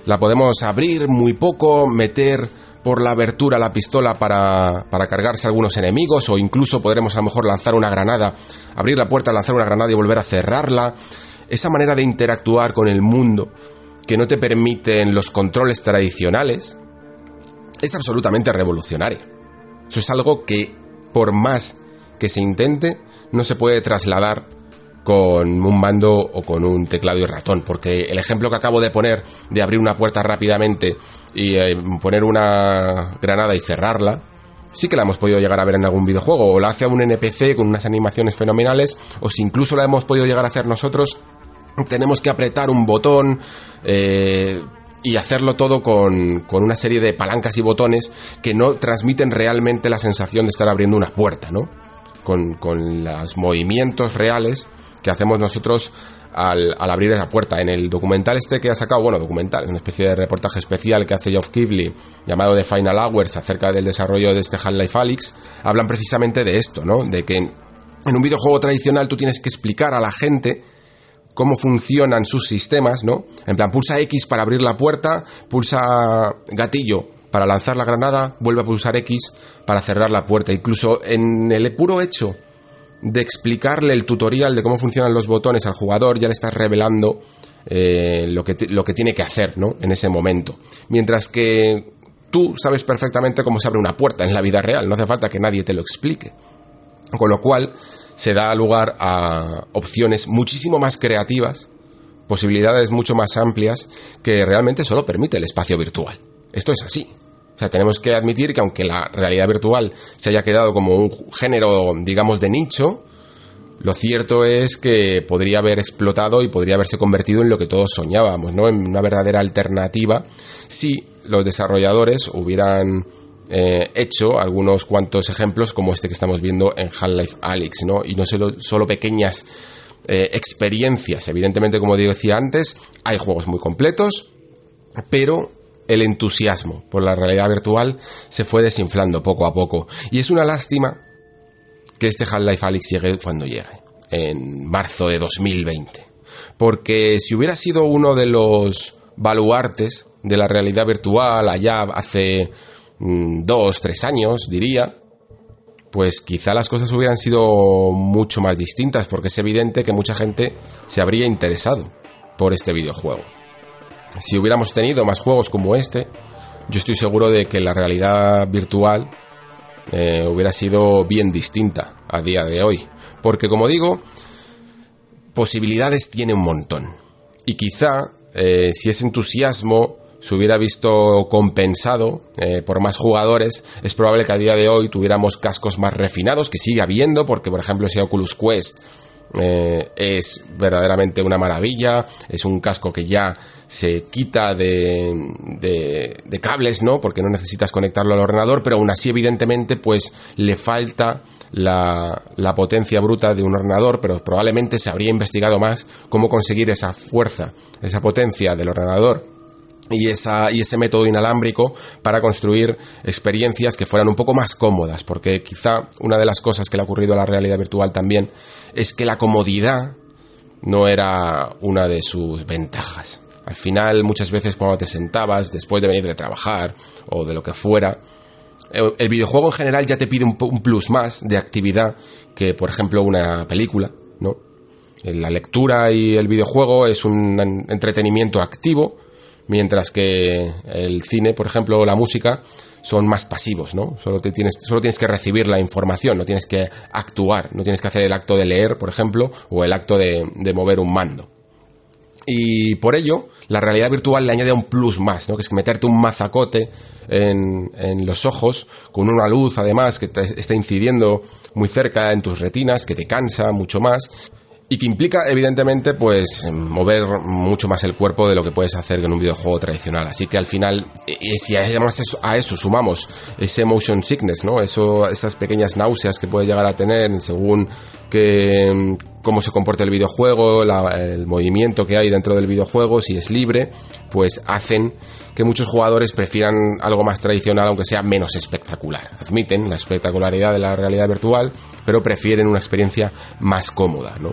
la podemos abrir muy poco, meter por la abertura la pistola para, para cargarse algunos enemigos o incluso podremos a lo mejor lanzar una granada, abrir la puerta, lanzar una granada y volver a cerrarla esa manera de interactuar con el mundo que no te permiten los controles tradicionales, es absolutamente revolucionaria. Eso es algo que, por más que se intente, no se puede trasladar con un mando o con un teclado y ratón, porque el ejemplo que acabo de poner de abrir una puerta rápidamente y eh, poner una granada y cerrarla, sí que la hemos podido llegar a ver en algún videojuego, o la hace un NPC con unas animaciones fenomenales, o si incluso la hemos podido llegar a hacer nosotros tenemos que apretar un botón eh, y hacerlo todo con, con, una serie de palancas y botones que no transmiten realmente la sensación de estar abriendo una puerta, ¿no? Con, con los movimientos reales que hacemos nosotros al, al, abrir esa puerta. En el documental este que ha sacado, bueno, documental, una especie de reportaje especial que hace Geoff Keighley llamado The Final Hours acerca del desarrollo de este Half-Life Alyx, hablan precisamente de esto, ¿no? De que en un videojuego tradicional tú tienes que explicar a la gente cómo funcionan sus sistemas, ¿no? En plan, pulsa X para abrir la puerta, pulsa gatillo para lanzar la granada, vuelve a pulsar X para cerrar la puerta. Incluso en el puro hecho de explicarle el tutorial de cómo funcionan los botones al jugador, ya le estás revelando eh, lo, que lo que tiene que hacer, ¿no? En ese momento. Mientras que tú sabes perfectamente cómo se abre una puerta en la vida real, no hace falta que nadie te lo explique. Con lo cual, se da lugar a opciones muchísimo más creativas, posibilidades mucho más amplias que realmente solo permite el espacio virtual. Esto es así. O sea, tenemos que admitir que aunque la realidad virtual se haya quedado como un género, digamos, de nicho, lo cierto es que podría haber explotado y podría haberse convertido en lo que todos soñábamos, ¿no? En una verdadera alternativa si los desarrolladores hubieran eh, hecho algunos cuantos ejemplos como este que estamos viendo en Half-Life Alyx, ¿no? Y no solo, solo pequeñas eh, experiencias. Evidentemente, como decía antes, hay juegos muy completos, pero el entusiasmo por la realidad virtual se fue desinflando poco a poco. Y es una lástima que este Half-Life Alyx llegue cuando llegue, en marzo de 2020. Porque si hubiera sido uno de los baluartes de la realidad virtual allá hace Mm, dos, tres años, diría, pues quizá las cosas hubieran sido mucho más distintas, porque es evidente que mucha gente se habría interesado por este videojuego. Si hubiéramos tenido más juegos como este, yo estoy seguro de que la realidad virtual eh, hubiera sido bien distinta a día de hoy. Porque como digo, posibilidades tiene un montón. Y quizá, eh, si ese entusiasmo se hubiera visto compensado eh, por más jugadores, es probable que a día de hoy tuviéramos cascos más refinados, que sigue habiendo, porque por ejemplo ese Oculus Quest eh, es verdaderamente una maravilla, es un casco que ya se quita de, cables, ¿no? Porque no necesitas conectarlo al ordenador, pero aún así, evidentemente, pues le falta la, potencia bruta de un ordenador, pero probablemente se habría investigado más cómo conseguir esa fuerza, esa potencia del ordenador y, esa, y ese método inalámbrico para construir experiencias que fueran un poco más cómodas, porque quizá una de las cosas que le ha ocurrido a la realidad virtual también es que la comodidad no era una de sus ventajas. Al final, muchas veces cuando te sentabas, después de venir de trabajar o de lo que fuera, el videojuego en general ya te pide un, plus más de actividad que, por ejemplo, una película, ¿no? La lectura y el videojuego es un entretenimiento activo, mientras que el cine, por ejemplo, o la música, son más pasivos, ¿no? Solo, te tienes, solo tienes que recibir la información, no tienes que actuar, no tienes que hacer el acto de leer, por ejemplo, o el acto de mover un mando. Y por ello, la realidad virtual le añade un plus más, ¿no? que es meterte un mazacote en, en los ojos con una luz además que te está incidiendo muy cerca en tus retinas, que te cansa mucho más y que implica evidentemente pues mover mucho más el cuerpo de lo que puedes hacer en un videojuego tradicional así que al final y si además a eso sumamos ese motion sickness no eso esas pequeñas náuseas que puedes llegar a tener según que cómo se comporta el videojuego, el movimiento que hay dentro del videojuego, si es libre, pues hacen que muchos jugadores prefieran algo más tradicional aunque sea menos espectacular. Admiten la espectacularidad de la realidad virtual, pero prefieren una experiencia más cómoda, ¿no?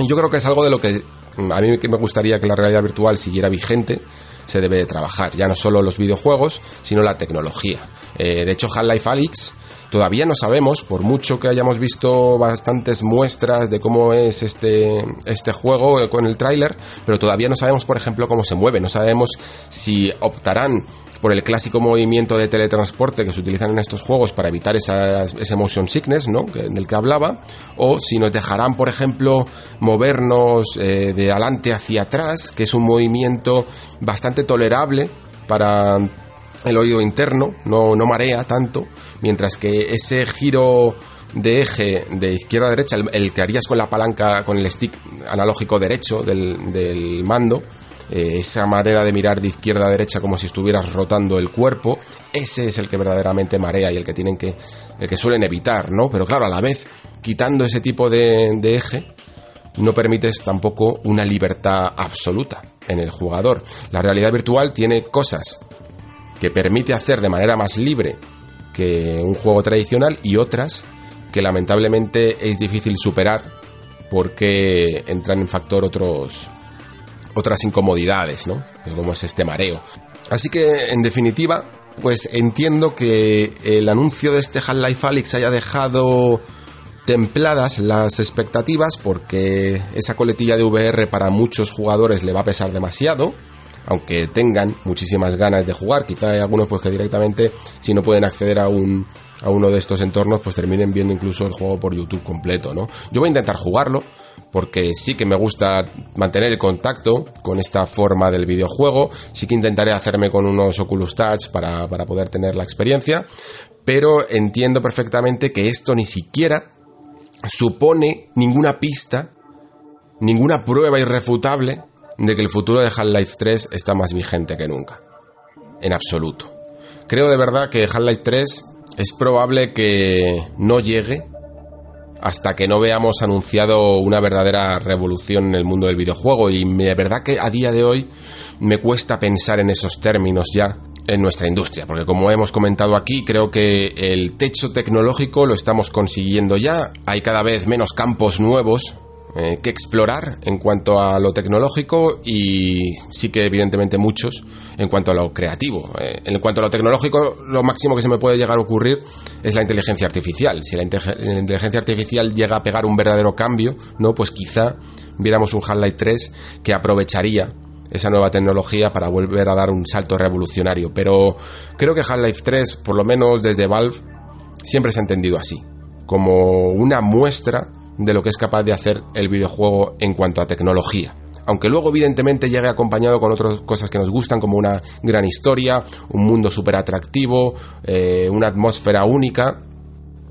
Y yo creo que es algo de lo que a mí me gustaría que la realidad virtual siguiera vigente, se debe de trabajar, ya no solo los videojuegos, sino la tecnología. Eh, de hecho, Half-Life Alyx Todavía no sabemos, por mucho que hayamos visto bastantes muestras de cómo es este, este juego con el tráiler, pero todavía no sabemos, por ejemplo, cómo se mueve, no sabemos si optarán por el clásico movimiento de teletransporte que se utilizan en estos juegos para evitar esa, ese motion sickness, ¿no? del que hablaba, o si nos dejarán, por ejemplo, movernos eh, de adelante hacia atrás, que es un movimiento bastante tolerable para el oído interno, no, no marea tanto, mientras que ese giro de eje de izquierda a derecha, el, que harías con la palanca, con el stick analógico derecho del, mando, eh, esa manera de mirar de izquierda a derecha como si estuvieras rotando el cuerpo, ese es el que verdaderamente marea y el que tienen que, el que suelen evitar, ¿no? Pero claro, a la vez, quitando ese tipo de, de eje, no permites tampoco una libertad absoluta en el jugador. La realidad virtual tiene cosas que permite hacer de manera más libre que un juego tradicional y otras que lamentablemente es difícil superar porque entran en factor otros otras incomodidades, ¿no? Como es este mareo. Así que en definitiva, pues entiendo que el anuncio de este Half-Life Alyx haya dejado templadas las expectativas porque esa coletilla de VR para muchos jugadores le va a pesar demasiado aunque tengan muchísimas ganas de jugar. Quizá hay algunos pues que directamente, si no pueden acceder a un a uno de estos entornos, pues terminen viendo incluso el juego por YouTube completo, ¿no? Yo voy a intentar jugarlo, porque sí que me gusta mantener el contacto con esta forma del videojuego, sí que intentaré hacerme con unos Oculus Touch para, para poder tener la experiencia, pero entiendo perfectamente que esto ni siquiera supone ninguna pista, ninguna prueba irrefutable de que el futuro de Half-Life 3 está más vigente que nunca. En absoluto. Creo de verdad que Half-Life 3 es probable que no llegue hasta que no veamos anunciado una verdadera revolución en el mundo del videojuego. Y de verdad que a día de hoy me cuesta pensar en esos términos ya en nuestra industria, porque como hemos comentado aquí, creo que el techo tecnológico lo estamos consiguiendo ya, hay cada vez menos campos nuevos eh, que explorar en cuanto a lo tecnológico y sí que evidentemente muchos en cuanto a lo creativo. Eh, en cuanto a lo tecnológico, lo máximo que se me puede llegar a ocurrir es la inteligencia artificial. Si la, inteligencia artificial llega a pegar un verdadero cambio, no, pues quizá viéramos un Half-Life 3 que aprovecharía esa nueva tecnología para volver a dar un salto revolucionario. Pero creo que Half-Life 3, por lo menos desde Valve, siempre se ha entendido así, como una muestra de lo que es capaz de hacer el videojuego en cuanto a tecnología. Aunque luego evidentemente llegue acompañado con otras cosas que nos gustan como una gran historia, un mundo súper atractivo, eh, una atmósfera única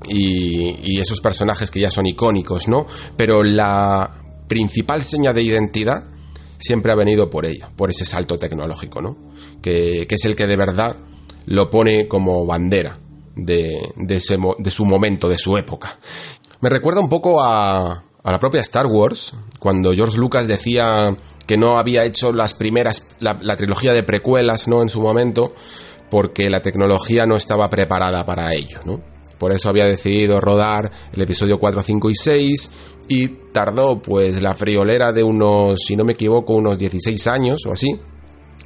y, esos personajes que ya son icónicos, ¿no? Pero la principal seña de identidad siempre ha venido por ella, por ese salto tecnológico, ¿no? Que, es el que de verdad lo pone como bandera de, de, su momento, de su época. Me recuerda un poco a, a la propia Star Wars, cuando George Lucas decía que no había hecho las primeras, la, trilogía de precuelas, ¿no? En su momento, porque la tecnología no estaba preparada para ello, ¿no? Por eso había decidido rodar el episodio 4, 5 y 6 y tardó pues la friolera de unos, si no me equivoco, unos 16 años o así,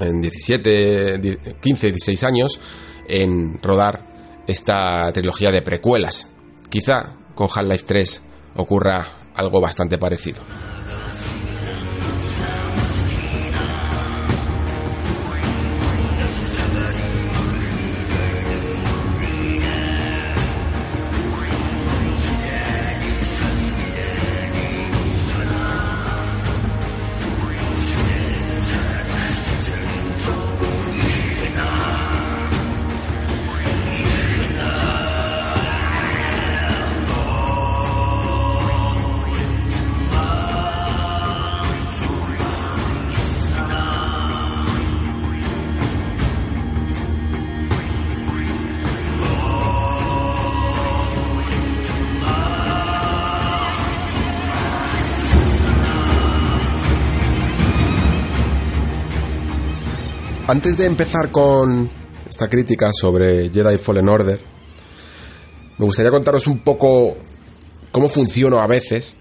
en 17, 15, 16 años, en rodar esta trilogía de precuelas. Quizá con Half-Life 3 ocurra algo bastante parecido. Antes de empezar con esta crítica sobre Jedi Fallen Order, me gustaría contaros un poco cómo funciona a veces,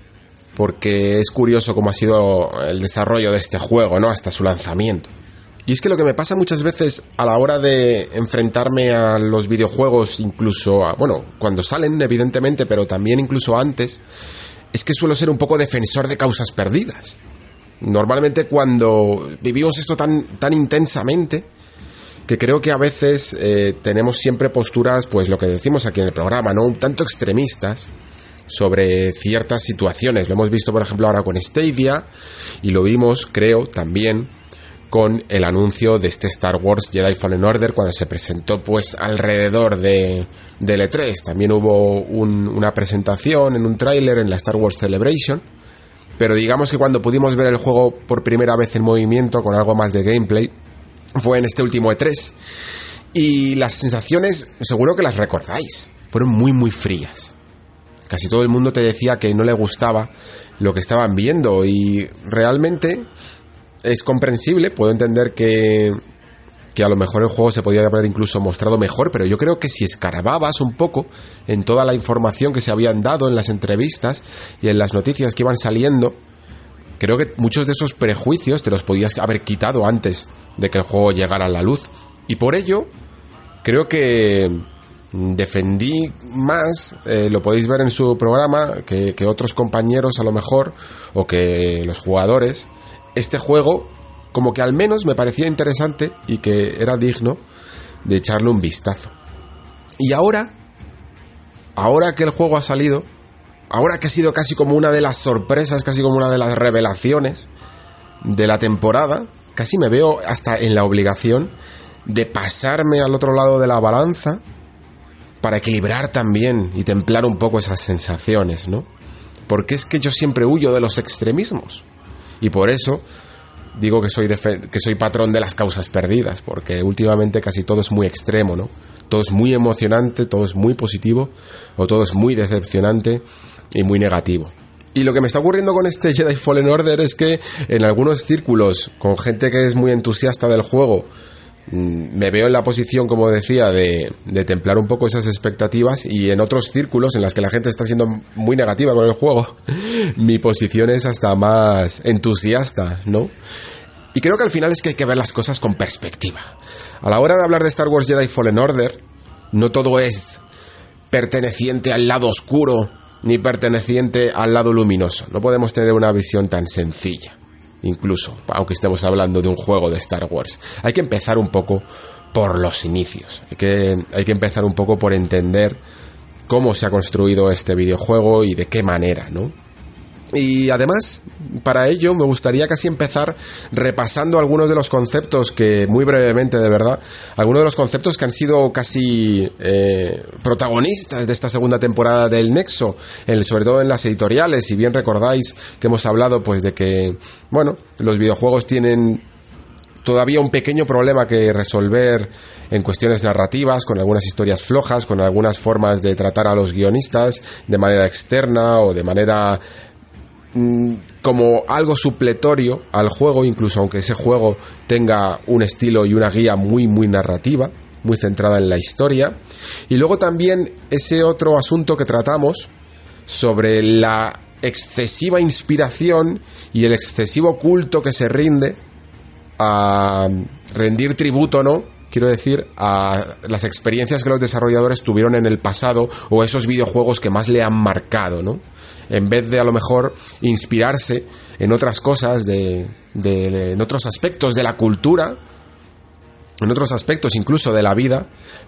porque es curioso cómo ha sido el desarrollo de este juego, ¿no? Hasta su lanzamiento. Y es que lo que me pasa muchas veces a la hora de enfrentarme a los videojuegos, incluso, a, bueno, cuando salen, evidentemente, pero también incluso antes, es que suelo ser un poco defensor de causas perdidas. Normalmente cuando vivimos esto tan, tan intensamente, que creo que a veces eh, tenemos siempre posturas, pues lo que decimos aquí en el programa, ¿no? Un tanto extremistas sobre ciertas situaciones. Lo hemos visto, por ejemplo, ahora con Stadia y lo vimos, creo, también con el anuncio de este Star Wars Jedi Fallen Order cuando se presentó pues alrededor de, de E3. También hubo una presentación en un tráiler en la Star Wars Celebration pero digamos que cuando pudimos ver el juego por primera vez en movimiento con algo más de gameplay fue en este último E3 y las sensaciones seguro que las recordáis fueron muy muy frías. Casi todo el mundo te decía que no le gustaba lo que estaban viendo y realmente es comprensible puedo entender que que a lo mejor el juego se podría haber incluso mostrado mejor, pero yo creo que si escarbabas un poco en toda la información que se habían dado en las entrevistas y en las noticias que iban saliendo, creo que muchos de esos prejuicios te los podías haber quitado antes de que el juego llegara a la luz. Y por ello, creo que defendí más, eh, lo podéis ver en su programa, que otros compañeros a lo mejor, o que los jugadores, este juego como que al menos me parecía interesante y que era digno de echarle un vistazo. Y ahora, ahora que el juego ha salido, ahora que ha sido casi como una de las sorpresas, casi como una de las revelaciones de la temporada, casi me veo hasta en la obligación de pasarme al otro lado de la balanza para equilibrar también y templar un poco esas sensaciones, ¿no? Porque es que yo siempre huyo de los extremismos. Y por eso digo que soy, que soy patrón de las causas perdidas, porque últimamente casi todo es muy extremo, ¿no? Todo es muy emocionante, todo es muy positivo, o todo es muy decepcionante y muy negativo. Y lo que me está ocurriendo con este Jedi Fallen Order es que en algunos círculos, con gente que es muy entusiasta del juego, me veo en la posición, como decía, de, templar un poco esas expectativas y en otros círculos en las que la gente está siendo muy negativa con el juego, mi posición es hasta más entusiasta, ¿no? Y creo que al final es que hay que ver las cosas con perspectiva. A la hora de hablar de Star Wars Jedi Fallen Order, no todo es perteneciente al lado oscuro ni perteneciente al lado luminoso. No podemos tener una visión tan sencilla incluso, aunque estemos hablando de un juego de Star Wars. Hay que empezar un poco por los inicios. Hay que, hay que empezar un poco por entender cómo se ha construido este videojuego y de qué manera, ¿no? Y además, para ello me gustaría casi empezar repasando algunos de los conceptos que, muy brevemente de verdad, algunos de los conceptos que han sido casi eh, protagonistas de esta segunda temporada del Nexo, sobre todo en las editoriales, si bien recordáis que hemos hablado pues de que, bueno, los videojuegos tienen todavía un pequeño problema que resolver en cuestiones narrativas, con algunas historias flojas, con algunas formas de tratar a los guionistas de manera externa o de manera como algo supletorio al juego, incluso aunque ese juego tenga un estilo y una guía muy muy narrativa, muy centrada en la historia. Y luego también ese otro asunto que tratamos sobre la excesiva inspiración y el excesivo culto que se rinde a rendir tributo, ¿no? Quiero decir, a las experiencias que los desarrolladores tuvieron en el pasado o esos videojuegos que más le han marcado, ¿no? En vez de a lo mejor inspirarse en otras cosas, de, de, en otros aspectos de la cultura, en otros aspectos incluso de la vida,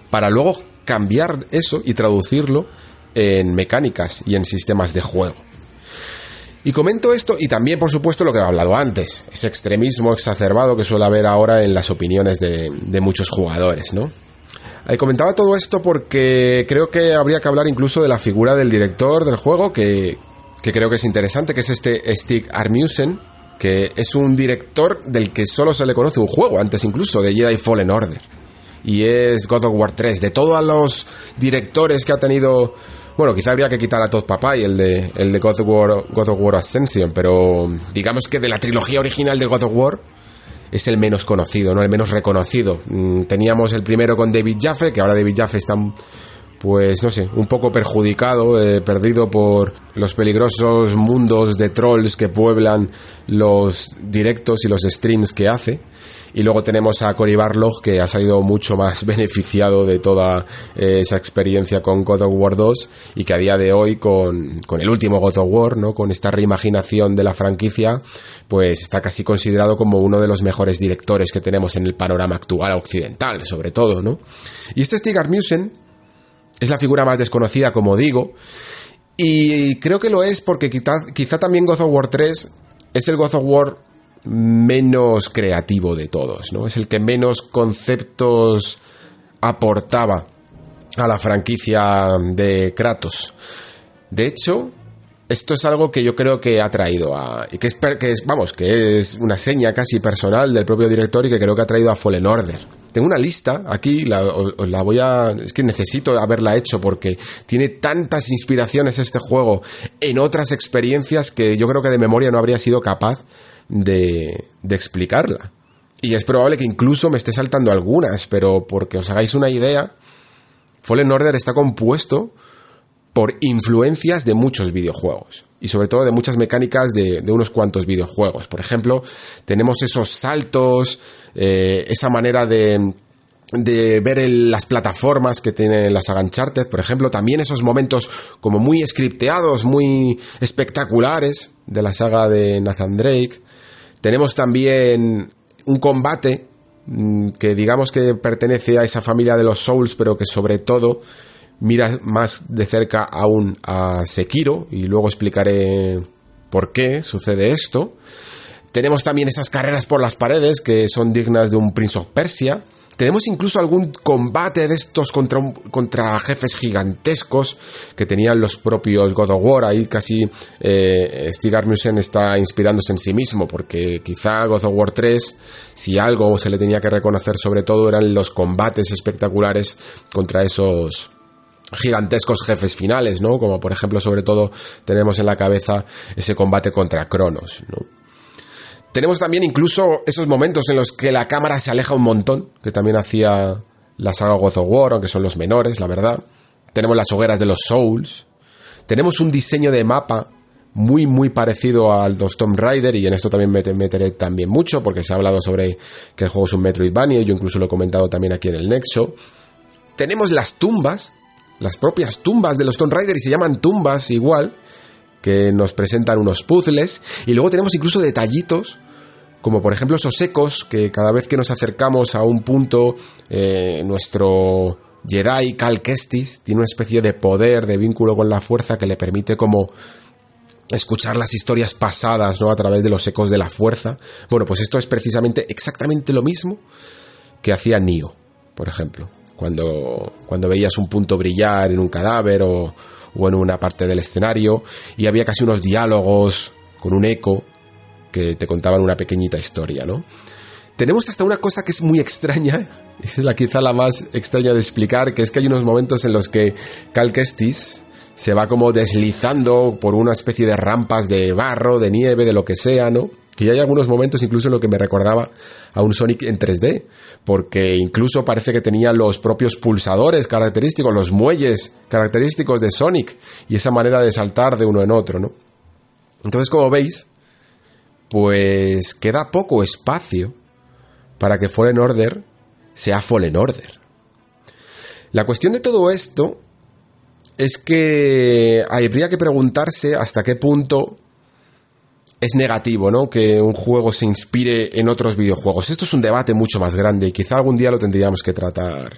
para luego cambiar eso y traducirlo en mecánicas y en sistemas de juego. Y comento esto y también, por supuesto, lo que he hablado antes, ese extremismo exacerbado que suele haber ahora en las opiniones de, muchos jugadores, ¿no? Eh, comentaba todo esto porque creo que habría que hablar incluso de la figura del director del juego, que, que creo que es interesante, que es este Stig Armusen, que es un director del que solo se le conoce un juego, antes incluso de Jedi Fallen Order. Y es God of War 3. De todos los directores que ha tenido bueno, quizá habría que quitar a Todd Papay, el de, el de God, of War, God of War Ascension, pero digamos que de la trilogía original de God of War es el menos conocido, ¿no? El menos reconocido. Mm, teníamos el primero con David Jaffe, que ahora David Jaffe está pues no sé, un poco perjudicado, eh, perdido por los peligrosos mundos de trolls que pueblan los directos y los streams que hace. Y luego tenemos a Cory Barlog, que ha salido mucho más beneficiado de toda eh, esa experiencia con God of War 2 y que a día de hoy, con, con el último God of War, ¿no? con esta reimaginación de la franquicia, pues está casi considerado como uno de los mejores directores que tenemos en el panorama actual occidental, sobre todo, ¿no? Y este Stig Armusen es la figura más desconocida, como digo, y creo que lo es porque quizá, quizá también God of War 3 es el God of War menos creativo de todos, ¿no? Es el que menos conceptos aportaba a la franquicia de Kratos. De hecho, esto es algo que yo creo que ha traído a. y que que es, vamos, que es una seña casi personal del propio director y que creo que ha traído a Fallen Order. Tengo una lista aquí, la, la voy a. Es que necesito haberla hecho porque tiene tantas inspiraciones este juego en otras experiencias que yo creo que de memoria no habría sido capaz de, de explicarla. Y es probable que incluso me esté saltando algunas, pero porque os hagáis una idea, Fallen Order está compuesto por influencias de muchos videojuegos y sobre todo de muchas mecánicas de, unos cuantos videojuegos. Por ejemplo, tenemos esos saltos, eh, esa manera de, de ver las plataformas que tienen las saga Uncharted, por ejemplo, también esos momentos como muy scripteados, muy espectaculares de la saga de Nathan Drake. Tenemos también un combate mm, que digamos que pertenece a esa familia de los Souls, pero que sobre todo mira más de cerca aún a Sekiro, y luego explicaré por qué sucede esto. Tenemos también esas carreras por las paredes que son dignas de un Prince of Persia. Tenemos incluso algún combate de estos contra, contra jefes gigantescos que tenían los propios God of War. Ahí casi eh, está inspirándose en sí mismo, porque quizá God of War 3, si algo se le tenía que reconocer sobre todo, eran los combates espectaculares contra esos gigantescos jefes finales, ¿no? Como por ejemplo, sobre todo, tenemos en la cabeza ese combate contra Cronos, ¿no? Tenemos también incluso esos momentos en los que la cámara se aleja un montón, que también hacía la saga God of War, aunque son los menores, la verdad. Tenemos las hogueras de los Souls. Tenemos un diseño de mapa muy, muy parecido al dos Tomb Raider, y en esto también me meteré también mucho, porque se ha hablado sobre que el juego es un Metroidvania, y yo incluso lo he comentado también aquí en el Nexo. Tenemos las tumbas, las propias tumbas de los Tomb Raider, y se llaman tumbas igual, que nos presentan unos puzzles, y luego tenemos incluso detallitos como por ejemplo esos ecos que cada vez que nos acercamos a un punto, eh, nuestro Jedi Cal Kestis tiene una especie de poder, de vínculo con la fuerza que le permite como escuchar las historias pasadas, ¿no? A través de los ecos de la fuerza. Bueno, pues esto es precisamente exactamente lo mismo que hacía Neo, por ejemplo. Cuando, cuando veías un punto brillar en un cadáver o, o en una parte del escenario y había casi unos diálogos con un eco que te contaban una pequeñita historia, ¿no? Tenemos hasta una cosa que es muy extraña, es la quizá la más extraña de explicar, que es que hay unos momentos en los que Cal Kestis, se va como deslizando por una especie de rampas de barro, de nieve, de lo que sea, ¿no? Que hay algunos momentos incluso en lo que me recordaba a un Sonic en 3D, porque incluso parece que tenía los propios pulsadores característicos, los muelles característicos de Sonic, y esa manera de saltar de uno en otro, ¿no? Entonces, como veis, pues queda poco espacio para que Fallen Order sea Fallen Order. La cuestión de todo esto es que habría que preguntarse hasta qué punto es negativo, ¿no? Que un juego se inspire en otros videojuegos. Esto es un debate mucho más grande y quizá algún día lo tendríamos que tratar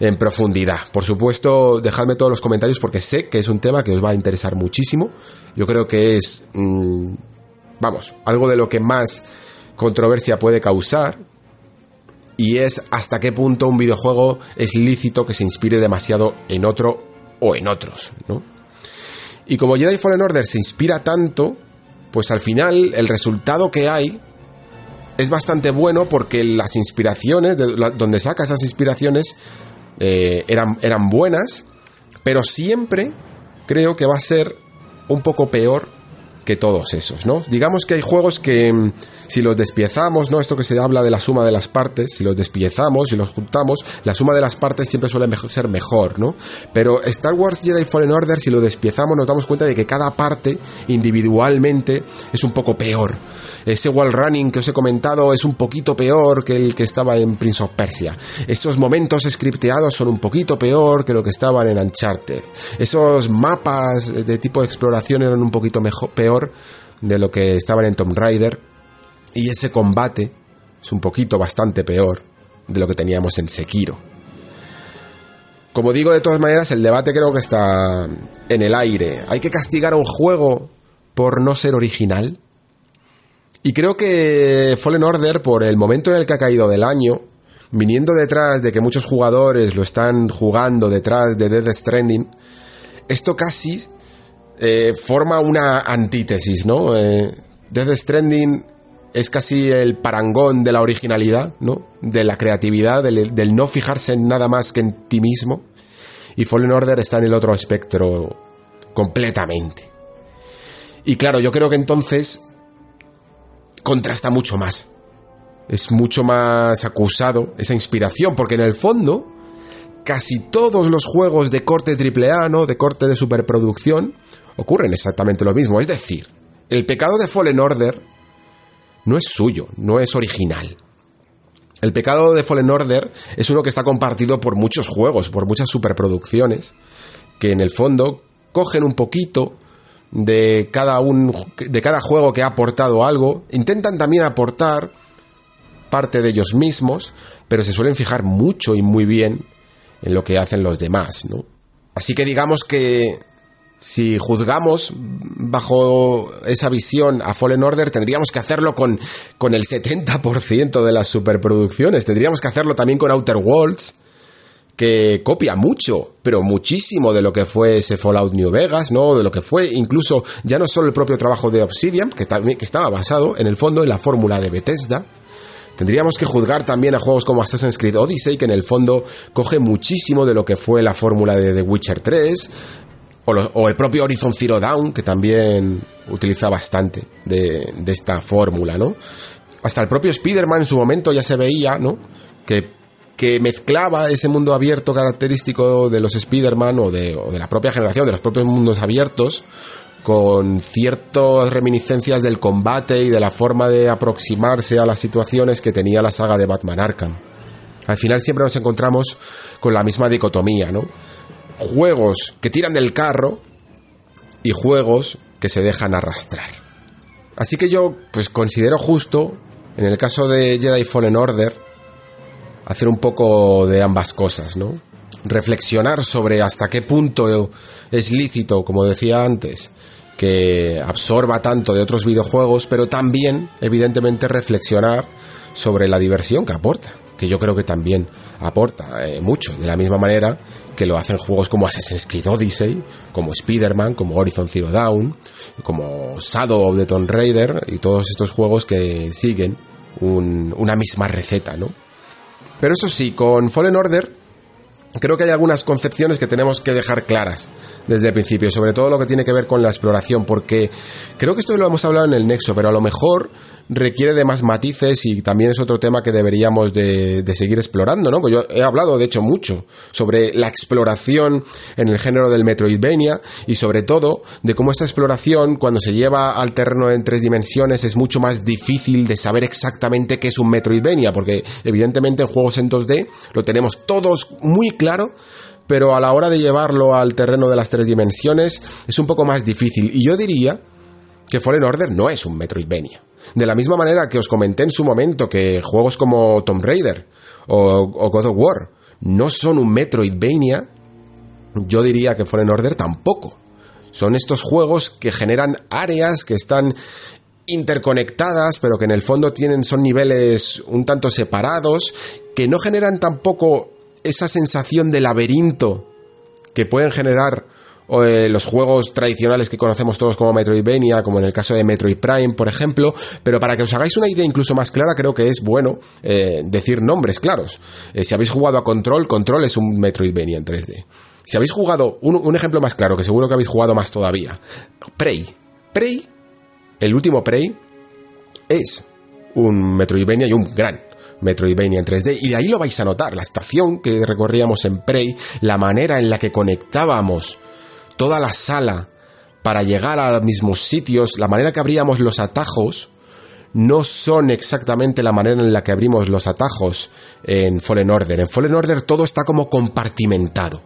en profundidad. Por supuesto, dejadme todos los comentarios porque sé que es un tema que os va a interesar muchísimo. Yo creo que es, mm, vamos, algo de lo que más controversia puede causar. Y es hasta qué punto un videojuego es lícito que se inspire demasiado en otro o en otros, ¿no? Y como Jedi Fallen Order se inspira tanto, pues al final el resultado que hay es bastante bueno porque las inspiraciones, de donde saca esas inspiraciones, eh, eran, eran buenas, pero siempre creo que va a ser un poco peor que todos esos, ¿no? Digamos que hay juegos que mm, si los despiezamos, ¿no? Esto que se habla de la suma de las partes, si los despiezamos y los juntamos, la suma de las partes siempre suele ser mejor, ¿no? Pero Star Wars Jedi Fallen Order, si lo despiezamos, nos damos cuenta de que cada parte individualmente es un poco peor. Ese wall running que os he comentado es un poquito peor que el que estaba en Prince of Persia. Esos momentos scripteados son un poquito peor que lo que estaban en Uncharted. Esos mapas de tipo de exploración eran un poquito mejor, peor de lo que estaban en Tomb Raider. Y ese combate es un poquito bastante peor de lo que teníamos en Sekiro. Como digo, de todas maneras, el debate creo que está en el aire. ¿Hay que castigar a un juego por no ser original? Y creo que Fallen Order, por el momento en el que ha caído del año, viniendo detrás de que muchos jugadores lo están jugando detrás de Death Stranding, esto casi eh, forma una antítesis, ¿no? Eh, Death Stranding es casi el parangón de la originalidad, ¿no? De la creatividad, del, no fijarse en nada más que en ti mismo. Y Fallen Order está en el otro espectro completamente. Y claro, yo creo que entonces contrasta mucho más. Es mucho más acusado esa inspiración, porque en el fondo casi todos los juegos de corte AAA, ¿no? De corte de superproducción, ocurren exactamente lo mismo. Es decir, el pecado de Fallen Order no es suyo, no es original. El pecado de Fallen Order es uno que está compartido por muchos juegos, por muchas superproducciones, que en el fondo cogen un poquito de cada, un, de cada juego que ha aportado algo, intentan también aportar parte de ellos mismos, pero se suelen fijar mucho y muy bien en lo que hacen los demás, ¿no? Así que digamos que si juzgamos bajo esa visión a Fallen Order, tendríamos que hacerlo con, con el 70% de las superproducciones. Tendríamos que hacerlo también con Outer Worlds, que copia mucho, pero muchísimo de lo que fue ese Fallout New Vegas, ¿no? De lo que fue incluso ya no solo el propio trabajo de Obsidian, que, también, que estaba basado en el fondo en la fórmula de Bethesda, Tendríamos que juzgar también a juegos como Assassin's Creed Odyssey, que en el fondo coge muchísimo de lo que fue la fórmula de The Witcher 3, o, el propio Horizon Zero Dawn, que también utiliza bastante de, esta fórmula, ¿no? Hasta el propio Spider-Man en su momento ya se veía, ¿no? Que, mezclaba ese mundo abierto característico de los Spider-Man o de, o de la propia generación, de los propios mundos abiertos, con ciertas reminiscencias del combate y de la forma de aproximarse a las situaciones que tenía la saga de Batman Arkham. Al final siempre nos encontramos con la misma dicotomía, ¿no? Juegos que tiran del carro y juegos que se dejan arrastrar. Así que yo pues considero justo, en el caso de Jedi Fallen Order, hacer un poco de ambas cosas, ¿no? Reflexionar sobre hasta qué punto es lícito, como decía antes, que absorba tanto de otros videojuegos, pero también, evidentemente, reflexionar sobre la diversión que aporta, que yo creo que también aporta eh, mucho, de la misma manera que lo hacen juegos como Assassin's Creed Odyssey, como Spider-Man, como Horizon Zero Dawn, como Shadow of the Tomb Raider y todos estos juegos que siguen una misma receta, ¿no? Pero eso sí, con Fallen Order creo que hay algunas concepciones que tenemos que dejar claras desde el principio, sobre todo lo que tiene que ver con la exploración, porque creo que esto lo hemos hablado en el Nexo, pero a lo mejor requiere de más matices y también es otro tema que deberíamos de, seguir explorando, ¿no? Pues yo he hablado, de hecho, mucho sobre la exploración en el género del Metroidvania y sobre todo de cómo esta exploración, cuando se lleva al terreno en tres dimensiones, es mucho más difícil de saber exactamente qué es un Metroidvania, porque evidentemente en juegos en 2D lo tenemos todos muy claro, pero a la hora de llevarlo al terreno de las tres dimensiones es un poco más difícil. Y yo diría que Fallen Order no es un Metroidvania. De la misma manera que os comenté en su momento que juegos como Tomb Raider o, God of War no son un Metroidvania, yo diría que Fallen Order tampoco. Son estos juegos que generan áreas que están interconectadas, pero que en el fondo tienen, son niveles un tanto separados, que no generan tampoco esa sensación de laberinto que pueden generar eh, los juegos tradicionales que conocemos todos como Metroidvania, como en el caso de Metroid Prime, por ejemplo, pero para que os hagáis una idea incluso más clara, creo que es bueno eh, decir nombres claros. Eh, si habéis jugado a Control, Control es un Metroidvania en 3D. Si habéis jugado, un, un ejemplo más claro, que seguro que habéis jugado más todavía, Prey. Prey, el último Prey, es un Metroidvania y un gran Metroidvania en 3D. Y de ahí lo vais a notar, la estación que recorríamos en Prey, la manera en la que conectábamos toda la sala para llegar a los mismos sitios, la manera que abríamos los atajos, no son exactamente la manera en la que abrimos los atajos en Fallen Order. En Fallen Order todo está como compartimentado.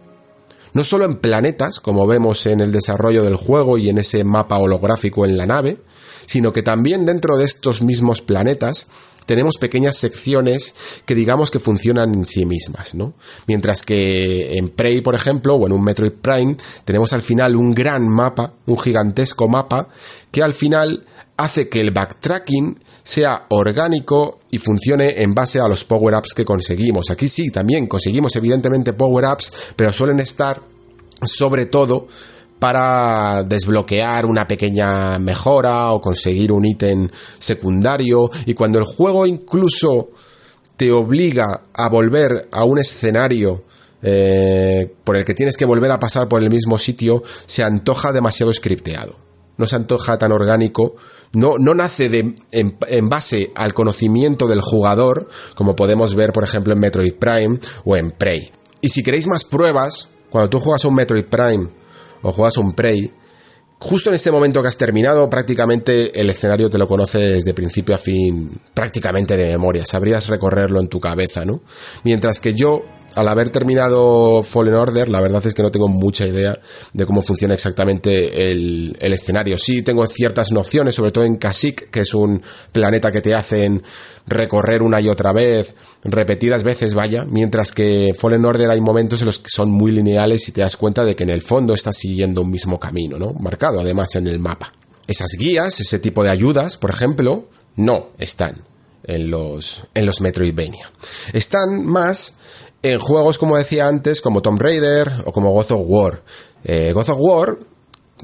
No solo en planetas, como vemos en el desarrollo del juego y en ese mapa holográfico en la nave, sino que también dentro de estos mismos planetas tenemos pequeñas secciones que digamos que funcionan en sí mismas, ¿no? Mientras que en Prey, por ejemplo, o en un Metroid Prime, tenemos al final un gran mapa, un gigantesco mapa, que al final hace que el backtracking sea orgánico y funcione en base a los power-ups que conseguimos. Aquí sí, también conseguimos evidentemente power-ups, pero suelen estar sobre todo para desbloquear una pequeña mejora o conseguir un ítem secundario y cuando el juego incluso te obliga a volver a un escenario eh, por el que tienes que volver a pasar por el mismo sitio, se antoja demasiado scripteado. No se antoja tan orgánico, no, no nace de, en, en, base al conocimiento del jugador, como podemos ver, por ejemplo, en Metroid Prime o en Prey. Y si queréis más pruebas, cuando tú juegas a un Metroid Prime o juegas un Prey, justo en este momento que has terminado, prácticamente el escenario te lo conoces de principio a fin, prácticamente de memoria, sabrías recorrerlo en tu cabeza, ¿no? Mientras que yo al haber terminado Fallen Order, la verdad es que no tengo mucha idea de cómo funciona exactamente el, escenario. Sí tengo ciertas nociones, sobre todo en Kashyyyk, que es un planeta que te hacen recorrer una y otra vez, repetidas veces, vaya, mientras que Fallen Order hay momentos en los que son muy lineales y te das cuenta de que en el fondo estás siguiendo un mismo camino, ¿no? Marcado además en el mapa. Esas guías, ese tipo de ayudas, por ejemplo, no están en los, en los Metroidvania. Están más en juegos, como decía antes, como Tomb Raider o como God of War. Eh, of War,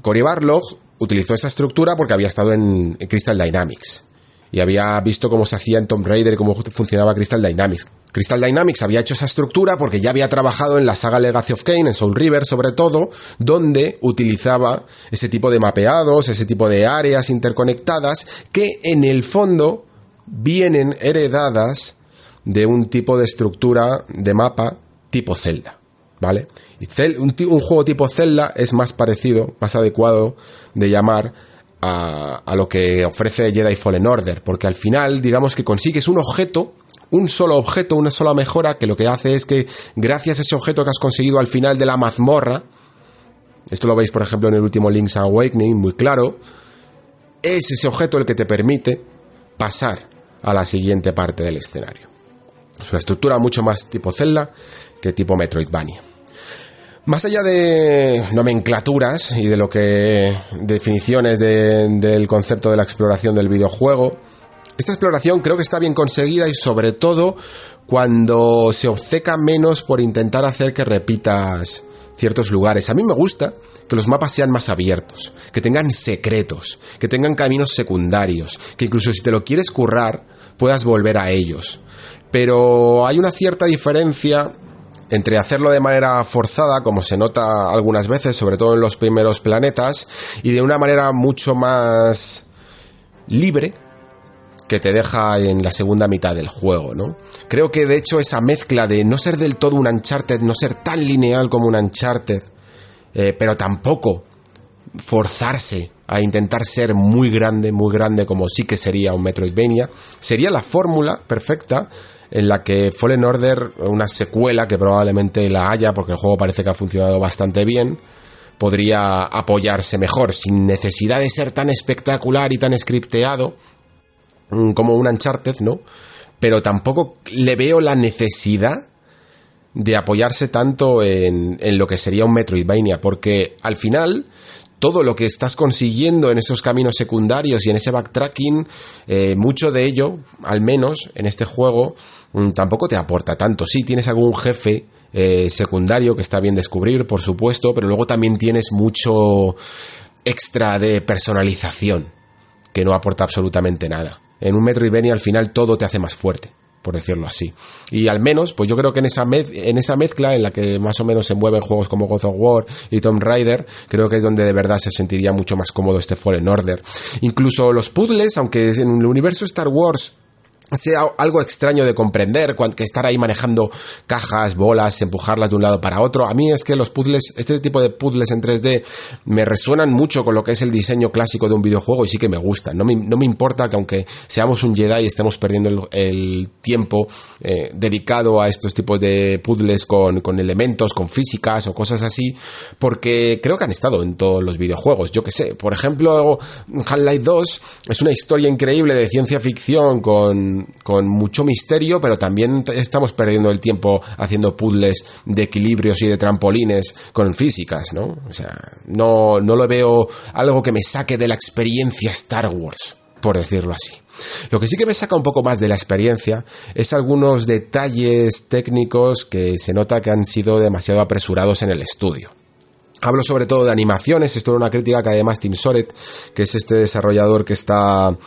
Cory Barlog utilizó esa estructura porque había estado en, Crystal Dynamics y había visto cómo se hacía en Tomb Raider cómo funcionaba Crystal Dynamics. Crystal Dynamics había hecho esa estructura porque ya había trabajado en la saga Legacy of Kain, en Soul River sobre todo, donde utilizaba ese tipo de mapeados, ese tipo de áreas interconectadas que en el fondo vienen heredadas de un tipo de estructura de mapa tipo Zelda, ¿vale? Y un, juego tipo Zelda es más parecido, más adecuado de llamar a, a, lo que ofrece Jedi Fallen Order, porque al final, digamos que consigues un objeto, un solo objeto, una sola mejora, que lo que hace es que gracias a ese objeto que has conseguido al final de la mazmorra, esto lo veis por ejemplo en el último Link's Awakening, muy claro, es ese objeto el que te permite pasar a la siguiente parte del escenario. Una estructura mucho más tipo Zelda que tipo Metroidvania. Más allá de nomenclaturas y de lo que definiciones del concepto de la exploración del videojuego, esta exploración creo que está bien conseguida y sobre todo cuando se obceca menos por intentar hacer que repitas ciertos lugares. A mí me gusta que los mapas sean más abiertos, que tengan secretos, que tengan caminos secundarios, que incluso si te lo quieres currar, puedas volver a ellos. Pero hay una cierta diferencia entre hacerlo de manera forzada, como se nota algunas veces, sobre todo en los primeros planetas, y de una manera mucho más libre, que te deja en la segunda mitad del juego, ¿no? Creo que de hecho esa mezcla de no ser del todo un Uncharted, no ser tan lineal como un Uncharted, eh, pero tampoco forzarse a intentar ser muy grande, muy grande como sí que sería un Metroidvania, sería la fórmula perfecta en la que Fallen Order, una secuela que probablemente la haya, porque el juego parece que ha funcionado bastante bien, podría apoyarse mejor, sin necesidad de ser tan espectacular y tan scripteado mm, como un Uncharted, ¿no? Pero tampoco le veo la necesidad de apoyarse tanto en, en lo que sería un Metroidvania, porque al final todo lo que estás consiguiendo en esos caminos secundarios y en ese backtracking, eh, mucho de ello, al menos en este juego, mm, tampoco te aporta tanto. Sí, tienes algún jefe eh, secundario que está bien descubrir, por supuesto, pero luego también tienes mucho extra de personalización que no aporta absolutamente nada. En un Metro Metroidvania al final todo te hace más fuerte por decirlo así. Y al menos, pues yo creo que en esa, en esa mezcla en la que más o menos se mueven juegos como God of War y Tomb Raider, creo que es donde de verdad se sentiría mucho más cómodo este Fallen Order. Incluso los puzzles, aunque en el universo Star Wars sea algo extraño de comprender, que estar ahí manejando cajas, bolas, empujarlas de un lado para otro. A mí es que los puzzles, este tipo de puzzles en 3D me resuenan mucho con lo que es el diseño clásico de un videojuego y sí que me gustan. No me, no me importa que aunque seamos un Jedi y estemos perdiendo el, tiempo eh, dedicado a estos tipos de puzzles con, con elementos, con físicas o cosas así, porque creo que han estado en todos los videojuegos. Yo que sé, por ejemplo, Half-Life 2 es una historia increíble de ciencia ficción con con, mucho misterio, pero también estamos perdiendo el tiempo haciendo puzzles de equilibrios y de trampolines con físicas, ¿no? O sea, no, no lo veo algo que me saque de la experiencia Star Wars, por decirlo así. Lo que sí que me saca un poco más de la experiencia es algunos detalles técnicos que se nota que han sido demasiado apresurados en el estudio. Hablo sobre todo de animaciones, esto es una crítica que además Tim Soret, que es este desarrollador que está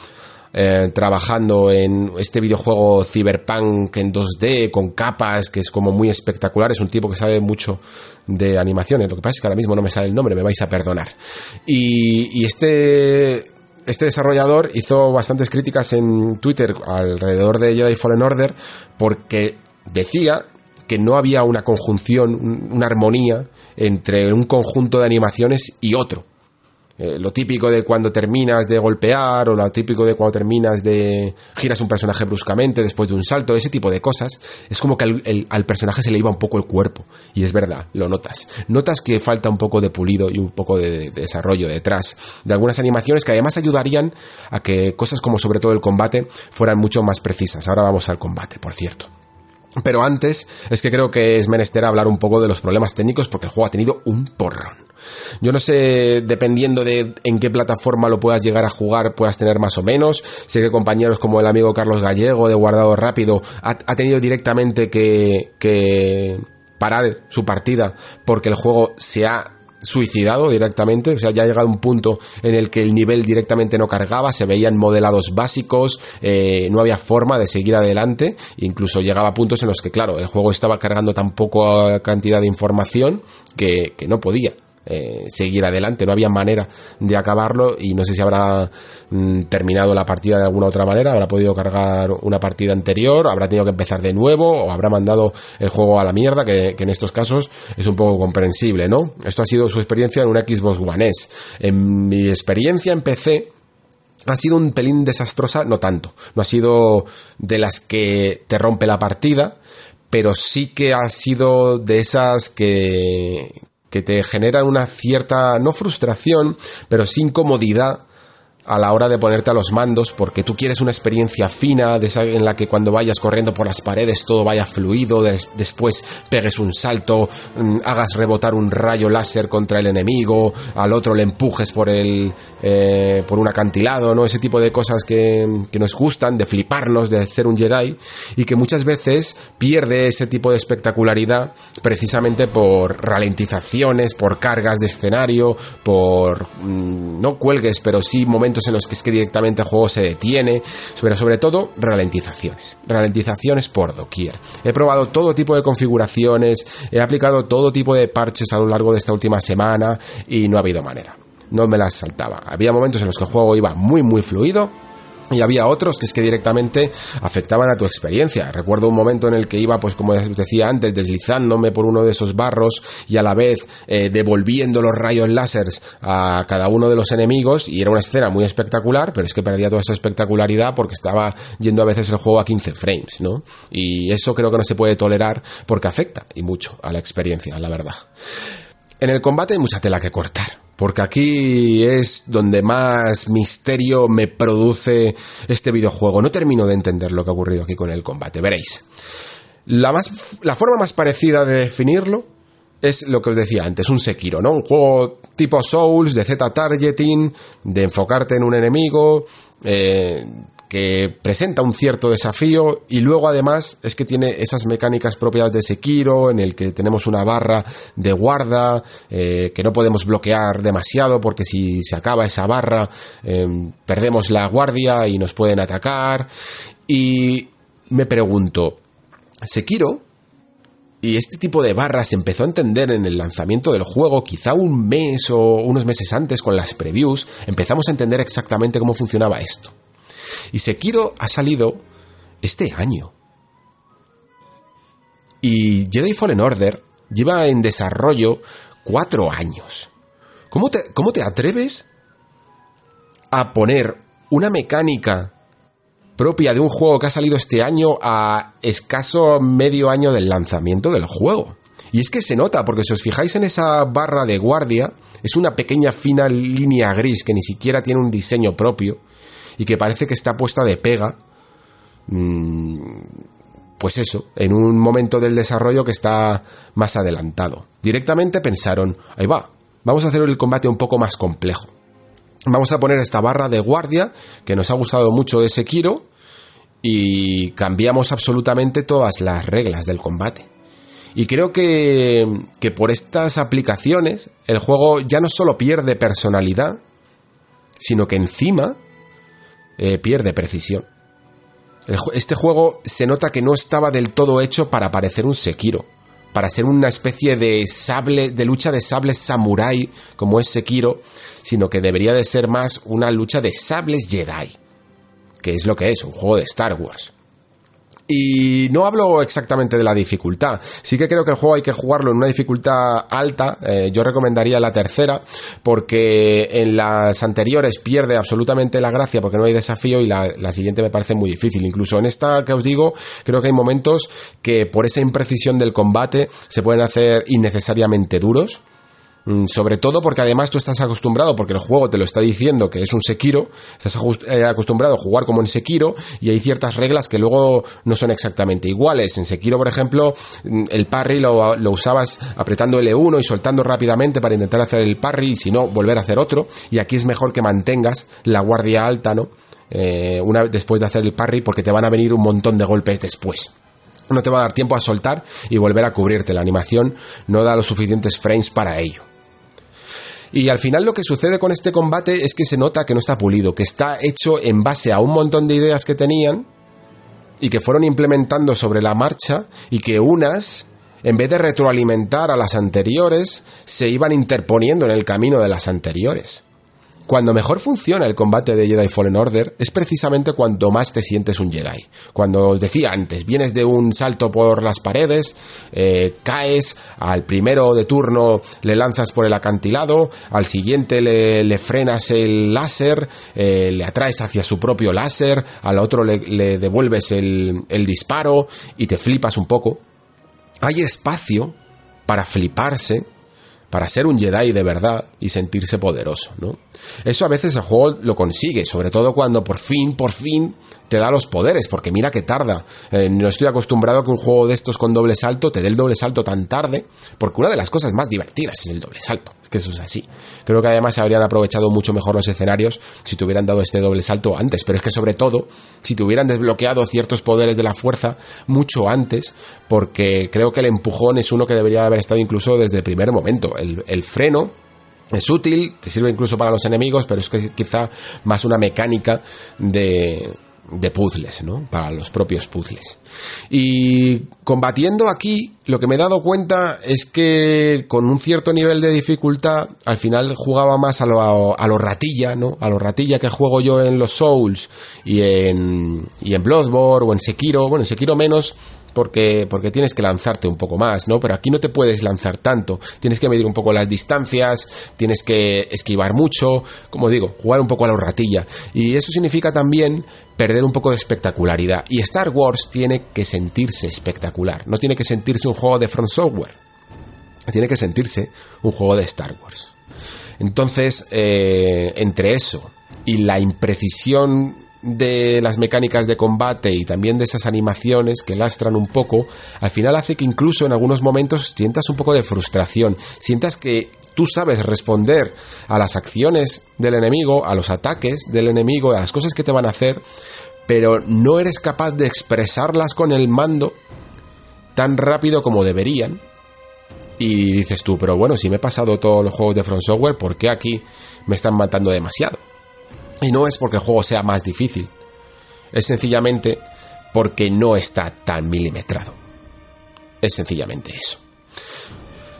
eh, trabajando en este videojuego Cyberpunk en 2D con capas que es como muy espectacular. Es un tipo que sabe mucho de animaciones. Lo que pasa es que ahora mismo no me sale el nombre, me vais a perdonar. Y, este este desarrollador hizo bastantes críticas en Twitter alrededor de Jedi Fallen Order porque decía que no había una conjunción, una armonía entre un conjunto de animaciones y otro. Eh, lo típico de cuando terminas de golpear o lo típico de cuando terminas de giras un personaje bruscamente después de un salto, ese tipo de cosas, es como que al, personaje se le iba un poco el cuerpo. Y es verdad, lo notas. Notas que falta un poco de pulido y un poco de, de desarrollo detrás de algunas animaciones que además ayudarían a que cosas como sobre todo el combate fueran mucho más precisas. Ahora vamos al combate, por cierto. Pero antes es que creo que es menester hablar un poco de los problemas técnicos porque el juego ha tenido un porrón. Yo no sé, dependiendo de en qué plataforma lo puedas llegar a jugar, puedas tener más o menos. Sé que compañeros como el amigo Carlos Gallego de Guardado Rápido ha, tenido directamente que, que parar su partida porque el juego se ha suicidado directamente, o sea, ya ha llegado un punto en el que el nivel directamente no cargaba, se veían modelados básicos, eh, no había forma de seguir adelante, incluso llegaba a puntos en los que, claro, el juego estaba cargando tan poca cantidad de información que, que no podía. Eh, seguir adelante, no había manera de acabarlo y no sé si habrá mm, terminado la partida de alguna otra manera, habrá podido cargar una partida anterior, habrá tenido que empezar de nuevo o habrá mandado el juego a la mierda, que, en estos casos es un poco comprensible, ¿no? Esto ha sido su experiencia en una Xbox One S. En mi experiencia en PC, ha sido un pelín desastrosa, no tanto, no ha sido de las que te rompe la partida, pero sí que ha sido de esas que, que te generan una cierta, no frustración, pero sí incomodidad a la hora de ponerte a los mandos porque tú quieres una experiencia fina de esa en la que cuando vayas corriendo por las paredes todo vaya fluido, después pegues un salto, mm, hagas rebotar un rayo láser contra el enemigo, al otro le empujes por el eh, por un acantilado, ¿no? Ese tipo de cosas que, que nos gustan, de fliparnos, de ser un Jedi y que muchas veces pierde ese tipo de espectacularidad precisamente por ralentizaciones, por cargas de escenario, por mm, no cuelgues, pero sí momentos en los que es que directamente el juego se detiene, pero sobre todo ralentizaciones, ralentizaciones por doquier. He probado todo tipo de configuraciones, he aplicado todo tipo de parches a lo largo de esta última semana y no ha habido manera. No me las saltaba. Había momentos en los que el juego iba muy muy fluido y había otros que es que directamente afectaban a tu experiencia. Recuerdo un momento en el que iba, pues como decía antes, deslizándome por uno de esos barros y a la vez eh, devolviendo los rayos láseres a cada uno de los enemigos y era una escena muy espectacular, pero es que perdía toda esa espectacularidad porque estaba yendo a veces el juego a 15 frames, ¿no? Y eso creo que no se puede tolerar porque afecta y mucho a la experiencia, la verdad. En el combate hay mucha tela que cortar porque aquí es donde más misterio me produce este videojuego. No termino de entender lo que ha ocurrido aquí con el combate, veréis. La, más, la forma más parecida de definirlo es lo que os decía antes, un Sekiro, ¿no? Un juego tipo Souls, de Z-targeting, de enfocarte en un enemigo, eh, que presenta un cierto desafío y luego además es que tiene esas mecánicas propias de Sekiro en el que tenemos una barra de guarda eh, que no podemos bloquear demasiado porque si se acaba esa barra em, perdemos la guardia y nos pueden atacar y me pregunto Sekiro y este tipo de barras empezó a entender en el lanzamiento del juego, quizá un mes o unos meses antes con las previews, empezamos a entender exactamente cómo funcionaba esto. Y Sekiro ha salido este año. Y Jedi Fallen Order lleva en desarrollo cuatro años. ¿Cómo te, cómo te atreves a poner una mecánica propia de un juego que ha salido este año a escaso medio año del lanzamiento del juego? Y es que se nota, porque si os fijáis en esa barra de guardia, es una pequeña fina línea gris que ni siquiera tiene un diseño propio y que parece que está puesta de pega. Mm, pues eso, en un momento del desarrollo que está más adelantado. Directamente pensaron, ahí va, vamos a hacer el combate un poco más complejo. Vamos a poner esta barra de guardia que nos ha gustado mucho de Sekiro y cambiamos absolutamente todas las reglas del combate. Y creo que, que por estas aplicaciones el juego ya no solo pierde personalidad, sino que encima eh, pierde precisión. este juego se nota que no estaba del todo hecho para parecer un Sekiro, para ser una especie de sable, de lucha de sables samurai como es Sekiro, sino que debería de ser más una lucha de sables Jedi, que es lo que es, un juego de Star Wars. Y no hablo exactamente de la dificultad. Sí que creo que el juego hay que jugarlo en una dificultad alta. Eh, yo recomendaría la tercera porque en las anteriores pierde absolutamente la gracia porque no hay desafío y la, siguiente me parece muy difícil. Incluso en esta que os digo, creo que hay momentos que por esa imprecisión del combate se pueden hacer innecesariamente duros sobre todo porque además tú estás acostumbrado, porque el juego te lo está diciendo que es un Sekiro, estás eh, acostumbrado a jugar como en Sekiro y hay ciertas reglas que luego no son exactamente iguales. En Sekiro, por ejemplo, mm, el parry lo, usabas apretando L1 y soltando rápidamente para intentar hacer el parry y si no, volver a hacer otro. Y aquí es mejor que mantengas la guardia alta, ¿no? Eh, una después de hacer el parry porque te van a venir un montón de golpes después no te va a dar tiempo a soltar y volver a cubrirte. La animación no da los suficientes frames para ello. Y al final lo que sucede con este combate es que se nota que no está pulido, que está hecho en base a un montón de ideas que tenían y que fueron implementando sobre la marcha y que unas, en vez de retroalimentar a las anteriores, se iban interponiendo en el camino de las anteriores. Cuando mejor funciona el combate de Jedi Fallen Order es precisamente cuando más te sientes un Jedi. Cuando os decía antes, vienes de un salto por las paredes, eh, caes, al primero de turno le lanzas por el acantilado, al siguiente le, frenas el láser, eh, le atraes hacia su propio láser, al otro le, le devuelves el, el disparo y te flipas un poco. Hay espacio para fliparse, para ser un Jedi de verdad y sentirse poderoso, ¿no? Eso a veces el juego lo consigue, sobre todo cuando por fin, por fin te da los poderes, porque mira que tarda. Eh, no estoy acostumbrado a que un juego de estos con doble salto te dé el doble salto tan tarde, porque una de las cosas más divertidas es el doble salto, que eso es así. Creo que además se habrían aprovechado mucho mejor los escenarios si te hubieran dado este doble salto antes, pero es que sobre todo si te hubieran desbloqueado ciertos poderes de la fuerza mucho antes, porque creo que el empujón es uno que debería haber estado incluso desde el primer momento. El, el freno es útil, te sirve incluso para los enemigos, pero es que quizá más una mecánica de, de puzzles, ¿no? Para los propios puzzles. Y combatiendo aquí, lo que me he dado cuenta es que con un cierto nivel de dificultad, al final jugaba más a lo, a lo ratilla, ¿no? A lo ratilla que juego yo en los Souls y en, y en Bloodborne o en Sekiro. Bueno, en Sekiro menos, porque, porque tienes que lanzarte un poco más, ¿no? Pero aquí no te puedes lanzar tanto, tienes que medir un poco las distancias, tienes que esquivar mucho, como digo, jugar un poco a la ratilla. Y eso significa también perder un poco de espectacularidad. Y Star Wars tiene que sentirse espectacular, no tiene que sentirse un juego de Front Software, tiene que sentirse un juego de Star Wars. Entonces, eh, entre eso y la imprecisión de las mecánicas de combate y también de esas animaciones que lastran un poco, al final hace que incluso en algunos momentos sientas un poco de frustración, sientas que tú sabes responder a las acciones del enemigo, a los ataques del enemigo, a las cosas que te van a hacer, pero no eres capaz de expresarlas con el mando tan rápido como deberían. Y dices tú, pero bueno, si me he pasado todos los juegos de Front Software, ¿por qué aquí me están matando demasiado? Y no es porque el juego sea más difícil, es sencillamente porque no está tan milimetrado. Es sencillamente eso.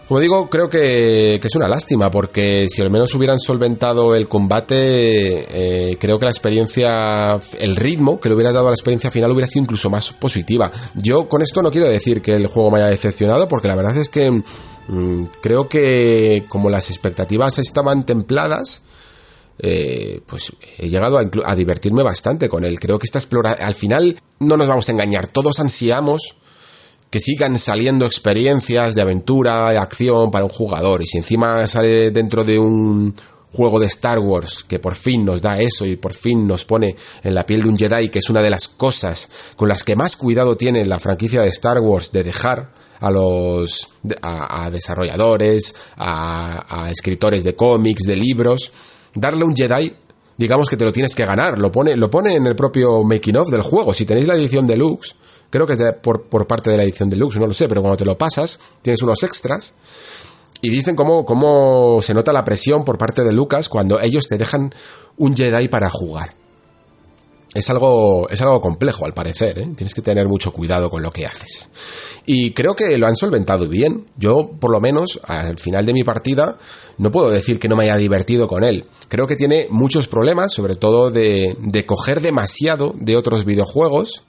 Como digo, creo que, es una lástima, porque si al menos hubieran solventado el combate, eh, creo que la experiencia, el ritmo que le hubiera dado a la experiencia final hubiera sido incluso más positiva. Yo con esto no quiero decir que el juego me haya decepcionado, porque la verdad es que mm, creo que como las expectativas estaban templadas, eh, pues he llegado a, divertirme bastante con él. Creo que esta exploración, al final, no nos vamos a engañar, todos ansiamos que sigan saliendo experiencias de aventura, de acción para un jugador. Y si encima sale dentro de un juego de Star Wars que por fin nos da eso y por fin nos pone en la piel de un Jedi, que es una de las cosas con las que más cuidado tiene la franquicia de Star Wars de dejar a los a, desarrolladores, a escritores de cómics, de libros, darle un Jedi, digamos que te lo tienes que ganar. Lo pone, lo pone en el propio making of del juego. Si tenéis la edición deluxe, creo que es por, por, parte de la edición deluxe, no lo sé, pero cuando te lo pasas, tienes unos extras. Y dicen cómo, cómo se nota la presión por parte de Lucas cuando ellos te dejan un Jedi para jugar es algo, es algo complejo al parecer, ¿eh? tienes que tener mucho cuidado con lo que haces. Y creo que lo han solventado bien. Yo, por lo menos, al final de mi partida, no puedo decir que no me haya divertido con él. Creo que tiene muchos problemas, sobre todo de, de coger demasiado de otros videojuegos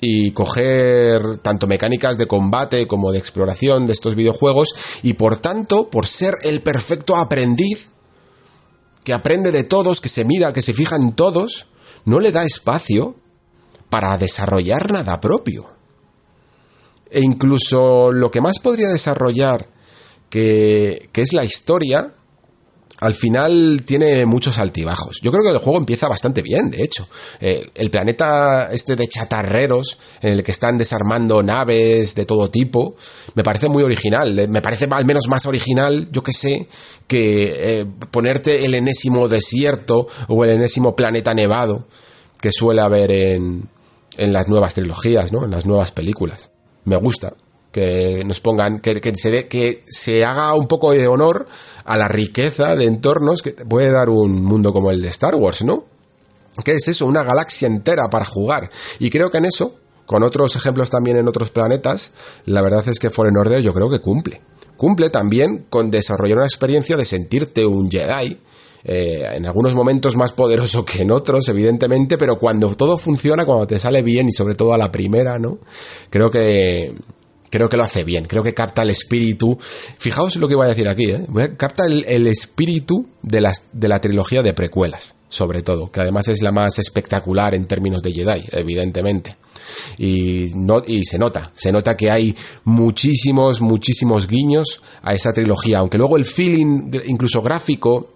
y coger tanto mecánicas de combate como de exploración de estos videojuegos y por tanto, por ser el perfecto aprendiz, que aprende de todos, que se mira, que se fija en todos, no le da espacio para desarrollar nada propio. E incluso lo que más podría desarrollar, que, es la historia, al final tiene muchos altibajos. Yo creo que el juego empieza bastante bien, de hecho. Eh, el planeta este de chatarreros, en el que están desarmando naves de todo tipo, me parece muy original. Eh, me parece al menos más original, yo que sé, que eh, ponerte el enésimo desierto o el enésimo planeta nevado que suele haber en, en las nuevas trilogías, ¿no? En las nuevas películas. Me gusta que nos pongan, que, que, se, que se haga un poco de honor a la riqueza de entornos que puede dar un mundo como el de Star Wars, ¿no? ¿Qué es eso? Una galaxia entera para jugar. Y creo que en eso, con otros ejemplos también en otros planetas, la verdad es que Fallen Order yo creo que cumple. Cumple también con desarrollar una experiencia de sentirte un Jedi, eh, en algunos momentos más poderoso que en otros, evidentemente, pero cuando todo funciona, cuando te sale bien y sobre todo a la primera, ¿no? Creo que creo que lo hace bien, creo que capta el espíritu. Fijaos lo que voy a decir aquí, ¿eh? capta el, espíritu de, de la trilogía de precuelas, sobre todo, que además es la más espectacular en términos de Jedi, evidentemente. Y, no, y se nota, se nota que hay muchísimos, muchísimos guiños a esa trilogía, aunque luego el feeling, incluso gráfico,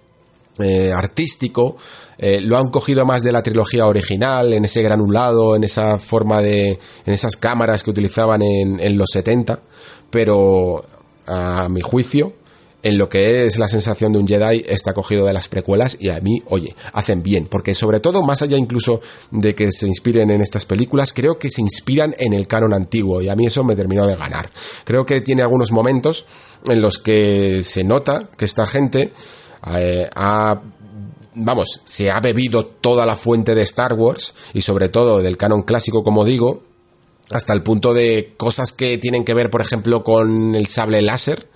eh, artístico, eh, lo han cogido más de la trilogía original, en ese granulado, en esa forma de, en esas cámaras que utilizaban en, en los 70, pero a mi juicio, en lo que es la sensación de un Jedi está cogido de las precuelas y a mí, oye, hacen bien, porque sobre todo, más allá incluso de que se inspiren en estas películas, creo que se inspiran en el canon antiguo y a mí eso me terminó de ganar. Creo que tiene algunos momentos en los que se nota que esta gente eh, ha vamos, se ha bebido toda la fuente de Star Wars y sobre todo del canon clásico, como digo, hasta el punto de cosas que tienen que ver, por ejemplo, con el sable láser,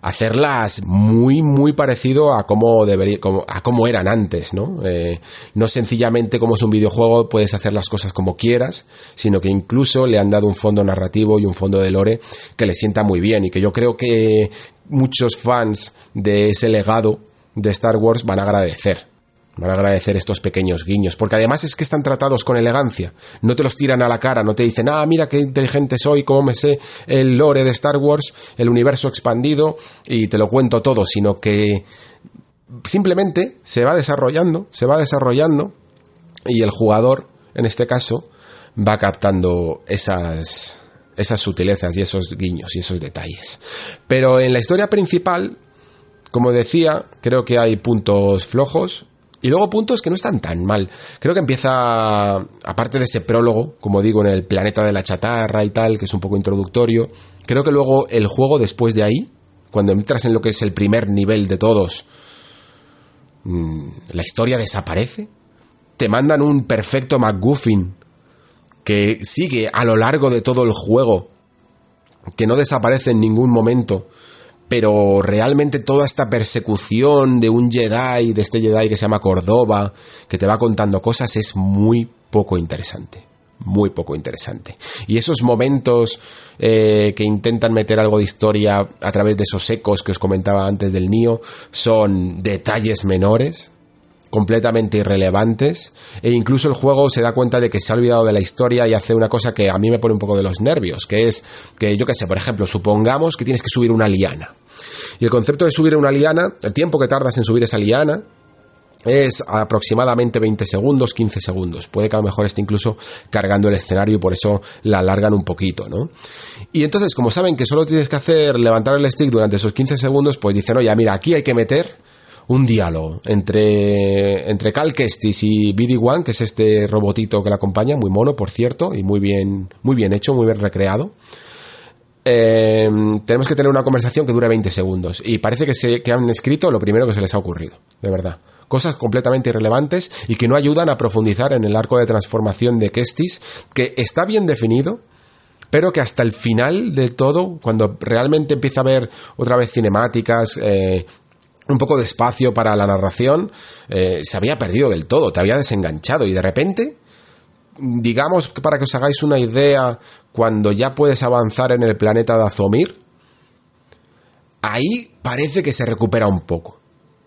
hacerlas muy muy parecido a cómo debería a cómo eran antes no eh, no sencillamente como es un videojuego puedes hacer las cosas como quieras sino que incluso le han dado un fondo narrativo y un fondo de lore que le sienta muy bien y que yo creo que muchos fans de ese legado de Star Wars van a agradecer Van a agradecer estos pequeños guiños, porque además es que están tratados con elegancia. No te los tiran a la cara, no te dicen, ah, mira qué inteligente soy, cómo me sé el lore de Star Wars, el universo expandido, y te lo cuento todo, sino que simplemente se va desarrollando, se va desarrollando, y el jugador, en este caso, va captando esas, esas sutilezas y esos guiños y esos detalles. Pero en la historia principal, como decía, creo que hay puntos flojos, y luego puntos que no están tan mal. Creo que empieza, aparte de ese prólogo, como digo, en el planeta de la chatarra y tal, que es un poco introductorio, creo que luego el juego después de ahí, cuando entras en lo que es el primer nivel de todos, mm, la historia desaparece. Te mandan un perfecto McGuffin que sigue a lo largo de todo el juego, que no desaparece en ningún momento pero realmente toda esta persecución de un Jedi, de este Jedi que se llama Córdoba, que te va contando cosas, es muy poco interesante. Muy poco interesante. Y esos momentos eh, que intentan meter algo de historia a través de esos ecos que os comentaba antes del Nio son detalles menores, completamente irrelevantes e incluso el juego se da cuenta de que se ha olvidado de la historia y hace una cosa que a mí me pone un poco de los nervios, que es que yo qué sé, por ejemplo, supongamos que tienes que subir una liana. Y el concepto de subir una liana, el tiempo que tardas en subir esa liana, es aproximadamente 20 segundos, 15 segundos. Puede que a lo mejor esté incluso cargando el escenario y por eso la alargan un poquito, ¿no? Y entonces, como saben que solo tienes que hacer levantar el stick durante esos 15 segundos, pues dicen, oye, mira, aquí hay que meter un diálogo entre, entre Cal Kestis y BD-1, que es este robotito que la acompaña, muy mono, por cierto, y muy bien, muy bien hecho, muy bien recreado. Eh, tenemos que tener una conversación que dure 20 segundos. Y parece que, se, que han escrito lo primero que se les ha ocurrido, de verdad. Cosas completamente irrelevantes y que no ayudan a profundizar en el arco de transformación de Kestis, que está bien definido, pero que hasta el final de todo, cuando realmente empieza a haber otra vez cinemáticas, eh, un poco de espacio para la narración, eh, se había perdido del todo, te había desenganchado y de repente, digamos para que os hagáis una idea, cuando ya puedes avanzar en el planeta de Azomir, ahí parece que se recupera un poco.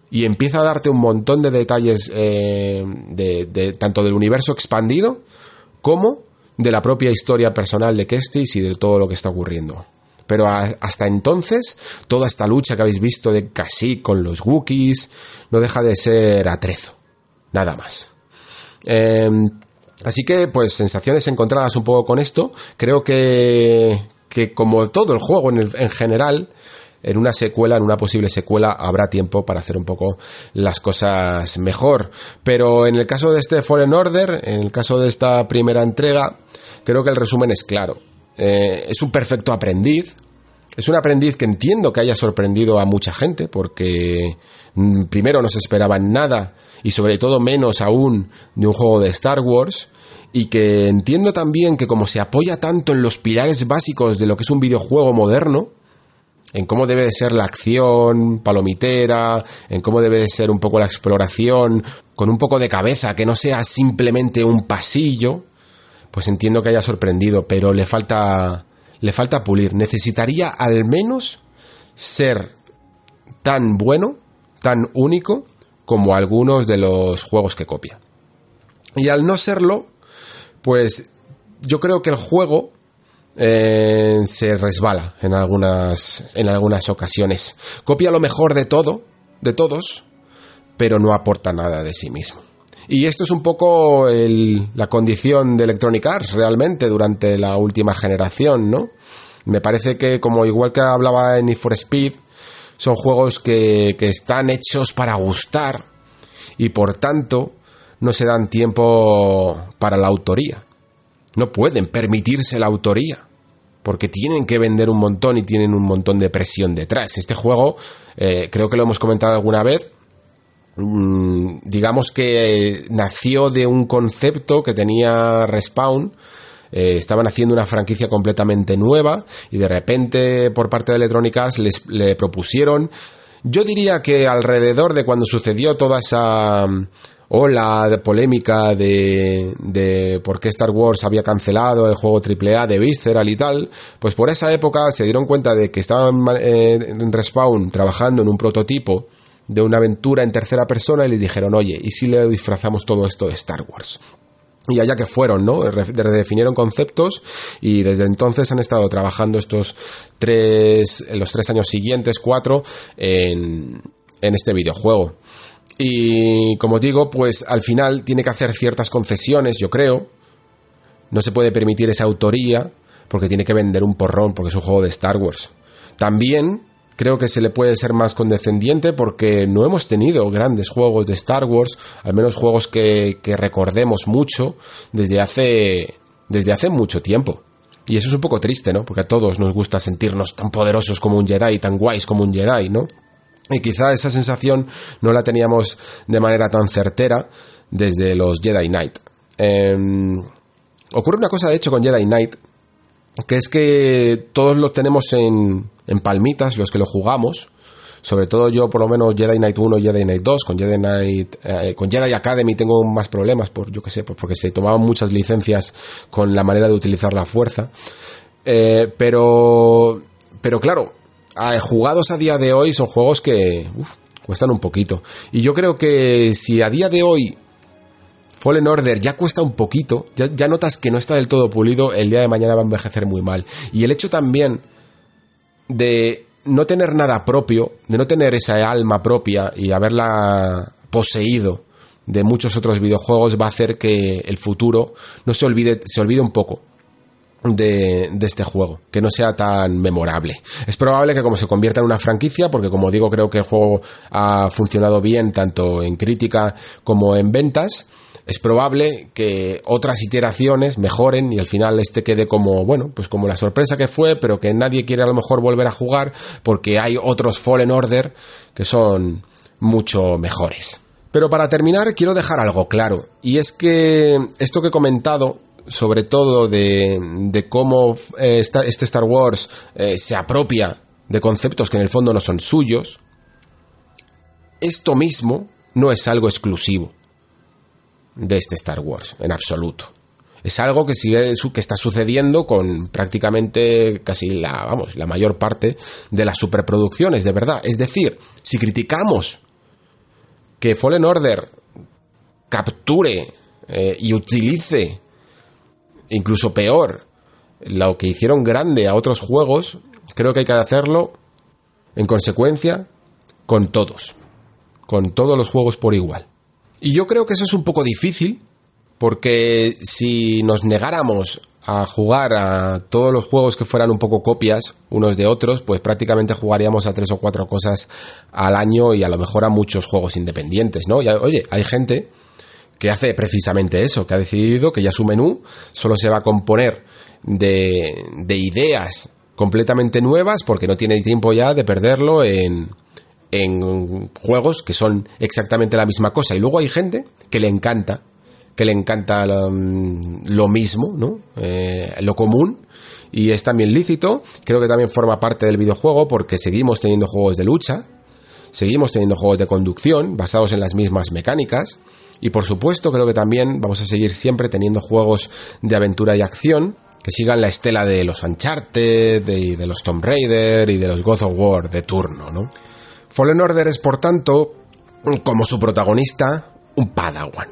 Y empieza a darte un montón de detalles eh, de, tanto del universo expandido como de la propia historia personal de Kestis y de todo lo que está ocurriendo. Pero hasta entonces, toda esta lucha que habéis visto de Kashyyyk con los Wookiees no deja de ser atrezo. Nada más. Em, así que, pues, sensaciones encontradas un poco con esto. Creo que, que como todo el juego en, en general, en una secuela, en una posible secuela, habrá tiempo para hacer un poco las cosas mejor. Pero en el caso de este Fallen Order, en el caso de esta primera entrega, creo que el resumen es claro. Eh, es un perfecto aprendiz. Es un aprendiz que entiendo que haya sorprendido a mucha gente porque mm, primero no se esperaba nada y sobre todo menos aún de un juego de Star Wars y que entiendo también que como se apoya tanto en los pilares básicos de lo que es un videojuego moderno, en cómo debe de ser la acción palomitera, en cómo debe de ser un poco la exploración, con un poco de cabeza, que no sea simplemente un pasillo, pues entiendo que haya sorprendido, pero le falta le falta pulir. Necesitaría al menos ser tan bueno, tan único como algunos de los juegos que copia. Y al no serlo, pues yo creo que el juego eh, se resbala en algunas en algunas ocasiones. Copia lo mejor de todo, de todos, pero no aporta nada de sí mismo. Y esto es un poco la condición de Electronic Arts realmente durante la última generación, ¿no? Me parece que como igual que hablaba en Need for Speed, son juegos que, que están hechos para gustar y por tanto no se dan tiempo para la autoría. No pueden permitirse la autoría porque tienen que vender un montón y tienen un montón de presión detrás. Este juego, eh, creo que lo hemos comentado alguna vez, digamos que nació de un concepto que tenía Respawn, eh, estaban haciendo una franquicia completamente nueva y de repente por parte de Electronic Arts les le propusieron, yo diría que alrededor de cuando sucedió toda esa ola de polémica de, de por qué Star Wars había cancelado el juego AAA de Visceral y tal, pues por esa época se dieron cuenta de que estaban eh, en Respawn trabajando en un prototipo de una aventura en tercera persona y les dijeron, oye, ¿y si le disfrazamos todo esto de Star Wars? Y allá que fueron, ¿no? Redefinieron conceptos y desde entonces han estado trabajando estos tres, los tres años siguientes, cuatro, en, en este videojuego. Y como digo, pues al final tiene que hacer ciertas concesiones, yo creo. No se puede permitir esa autoría porque tiene que vender un porrón porque es un juego de Star Wars. También creo que se le puede ser más condescendiente porque no hemos tenido grandes juegos de Star Wars, al menos juegos que, recordemos mucho desde hace, desde hace mucho tiempo. Y eso es un poco triste, ¿no? Porque a todos nos gusta sentirnos tan poderosos como un Jedi, tan guays como un Jedi, ¿no? Y quizá esa sensación no la teníamos de manera tan certera desde los Jedi Knight. Em, ocurre una cosa, de hecho, con Jedi Knight, que es que todos lo tenemos en, en palmitas, los que lo jugamos. Sobre todo yo, por lo menos, Jedi Knight 1 y Jedi Knight 2. Con Jedi Knight, eh, con Jedi Academy tengo más problemas, por yo que sé, porque se tomaban muchas licencias con la manera de utilizar la fuerza. Eh, pero, pero claro, jugados a día de hoy son juegos que cuestan un poquito. Y yo creo que si a día de hoy Fallen Order ya cuesta un poquito, ya, notas que no está del todo pulido, el día de mañana va a envejecer muy mal. Y el hecho también de no tener nada propio, de no tener esa alma propia y haberla poseído de muchos otros videojuegos va a hacer que el futuro no se olvide, se olvide un poco de, este juego, que no sea tan memorable. Es probable que como se convierta en una franquicia, porque como digo, creo que el juego ha funcionado bien tanto en crítica como en ventas, es probable que otras iteraciones mejoren y al final este quede como, bueno, pues como la sorpresa que fue, pero que nadie quiere a lo mejor volver a jugar porque hay otros Fallen Order que son mucho mejores. Pero para terminar quiero dejar algo claro, y es que esto que he comentado sobre todo de, cómo eh, este Star Wars eh, se apropia de conceptos que en el fondo no son suyos, esto mismo no es algo exclusivo de este Star Wars, en absoluto. Es algo que sigue que está sucediendo con prácticamente casi la, vamos, la mayor parte de las superproducciones, de verdad. Es decir, si criticamos que Fallen Order capture eh, y utilice incluso peor, lo que hicieron grande a otros juegos, creo que hay que hacerlo en consecuencia con todos, con todos los juegos por igual. Y yo creo que eso es un poco difícil, porque si nos negáramos a jugar a todos los juegos que fueran un poco copias unos de otros, pues prácticamente jugaríamos a tres o cuatro cosas al año y a lo mejor a muchos juegos independientes, ¿no? Y, oye, hay gente que hace precisamente eso, que ha decidido que ya su menú solo se va a componer de, de ideas completamente nuevas porque no tiene tiempo ya de perderlo en, en juegos que son exactamente la misma cosa. Y luego hay gente que le encanta, que le encanta lo, mismo, ¿no? Eh, lo común. Y es también lícito. Creo que también forma parte del videojuego porque seguimos teniendo juegos de lucha. Seguimos teniendo juegos de conducción basados en las mismas mecánicas. Y por supuesto, creo que también vamos a seguir siempre teniendo juegos de aventura y acción que sigan la estela de los Uncharted, de, de los Tomb Raider y de los God of War de turno, ¿no? Fallen Order es, por tanto, como su protagonista, un Padawan.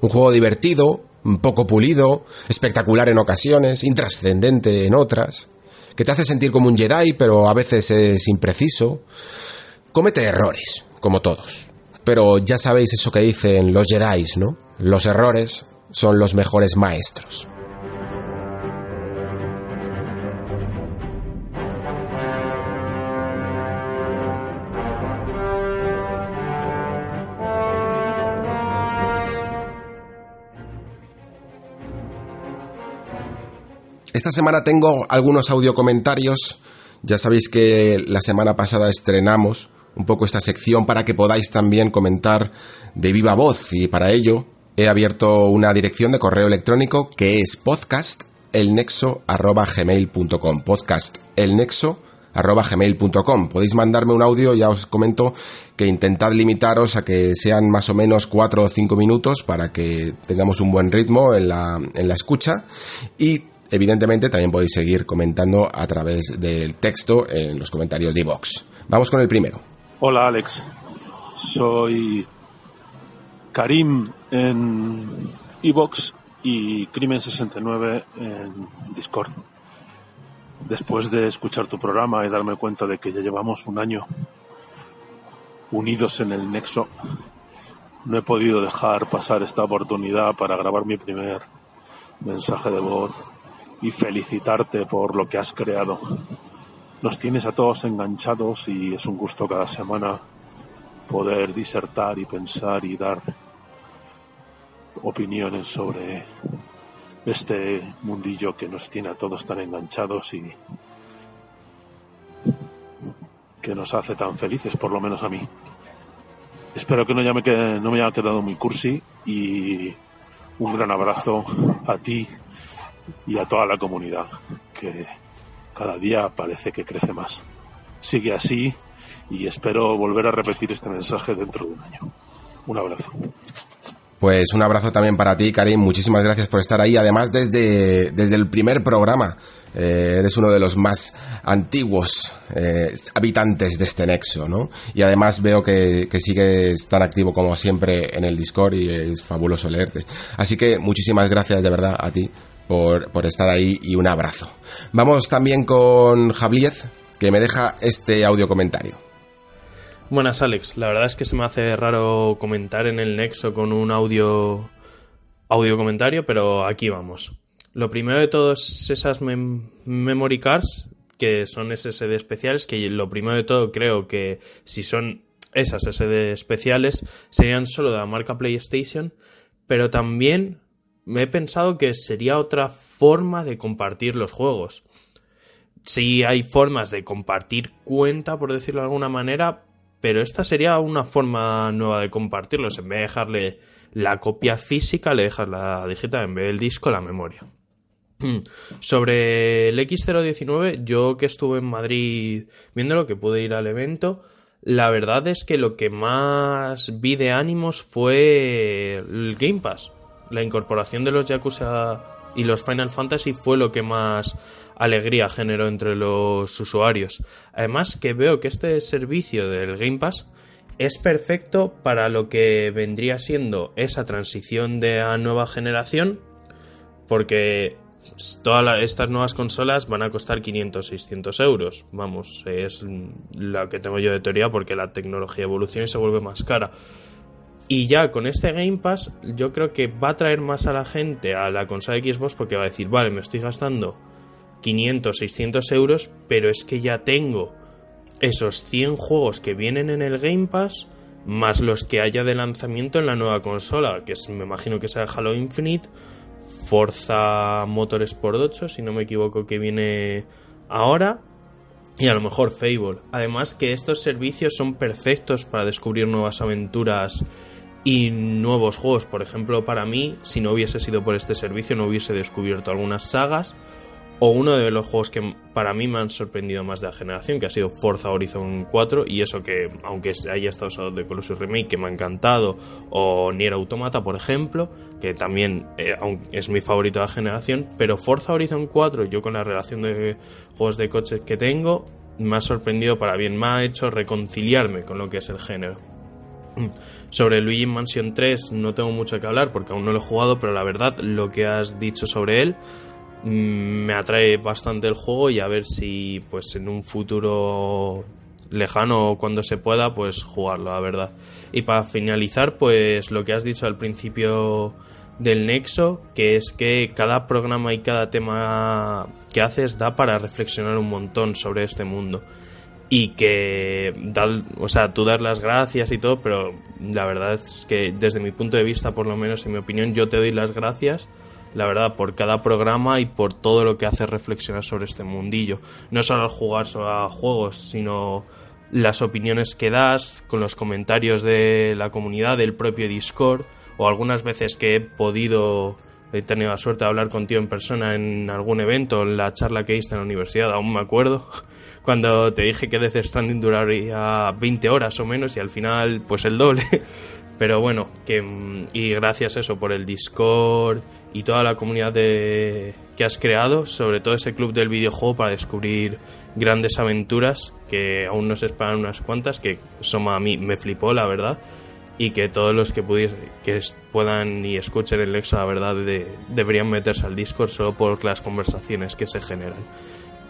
Un juego divertido, un poco pulido, espectacular en ocasiones, intrascendente en otras, que te hace sentir como un Jedi, pero a veces es impreciso. Comete errores, como todos pero ya sabéis eso que dicen los Jedi, ¿no? Los errores son los mejores maestros. Esta semana tengo algunos audio comentarios. Ya sabéis que la semana pasada estrenamos un poco esta sección para que podáis también comentar de viva voz y para ello he abierto una dirección de correo electrónico que es podcastelnexo@gmail.com podcastelnexo@gmail.com podéis mandarme un audio ya os comento que intentad limitaros a que sean más o menos 4 o 5 minutos para que tengamos un buen ritmo en la, en la escucha y evidentemente también podéis seguir comentando a través del texto en los comentarios de iVox. Vamos con el primero. Hola Alex, soy Karim en Evox y Crimen69 en Discord. Después de escuchar tu programa y darme cuenta de que ya llevamos un año unidos en el Nexo, no he podido dejar pasar esta oportunidad para grabar mi primer mensaje de voz y felicitarte por lo que has creado nos tienes a todos enganchados y es un gusto cada semana poder disertar y pensar y dar opiniones sobre este mundillo que nos tiene a todos tan enganchados y que nos hace tan felices, por lo menos a mí. Espero que no, me, quede, no me haya quedado muy cursi y un gran abrazo a ti y a toda la comunidad que cada día parece que crece más. Sigue así y espero volver a repetir este mensaje dentro de un año. Un abrazo. Pues un abrazo también para ti, Karim. Muchísimas gracias por estar ahí. Además, desde, desde el primer programa, eh, eres uno de los más antiguos eh, habitantes de este nexo, ¿no? Y además veo que, que, sigues tan activo como siempre en el Discord y es fabuloso leerte. Así que muchísimas gracias de verdad a ti por, estar ahí y un abrazo. Vamos también con Javiez, que me deja este audio comentario. Buenas Alex, la verdad es que se me hace raro comentar en el Nexo con un audio audio comentario, pero aquí vamos. Lo primero de todas esas memory cards que son SSD especiales, que lo primero de todo creo que si son esas SSD especiales serían solo de la marca PlayStation, pero también me he pensado que sería otra forma de compartir los juegos. Sí hay formas de compartir cuenta, por decirlo de alguna manera, pero esta sería una forma nueva de compartirlos. En vez de dejarle la copia física, le dejas la digital, en vez del disco, la memoria. Sobre el X019, yo que estuve en Madrid viéndolo, que pude ir al evento, la verdad es que lo que más vi de ánimos fue el Game Pass la incorporación de los Yakuza y los Final Fantasy fue lo que más alegría generó entre los usuarios. Además que veo que este servicio del Game Pass es perfecto para lo que vendría siendo esa transición de a nueva generación porque todas estas nuevas consolas van a costar 500 600 euros vamos es la que tengo yo de teoría porque la tecnología evoluciona y se vuelve más cara y ya con este Game Pass yo creo que va a traer más a la gente a la consola Xbox porque va a decir, vale, me estoy gastando 500, 600 euros, pero es que ya tengo esos 100 juegos que vienen en el Game Pass más los que haya de lanzamiento en la nueva consola, que me imagino que sea Halo Infinite, Forza Motorsport 8, si no me equivoco, que viene ahora, y a lo mejor Fable. Además que estos servicios son perfectos para descubrir nuevas aventuras y nuevos juegos. Por ejemplo, para mí, si no hubiese sido por este servicio, no hubiese descubierto algunas sagas. O uno de los juegos que para mí me han sorprendido más de la generación, que ha sido Forza Horizon 4, y eso que, aunque haya estado usado de Colossus Remake, que me ha encantado, o Nier Automata, por ejemplo, que también eh, es mi favorito de la generación, pero Forza Horizon 4, yo con la relación de juegos de coches que tengo, me ha sorprendido para bien, me ha hecho reconciliarme con lo que es el género. Sobre Luigi Mansion 3 no tengo mucho que hablar porque aún no lo he jugado, pero la verdad lo que has dicho sobre él mm, me atrae bastante el juego y a ver si pues en un futuro lejano cuando se pueda, pues jugarlo, la verdad. Y para finalizar, pues lo que has dicho al principio del Nexo, que es que cada programa y cada tema que haces da para reflexionar un montón sobre este mundo. Y que, o sea, tú das las gracias y todo, pero la verdad es que desde mi punto de vista, por lo menos en mi opinión, yo te doy las gracias, la verdad, por cada programa y por todo lo que hace reflexionar sobre este mundillo. No solo al jugar a juegos, sino las opiniones que das, con los comentarios de la comunidad, del propio Discord o algunas veces que he podido, he tenido la suerte de hablar contigo en persona en algún evento, en la charla que diste en la universidad, aún me acuerdo, cuando te dije que Death Stranding duraría 20 horas o menos y al final pues el doble. Pero bueno, que y gracias eso por el Discord y toda la comunidad de, que has creado, sobre todo ese club del videojuego para descubrir grandes aventuras que aún nos esperan unas cuantas, que Soma a mí me flipó, la verdad y que todos los que que puedan y escuchen el Lexo, la verdad, deberían meterse al Discord solo por las conversaciones que se generan.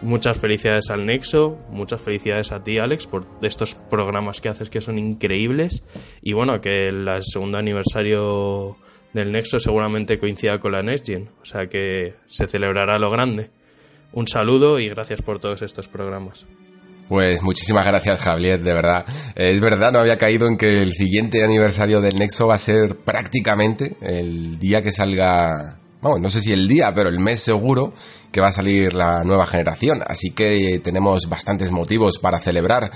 Muchas felicidades al Nexo, muchas felicidades a ti, Alex, por estos programas que haces que son increíbles. Y bueno, que el segundo aniversario del Nexo seguramente coincida con la Next Gen, o sea que se celebrará lo grande. Un saludo y gracias por todos estos programas. Pues muchísimas gracias, Javier, de verdad. Es verdad, no había caído en que el siguiente aniversario del Nexo va a ser prácticamente el día que salga, no sé si el día, pero el mes seguro que va a salir la nueva generación. Así que tenemos bastantes motivos para celebrar.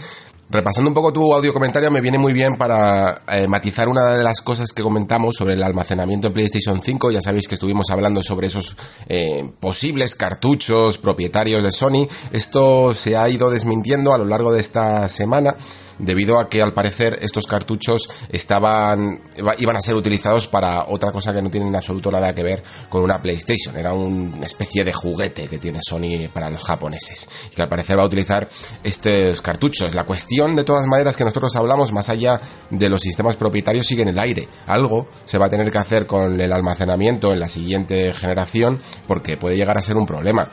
Repasando un poco tu audio comentario, me viene muy bien para eh, matizar una de las cosas que comentamos sobre el almacenamiento en PlayStation 5. Ya sabéis que estuvimos hablando sobre esos eh, posibles cartuchos propietarios de Sony. Esto se ha ido desmintiendo a lo largo de esta semana debido a que al parecer estos cartuchos estaban iban a ser utilizados para otra cosa que no tiene en absoluto nada que ver con una PlayStation. Era una especie de juguete que tiene Sony para los japoneses y que al parecer va a utilizar estos cartuchos. La cuestión de todas maneras que nosotros hablamos más allá de los sistemas propietarios sigue en el aire. Algo se va a tener que hacer con el almacenamiento en la siguiente generación porque puede llegar a ser un problema.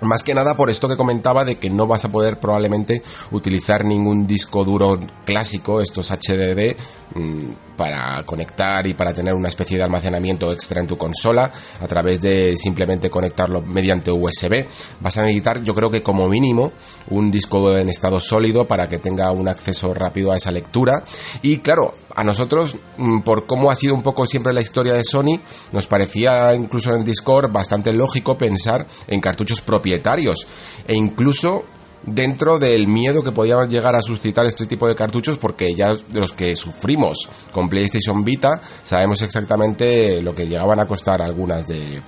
Más que nada por esto que comentaba de que no vas a poder probablemente utilizar ningún disco duro clásico, estos HDD, mm, para conectar y para tener una especie de almacenamiento extra en tu consola a través de simplemente conectarlo mediante USB. Vas a necesitar, yo creo que como mínimo, un disco en estado sólido para que tenga un acceso rápido a esa lectura. Y claro, a nosotros, mm, por cómo ha sido un poco siempre la historia de Sony, nos parecía incluso en el Discord bastante lógico pensar en cartuchos propietarios. E incluso dentro del miedo que podían llegar a suscitar este tipo de cartuchos porque ya los que sufrimos con PlayStation Vita sabemos exactamente lo que llegaban a costar algunas de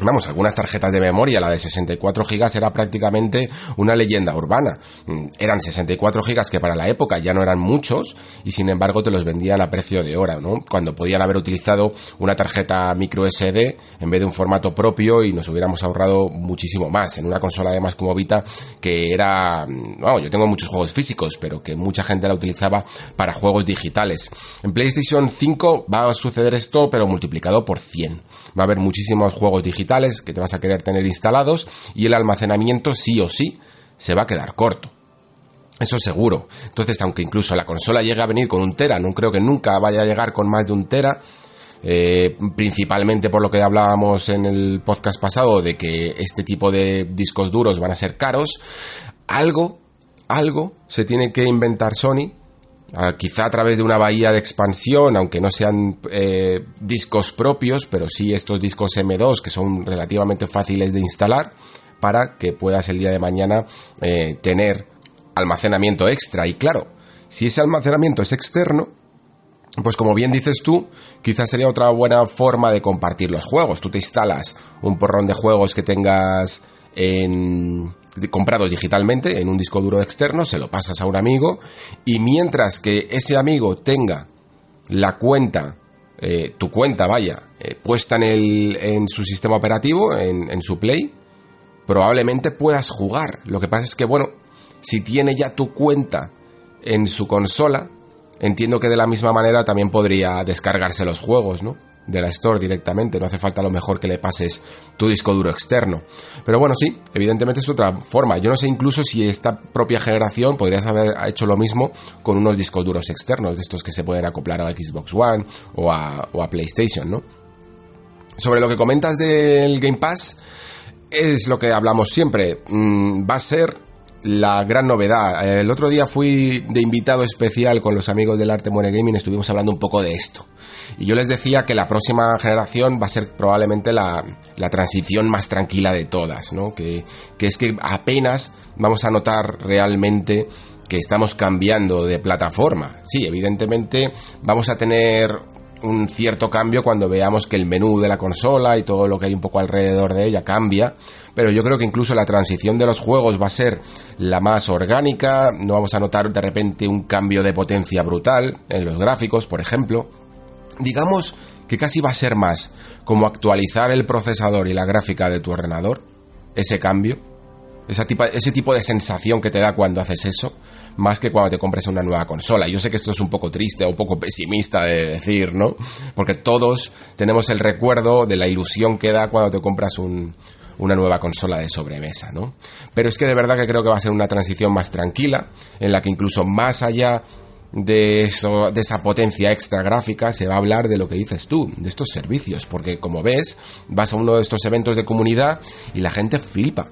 Vamos, algunas tarjetas de memoria, la de 64 gigas era prácticamente una leyenda urbana. Mm, eran 64 gigas que para la época ya no eran muchos y sin embargo te los vendían a precio de hora, ¿no? Cuando podían haber utilizado una tarjeta micro SD en vez de un formato propio y nos hubiéramos ahorrado muchísimo más en una consola además como Vita que era, bueno, mm, yo tengo muchos juegos físicos, pero que mucha gente la utilizaba para juegos digitales. En PlayStation 5 va a suceder esto, pero multiplicado por 100. Va a haber muchísimos juegos digitales que te vas a querer tener instalados y el almacenamiento sí o sí se va a quedar corto. Eso seguro. Entonces, aunque incluso la consola llegue a venir con un tera, no creo que nunca vaya a llegar con más de un tera, eh, principalmente por lo que hablábamos en el podcast pasado de que este tipo de discos duros van a ser caros, algo, algo se tiene que inventar Sony quizá a través de una bahía de expansión, aunque no sean eh, discos propios, pero sí estos discos M2 que son relativamente fáciles de instalar para que puedas el día de mañana eh, tener almacenamiento extra. Y claro, si ese almacenamiento es externo, pues como bien dices tú, quizás sería otra buena forma de compartir los juegos. Tú te instalas un porrón de juegos que tengas en comprados digitalmente en un disco duro externo, se lo pasas a un amigo y mientras que ese amigo tenga la cuenta, eh, tu cuenta vaya, eh, puesta en, el, en su sistema operativo, en, en su Play, probablemente puedas jugar. Lo que pasa es que, bueno, si tiene ya tu cuenta en su consola, entiendo que de la misma manera también podría descargarse los juegos, ¿no? De la Store directamente, no hace falta lo mejor que le pases tu disco duro externo. Pero bueno, sí, evidentemente es otra forma. Yo no sé incluso si esta propia generación podrías haber hecho lo mismo con unos discos duros externos, de estos que se pueden acoplar a Xbox One o a, o a PlayStation, ¿no? Sobre lo que comentas del Game Pass, es lo que hablamos siempre. Mm, va a ser la gran novedad. El otro día fui de invitado especial con los amigos del Arte Muere Gaming, estuvimos hablando un poco de esto. Y yo les decía que la próxima generación va a ser probablemente la, transición más tranquila de todas, ¿no? Que, que es que apenas vamos a notar realmente que estamos cambiando de plataforma. Sí, evidentemente vamos a tener un cierto cambio cuando veamos que el menú de la consola y todo lo que hay un poco alrededor de ella cambia, pero yo creo que incluso la transición de los juegos va a ser la más orgánica, no vamos a notar de repente un cambio de potencia brutal en los gráficos, por ejemplo. Digamos que casi va a ser más como actualizar el procesador y la gráfica de tu ordenador, ese cambio, ese tipo de sensación que te da cuando haces eso, más que cuando te compres una nueva consola. Yo sé que esto es un poco triste o un poco pesimista de decir, ¿no? Porque todos tenemos el recuerdo de la ilusión que da cuando te compras una nueva consola de sobremesa, ¿no? Pero es que de verdad que creo que va a ser una transición más tranquila, en la que incluso más allá de, eso, de esa potencia extra gráfica se va a hablar de lo que dices tú, de estos servicios, porque como ves, vas a uno de estos eventos de comunidad y la gente flipa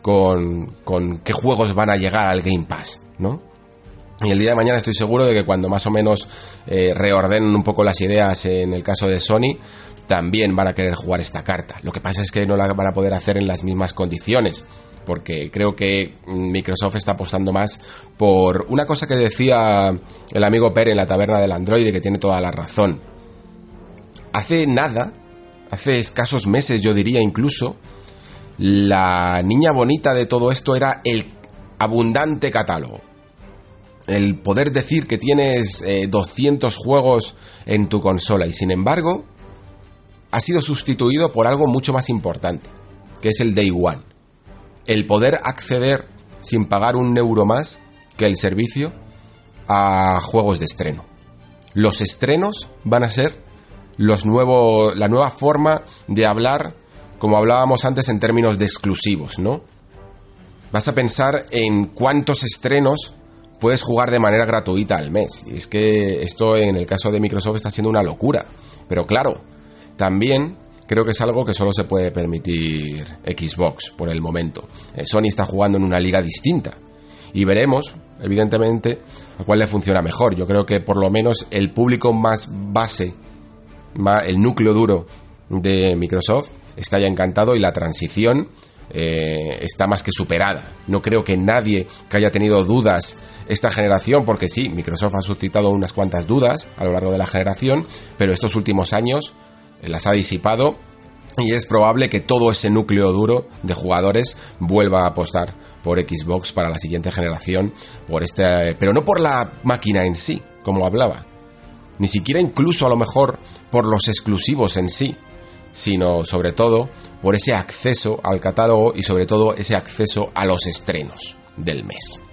con, con qué juegos van a llegar al Game Pass. ¿No? Y el día de mañana estoy seguro de que cuando más o menos eh, reordenen un poco las ideas en el caso de Sony, también van a querer jugar esta carta. Lo que pasa es que no la van a poder hacer en las mismas condiciones, porque creo que Microsoft está apostando más por una cosa que decía el amigo Pere en la taberna del Android, que tiene toda la razón. Hace nada, hace escasos meses yo diría incluso, la niña bonita de todo esto era el abundante catálogo. El poder decir que tienes 200 eh, juegos en tu consola y sin embargo ha sido sustituido por algo mucho más importante, que es el Day One. El poder acceder sin pagar un euro más que el servicio a juegos de estreno. Los estrenos van a ser los la nueva forma de hablar, como hablábamos antes en términos de exclusivos, ¿no? Vas a pensar en cuántos estrenos puedes jugar de manera gratuita al mes. Y es que esto en el caso de Microsoft está siendo una locura. Pero claro, también creo que es algo que solo se puede permitir Xbox por el momento. Eh, Sony está jugando en una liga distinta. Y veremos, evidentemente, a cuál le funciona mejor. Yo creo que por lo menos el público más base, el núcleo duro de Microsoft, está ya encantado y la transición eh, está más que superada. No creo que nadie que haya tenido dudas esta generación, porque sí, Microsoft ha suscitado unas cuantas dudas a lo largo de la generación, pero estos últimos años eh, las ha disipado y es probable que todo ese núcleo duro de jugadores vuelva a apostar por Xbox para la siguiente generación, por este, pero no por la máquina en sí, como hablaba, ni siquiera incluso a lo mejor por los exclusivos en sí, sino sobre todo por ese acceso al catálogo y sobre todo ese acceso a los estrenos del mes.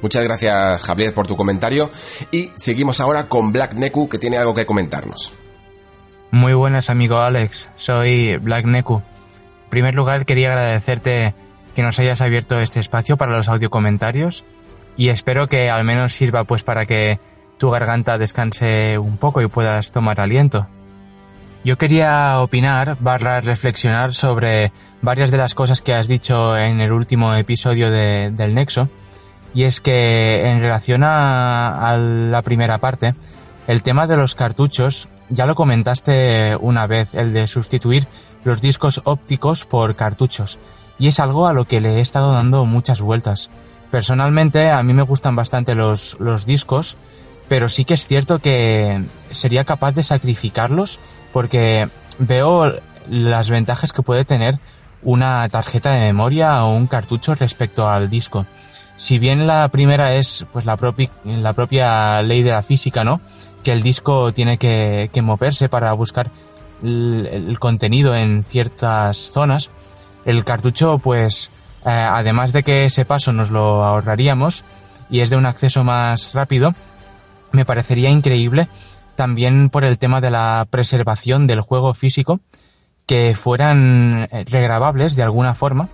Muchas gracias Javier por tu comentario y seguimos ahora con Black Neku que tiene algo que comentarnos. Muy buenas amigo Alex, soy Black Neku. En primer lugar quería agradecerte que nos hayas abierto este espacio para los audio comentarios y espero que al menos sirva pues para que tu garganta descanse un poco y puedas tomar aliento. Yo quería opinar, barra reflexionar sobre varias de las cosas que has dicho en el último episodio de, del Nexo. Y es que en relación a, la primera parte, el tema de los cartuchos, ya lo comentaste una vez, el de sustituir los discos ópticos por cartuchos. Y es algo a lo que le he estado dando muchas vueltas. Personalmente, a mí me gustan bastante los, los discos, pero sí que es cierto que sería capaz de sacrificarlos porque veo las ventajas que puede tener una tarjeta de memoria o un cartucho respecto al disco. Si bien la primera es pues la, propia ley de la física, ¿no? Que el disco tiene que, moverse para buscar el, contenido en ciertas zonas. El cartucho, pues, eh, además de que ese paso nos lo ahorraríamos y es de un acceso más rápido, me parecería increíble también por el tema de la preservación del juego físico, que fueran eh, regrabables de alguna forma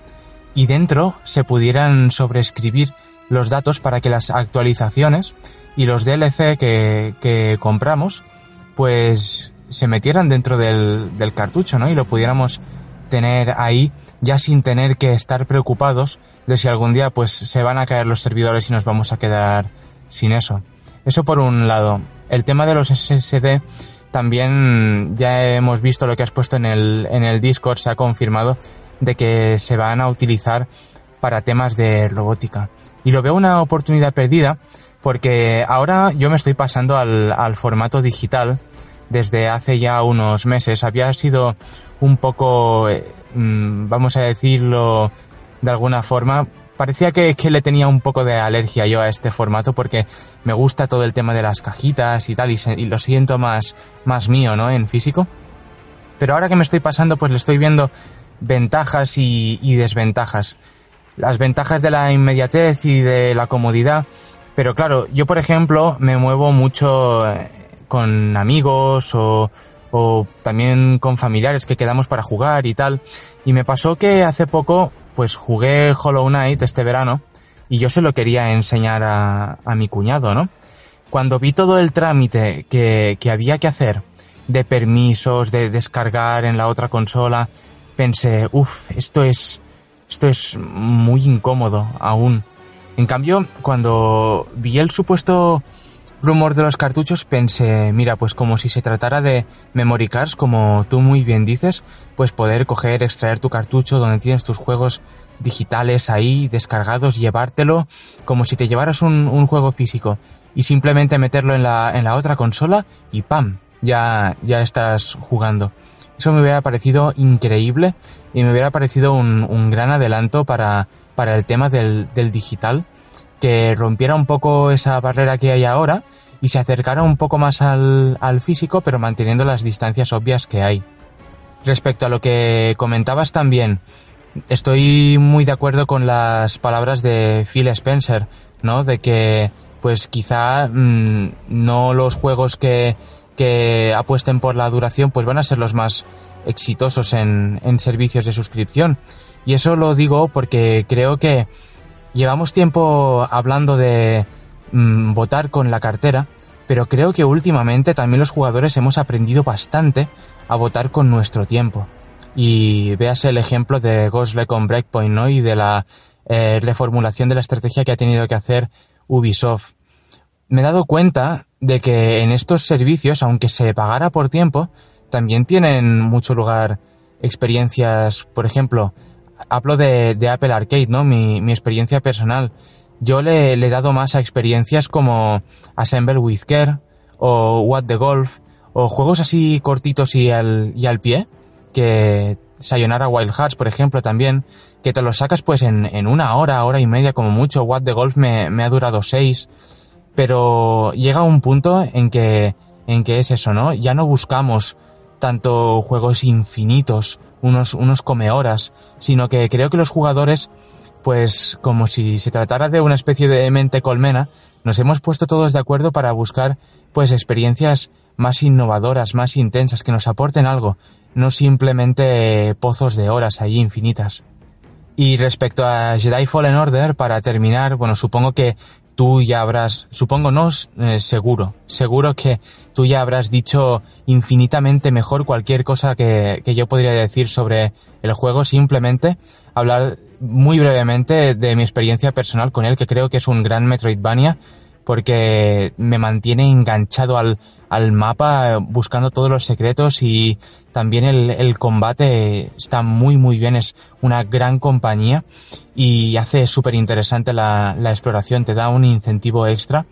y dentro se pudieran sobreescribir los datos para que las actualizaciones y los DLC que, que compramos pues se metieran dentro del, del cartucho, ¿no? Y lo pudiéramos tener ahí ya sin tener que estar preocupados de si algún día pues se van a caer los servidores y nos vamos a quedar sin eso. Eso por un lado. El tema de los SSD también ya hemos visto lo que has puesto en el, en el Discord, se ha confirmado de que se van a utilizar para temas de robótica. Y lo veo una oportunidad perdida porque ahora yo me estoy pasando al, al formato digital desde hace ya unos meses. Había sido un poco, eh, mm, vamos a decirlo de alguna forma, parecía que, le tenía un poco de alergia yo a este formato porque me gusta todo el tema de las cajitas y tal y, lo siento más, más mío, ¿no? En físico. Pero ahora que me estoy pasando pues le estoy viendo ventajas y, y desventajas. Las ventajas de la inmediatez y de la comodidad. Pero claro, yo por ejemplo me muevo mucho eh, con amigos o, o también con familiares que quedamos para jugar y tal. Y me pasó que hace poco pues jugué Hollow Knight este verano y yo se lo quería enseñar a, a mi cuñado, ¿no? Cuando vi todo el trámite que, que había que hacer de permisos, de descargar en la otra consola, pensé, uff, esto es, esto es muy incómodo aún. En cambio, cuando vi el supuesto rumor de los cartuchos pensé, mira, pues como si se tratara de memory cards, como tú muy bien dices, pues poder coger, extraer tu cartucho donde tienes tus juegos digitales ahí, descargados, llevártelo, como si te llevaras un, juego físico y simplemente meterlo en la, en la otra consola y ¡pam! Ya, ya estás jugando. Eso me hubiera parecido increíble y me hubiera parecido un, un gran adelanto para, para el tema del, del digital que rompiera un poco esa barrera que hay ahora y se acercara un poco más al, al, físico, pero manteniendo las distancias obvias que hay. Respecto a lo que comentabas también, estoy muy de acuerdo con las palabras de Phil Spencer, ¿no? De que, pues quizá mmm, no los juegos que, que apuesten por la duración, pues van a ser los más exitosos en, en servicios de suscripción. Y eso lo digo porque creo que Llevamos tiempo hablando de mmm, votar con la cartera, pero creo que últimamente también los jugadores hemos aprendido bastante a votar con nuestro tiempo. Y veas el ejemplo de Ghost Recon Breakpoint, ¿no? Y de la eh, reformulación de la estrategia que ha tenido que hacer Ubisoft. Me he dado cuenta de que en estos servicios, aunque se pagara por tiempo, también tienen mucho lugar experiencias, por ejemplo, hablo de, Apple Arcade, ¿no? Mi, experiencia personal. Yo le, le, he dado más a experiencias como Assemble with Care o What the Golf o juegos así cortitos y al, y al pie que Sayonara Wild Hearts, por ejemplo, también, que te los sacas pues en, en una hora, hora y media como mucho. What the Golf me, me ha durado seis. Pero llega un punto en que, en que es eso, ¿no? Ya no buscamos tanto juegos infinitos, unos, unos come horas, sino que creo que los jugadores, pues como si se tratara de una especie de mente colmena, nos hemos puesto todos de acuerdo para buscar pues experiencias más innovadoras, más intensas, que nos aporten algo, no simplemente pozos de horas ahí infinitas. Y respecto a Jedi Fallen Order, para terminar, bueno, supongo que tú ya habrás, supongo no, eh, seguro, seguro que tú ya habrás dicho infinitamente mejor cualquier cosa que, que, yo podría decir sobre el juego, simplemente hablar muy brevemente de mi experiencia personal con él, que creo que es un gran Metroidvania, porque me mantiene enganchado al, al mapa buscando todos los secretos y también el, el, combate está muy muy bien, es una gran compañía y hace súper interesante la, la exploración, te da un incentivo extra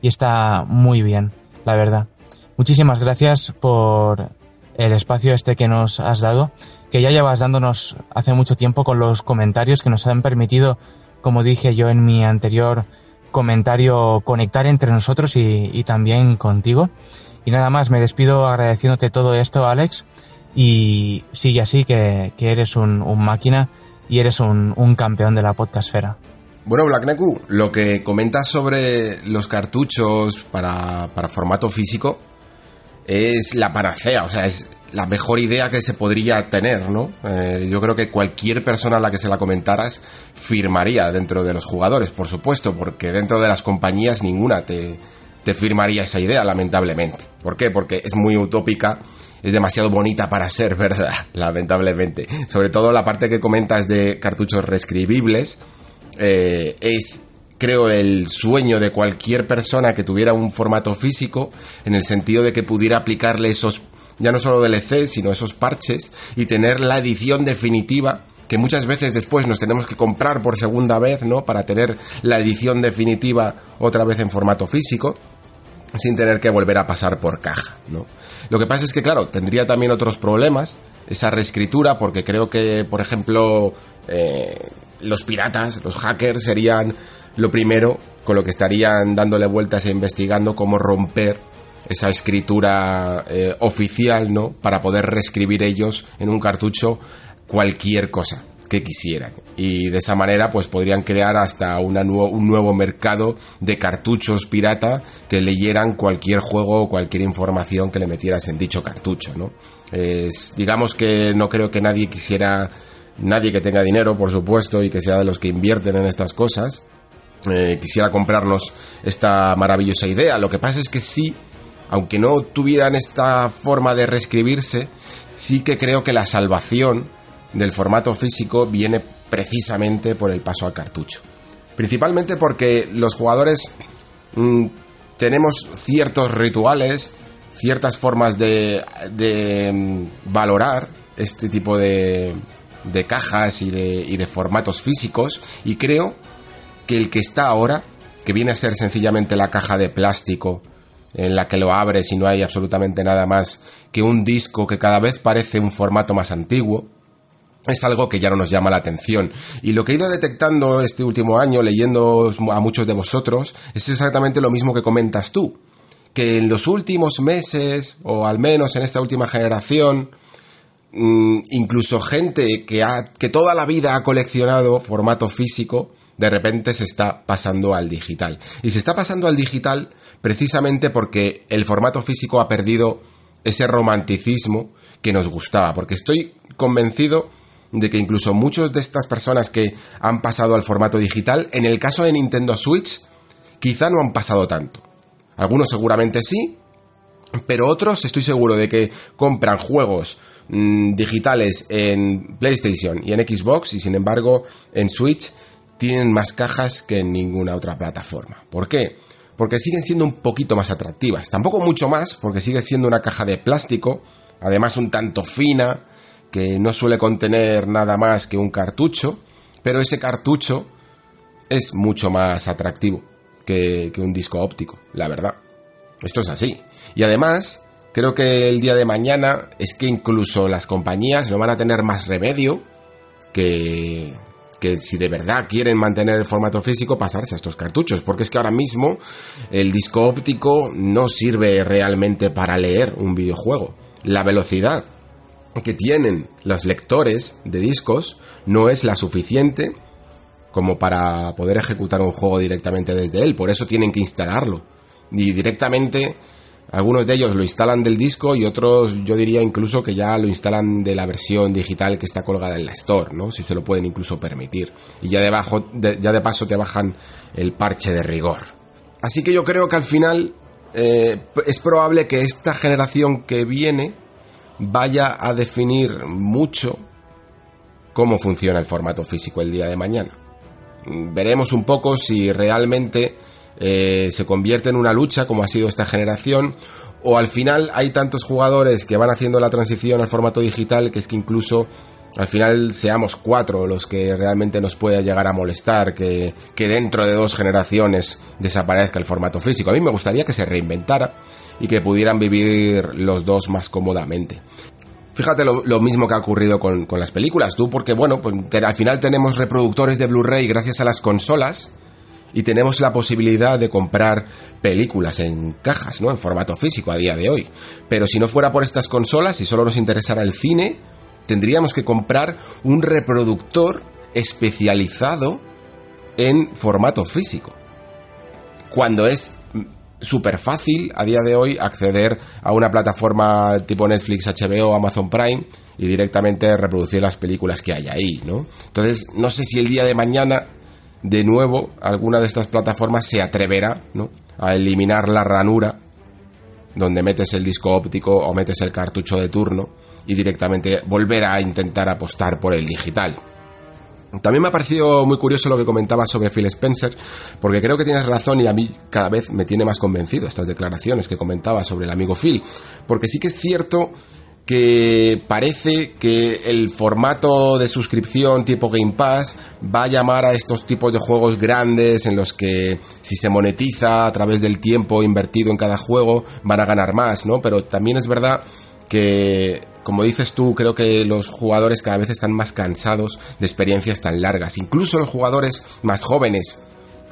y está muy bien, la verdad. Muchísimas gracias por el espacio este que nos has dado, que ya llevas dándonos hace mucho tiempo con los comentarios que nos han permitido, como dije yo en mi anterior comentario conectar entre nosotros y, también contigo. Y nada más, me despido agradeciéndote todo esto, Alex, y sigue así que, que eres un, máquina y eres un, un campeón de la podcastfera. Bueno, Black Neku, lo que comentas sobre los cartuchos para, para formato físico, es la panacea, o sea, es la mejor idea que se podría tener, ¿no? Eh, yo creo que cualquier persona a la que se la comentaras firmaría dentro de los jugadores, por supuesto, porque dentro de las compañías ninguna te, te firmaría esa idea, lamentablemente. ¿Por qué? Porque es muy utópica, es demasiado bonita para ser verdad, lamentablemente. Sobre todo la parte que comentas de cartuchos reescribibles, eh, es creo, el sueño de cualquier persona que tuviera un formato físico, en el sentido de que pudiera aplicarle esos ya no solo DLC, sino esos parches y tener la edición definitiva que muchas veces después nos tenemos que comprar por segunda vez, ¿no? Para tener la edición definitiva otra vez en formato físico, sin tener que volver a pasar por caja, ¿no? Lo que pasa es que, claro, tendría también otros problemas, esa reescritura, porque creo que, por ejemplo, eh, los piratas, los hackers serían lo primero con lo que estarían dándole vueltas e investigando cómo romper esa escritura eh, oficial, ¿no? Para poder reescribir ellos en un cartucho cualquier cosa que quisieran. Y de esa manera, pues podrían crear hasta una un nuevo mercado de cartuchos pirata que leyeran cualquier juego o cualquier información que le metieras en dicho cartucho, ¿no? Es, digamos que no creo que nadie quisiera, nadie que tenga dinero, por supuesto, y que sea de los que invierten en estas cosas, eh, quisiera comprarnos esta maravillosa idea. Lo que pasa es que sí aunque no tuvieran esta forma de reescribirse, sí que creo que la salvación del formato físico viene precisamente por el paso al cartucho. Principalmente porque los jugadores mm, tenemos ciertos rituales, ciertas formas de, mm, valorar este tipo de, cajas y de formatos físicos y creo que el que está ahora, que viene a ser sencillamente la caja de plástico en la que lo abres y no hay absolutamente nada más que un disco que cada vez parece un formato más antiguo, es algo que ya no nos llama la atención. Y lo que he ido detectando este último año, leyendo a muchos de vosotros, es exactamente lo mismo que comentas tú. Que en los últimos meses, o al menos en esta última generación, mm, incluso gente que, ha, que toda la vida ha coleccionado formato físico, de repente se está pasando al digital. Y se está pasando al digital precisamente porque el formato físico ha perdido ese romanticismo que nos gustaba, porque estoy convencido de que incluso muchas de estas personas que han pasado al formato digital, en el caso de Nintendo Switch, quizá no han pasado tanto. Algunos seguramente sí, pero otros estoy seguro de que compran juegos mm, digitales en PlayStation y en Xbox y sin embargo en Switch tienen más cajas que en ninguna otra plataforma. ¿Por qué? Porque siguen siendo un poquito más atractivas. Tampoco mucho más, porque sigue siendo una caja de plástico, además un tanto fina, que no suele contener nada más que un cartucho, pero ese cartucho es mucho más atractivo que, un disco óptico, la verdad. Esto es así. Y además, creo que el día de mañana es que incluso las compañías no van a tener más remedio que, que si de verdad quieren mantener el formato físico, pasarse a estos cartuchos, porque es que ahora mismo el disco óptico no sirve realmente para leer un videojuego. La velocidad que tienen los lectores de discos no es la suficiente como para poder ejecutar un juego directamente desde él, por eso tienen que instalarlo. Y directamente algunos de ellos lo instalan del disco y otros yo diría incluso que ya lo instalan de la versión digital que está colgada en la Store, ¿no? Si se lo pueden incluso permitir. Y ya debajo, ya de paso te bajan el parche de rigor. Así que yo creo que al final eh, es probable que esta generación que viene vaya a definir mucho cómo funciona el formato físico el día de mañana. Veremos un poco si realmente eh, se convierte en una lucha como ha sido esta generación o al final hay tantos jugadores que van haciendo la transición al formato digital que es que incluso al final seamos cuatro los que realmente nos pueda llegar a molestar que, dentro de dos generaciones desaparezca el formato físico. A mí me gustaría que se reinventara y que pudieran vivir los dos más cómodamente. Fíjate lo, mismo que ha ocurrido con, con, las películas, tú, porque bueno, pues, al final tenemos reproductores de Blu-ray gracias a las consolas y tenemos la posibilidad de comprar películas en cajas, ¿no? En formato físico a día de hoy. Pero si no fuera por estas consolas y solo nos interesara el cine, tendríamos que comprar un reproductor especializado en formato físico. Cuando es súper fácil a día de hoy acceder a una plataforma tipo Netflix, HBO, Amazon Prime y directamente reproducir las películas que hay ahí, ¿no? Entonces, no sé si el día de mañana, de nuevo, alguna de estas plataformas se atreverá, ¿no? A eliminar la ranura donde metes el disco óptico o metes el cartucho de turno y directamente volver a intentar apostar por el digital. También me ha parecido muy curioso lo que comentaba sobre Phil Spencer, porque creo que tienes razón y a mí cada vez me tiene más convencido estas declaraciones que comentaba sobre el amigo Phil, porque sí que es cierto que parece que el formato de suscripción tipo Game Pass va a llamar a estos tipos de juegos grandes en los que si se monetiza a través del tiempo invertido en cada juego van a ganar más, ¿no? Pero también es verdad que como dices tú, creo que los jugadores cada vez están más cansados de experiencias tan largas. Incluso los jugadores más jóvenes,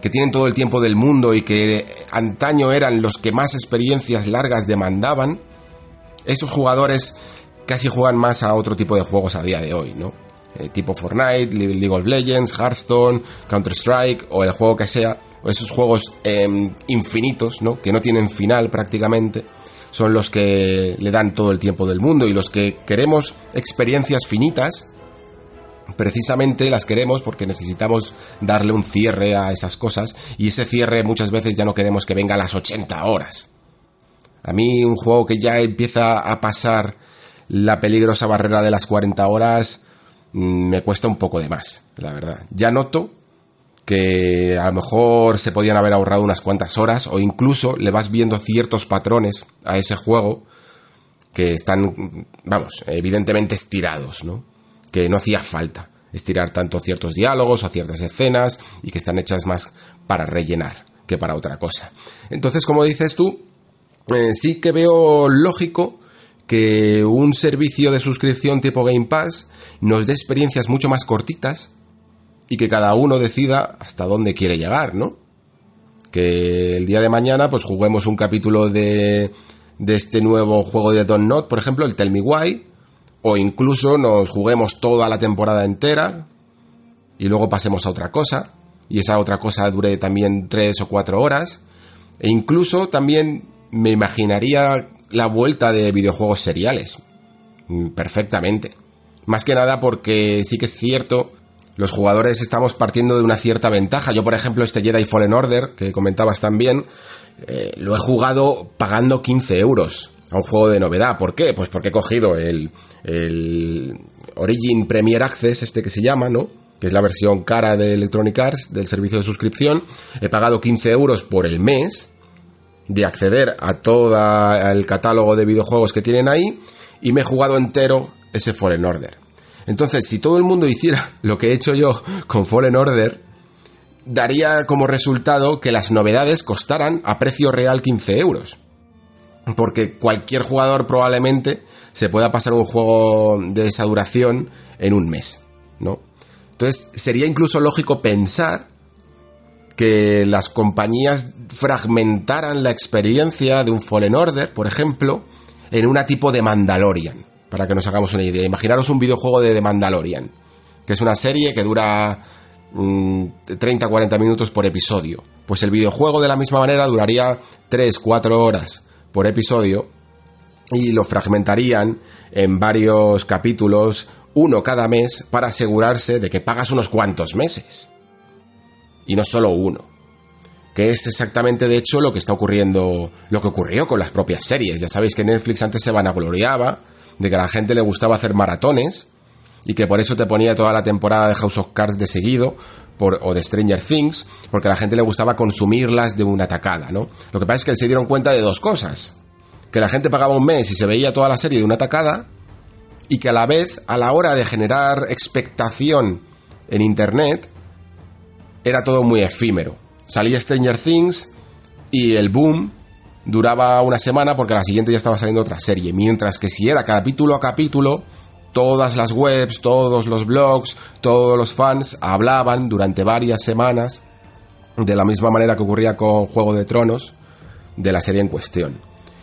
que tienen todo el tiempo del mundo y que antaño eran los que más experiencias largas demandaban, esos jugadores casi juegan más a otro tipo de juegos a día de hoy, ¿no? Eh, tipo Fortnite, League of Legends, Hearthstone, Counter-Strike o el juego que sea, o esos juegos em, infinitos, ¿no? Que no tienen final prácticamente son los que le dan todo el tiempo del mundo y los que queremos experiencias finitas, precisamente las queremos porque necesitamos darle un cierre a esas cosas y ese cierre muchas veces ya no queremos que venga a las 80 horas. A mí un juego que ya empieza a pasar la peligrosa barrera de las 40 horas mm, me cuesta un poco de más, la verdad. Ya noto que a lo mejor se podían haber ahorrado unas cuantas horas o incluso le vas viendo ciertos patrones a ese juego que están, vamos, evidentemente estirados, ¿no? Que no hacía falta estirar tanto ciertos diálogos o ciertas escenas y que están hechas más para rellenar que para otra cosa. Entonces, como dices tú, eh, sí que veo lógico que un servicio de suscripción tipo Game Pass nos dé experiencias mucho más cortitas y que cada uno decida hasta dónde quiere llegar, ¿no? Que el día de mañana pues juguemos un capítulo de, de este nuevo juego de Don Not, por ejemplo, el Tell Me Why, o incluso nos juguemos toda la temporada entera y luego pasemos a otra cosa, y esa otra cosa dure también tres o cuatro horas, e incluso también me imaginaría la vuelta de videojuegos seriales, mm, perfectamente. Más que nada porque sí que es cierto los jugadores estamos partiendo de una cierta ventaja. Yo, por ejemplo, este Jedi Fallen Order, que comentabas también, eh, lo he jugado pagando 15 euros a un juego de novedad. ¿Por qué? Pues porque he cogido el, el Origin Premier Access, este que se llama, ¿no? Que es la versión cara de Electronic Arts, del servicio de suscripción. He pagado 15 euros por el mes de acceder a todo el catálogo de videojuegos que tienen ahí y me he jugado entero ese Fallen Order. Entonces, si todo el mundo hiciera lo que he hecho yo con Fallen Order, daría como resultado que las novedades costaran a precio real 15 euros. Porque cualquier jugador probablemente se pueda pasar un juego de esa duración en un mes, ¿no? Entonces, sería incluso lógico pensar que las compañías fragmentaran la experiencia de un Fallen Order, por ejemplo, en una tipo de Mandalorian para que nos hagamos una idea. Imaginaros un videojuego de The Mandalorian, que es una serie que dura 30-40 mm, minutos por episodio. Pues el videojuego de la misma manera duraría 3-4 horas por episodio y lo fragmentarían en varios capítulos, uno cada mes, para asegurarse de que pagas unos cuantos meses. Y no solo uno. Que es exactamente, de hecho, lo que está ocurriendo, lo que ocurrió con las propias series. Ya sabéis que Netflix antes se vanagloriaba de que a la gente le gustaba hacer maratones y que por eso te ponía toda la temporada de House of Cards de seguido o de Stranger Things, porque a la gente le gustaba consumirlas de una tacada, ¿no? Lo que pasa es que se dieron cuenta de dos cosas. Que la gente pagaba un mes y se veía toda la serie de una tacada, y que a la vez, a la hora de generar expectación en Internet, era todo muy efímero. Salía Stranger Things y el boom duraba una semana porque a la siguiente ya estaba saliendo otra serie. Mientras que si era capítulo a capítulo, todas las webs, todos los blogs, todos los fans hablaban durante varias semanas, de la misma manera que ocurría con Juego de Tronos, de la serie en cuestión.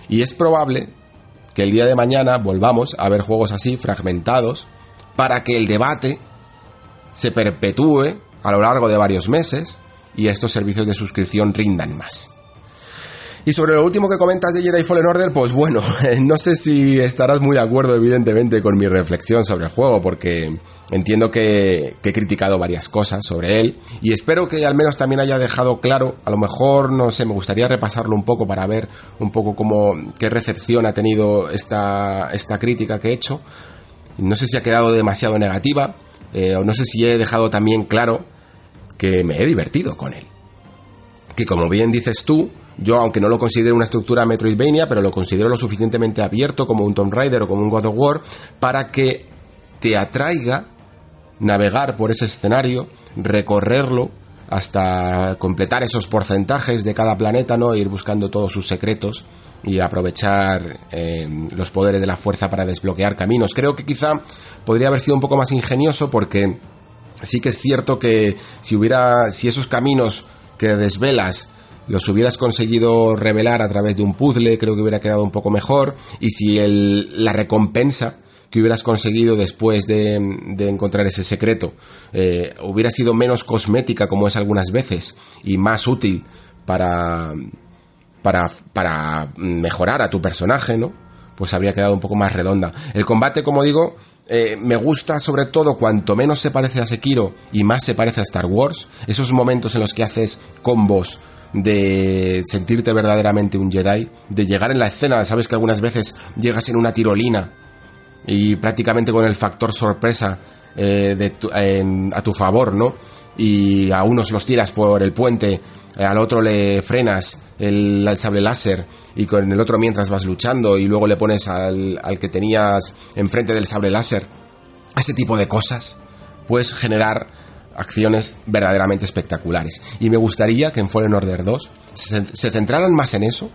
Y es probable que el día de mañana volvamos a ver juegos así, fragmentados, para que el debate se perpetúe a lo largo de varios meses y estos servicios de suscripción rindan más. Y sobre lo último que comentas de Jedi Fallen Order, pues bueno, no sé si estarás muy de acuerdo evidentemente con mi reflexión sobre el juego, porque entiendo que, he criticado varias cosas sobre él y espero que al menos también haya dejado claro, a lo mejor, no sé, me gustaría repasarlo un poco para ver un poco cómo, qué recepción ha tenido esta, esta crítica que he hecho. No sé si ha quedado demasiado negativa, eh, o no sé si he dejado también claro que me he divertido con él. Que como bien dices tú, yo, aunque no lo considero una estructura Metroidvania, pero lo considero lo suficientemente abierto como un Tomb Raider o como un God of War para que te atraiga navegar por ese escenario, recorrerlo hasta completar esos porcentajes de cada planeta, ¿no? Ir buscando todos sus secretos y aprovechar eh, los poderes de la fuerza para desbloquear caminos. Creo que quizá podría haber sido un poco más ingenioso porque sí que es cierto que si hubiera, si esos caminos que desvelas los hubieras conseguido revelar a través de un puzzle, creo que hubiera quedado un poco mejor. Y si el, la recompensa que hubieras conseguido después de, encontrar ese secreto eh, hubiera sido menos cosmética como es algunas veces y más útil para, para, para mejorar a tu personaje, ¿no? Pues habría quedado un poco más redonda. El combate, como digo, eh, me gusta sobre todo cuanto menos se parece a Sekiro y más se parece a Star Wars. Esos momentos en los que haces combos de sentirte verdaderamente un Jedi, de llegar en la escena, sabes que algunas veces llegas en una tirolina y prácticamente con el factor sorpresa eh, a tu favor, ¿no? Y a unos los tiras por el puente, al otro le frenas el, sable láser y con el otro mientras vas luchando y luego le pones al, al que tenías enfrente del sable láser. Ese tipo de cosas puedes generar acciones verdaderamente espectaculares. Y me gustaría que en Fallen Order 2 se, centraran más en eso,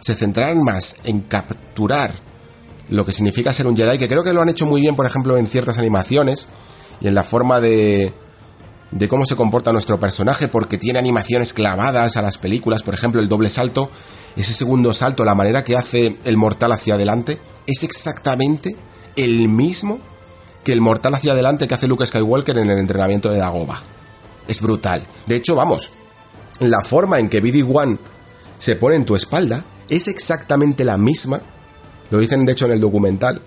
se centraran más en capturar lo que significa ser un Jedi, que creo que lo han hecho muy bien, por ejemplo, en ciertas animaciones y en la forma de, de cómo se comporta nuestro personaje, porque tiene animaciones clavadas a las películas, por ejemplo, el doble salto, ese segundo salto, la manera que hace el mortal hacia adelante, es exactamente el mismo que el mortal hacia adelante que hace Luke Skywalker en el entrenamiento de Dagoba. Es brutal. De hecho, vamos, la forma en que BD-1 se pone en tu espalda es exactamente la misma, lo dicen de hecho en el documental,